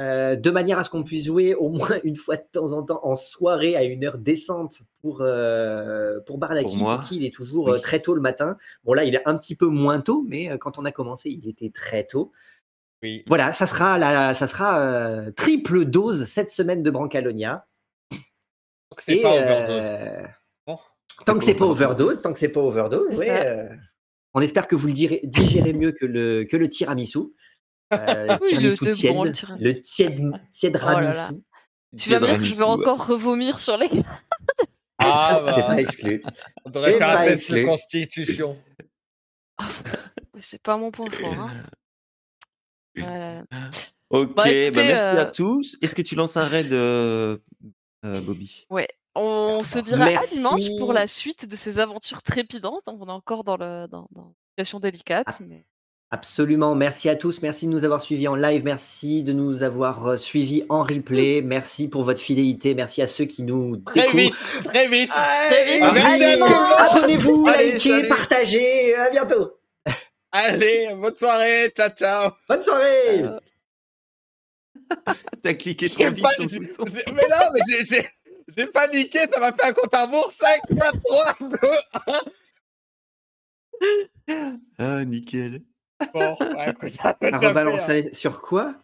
Euh, de manière à ce qu'on puisse jouer au moins une fois de temps en temps en soirée à une heure décente pour, euh, pour Barlaki, Pour pour, moi, qui il est toujours oui. euh, très tôt le matin. Bon, là, il est un petit peu moins tôt, mais euh, quand on a commencé, il était très tôt. oui. Voilà, ça sera, la, ça sera euh, triple dose cette semaine de Brancalonia. Donc c'est Et, pas overdose. euh, Bon. tant que c'est pas overdose. tant que c'est pas overdose, C'est ouais, euh, on espère que vous le direz- digérez mieux que le, que le tiramisu. Euh, le Oui, tiède, bon, le tiède, tiède Oh là là. ramisu. Tu vas me dire que je vais encore revomir sur les. Ah C'est bah, pas exclu. on devrait c'est faire un test de constitution. C'est pas mon point fort. Hein. Ok, Bah, bah, merci à euh, tous. Est-ce que tu lances un raid, euh, euh, Bobby? Ouais. On se dira Merci. à dimanche pour la suite de ces aventures trépidantes. On est encore dans, le, dans, dans une situation délicate. Ah. Mais... Absolument. Merci à tous. Merci de nous avoir suivis en live. Merci de nous avoir euh, suivis en replay. Merci pour votre fidélité. Merci à ceux qui nous Très découvrent. vite, très vite. Allez, Ah, merci à tout le monde. Abonnez-vous, Allez, likez, salut. partagez. À bientôt. Allez, bonne soirée, ciao ciao. Bonne soirée. Euh, T'as cliqué trop vite sur bouton. Mais non, mais j'ai- j'ai j'ai paniqué, ça m'a fait un compte à rebours 5, 4, 3, 2, 1. Ah, nickel. Bon, ouais, écoute, À hein. rebalancer sur quoi?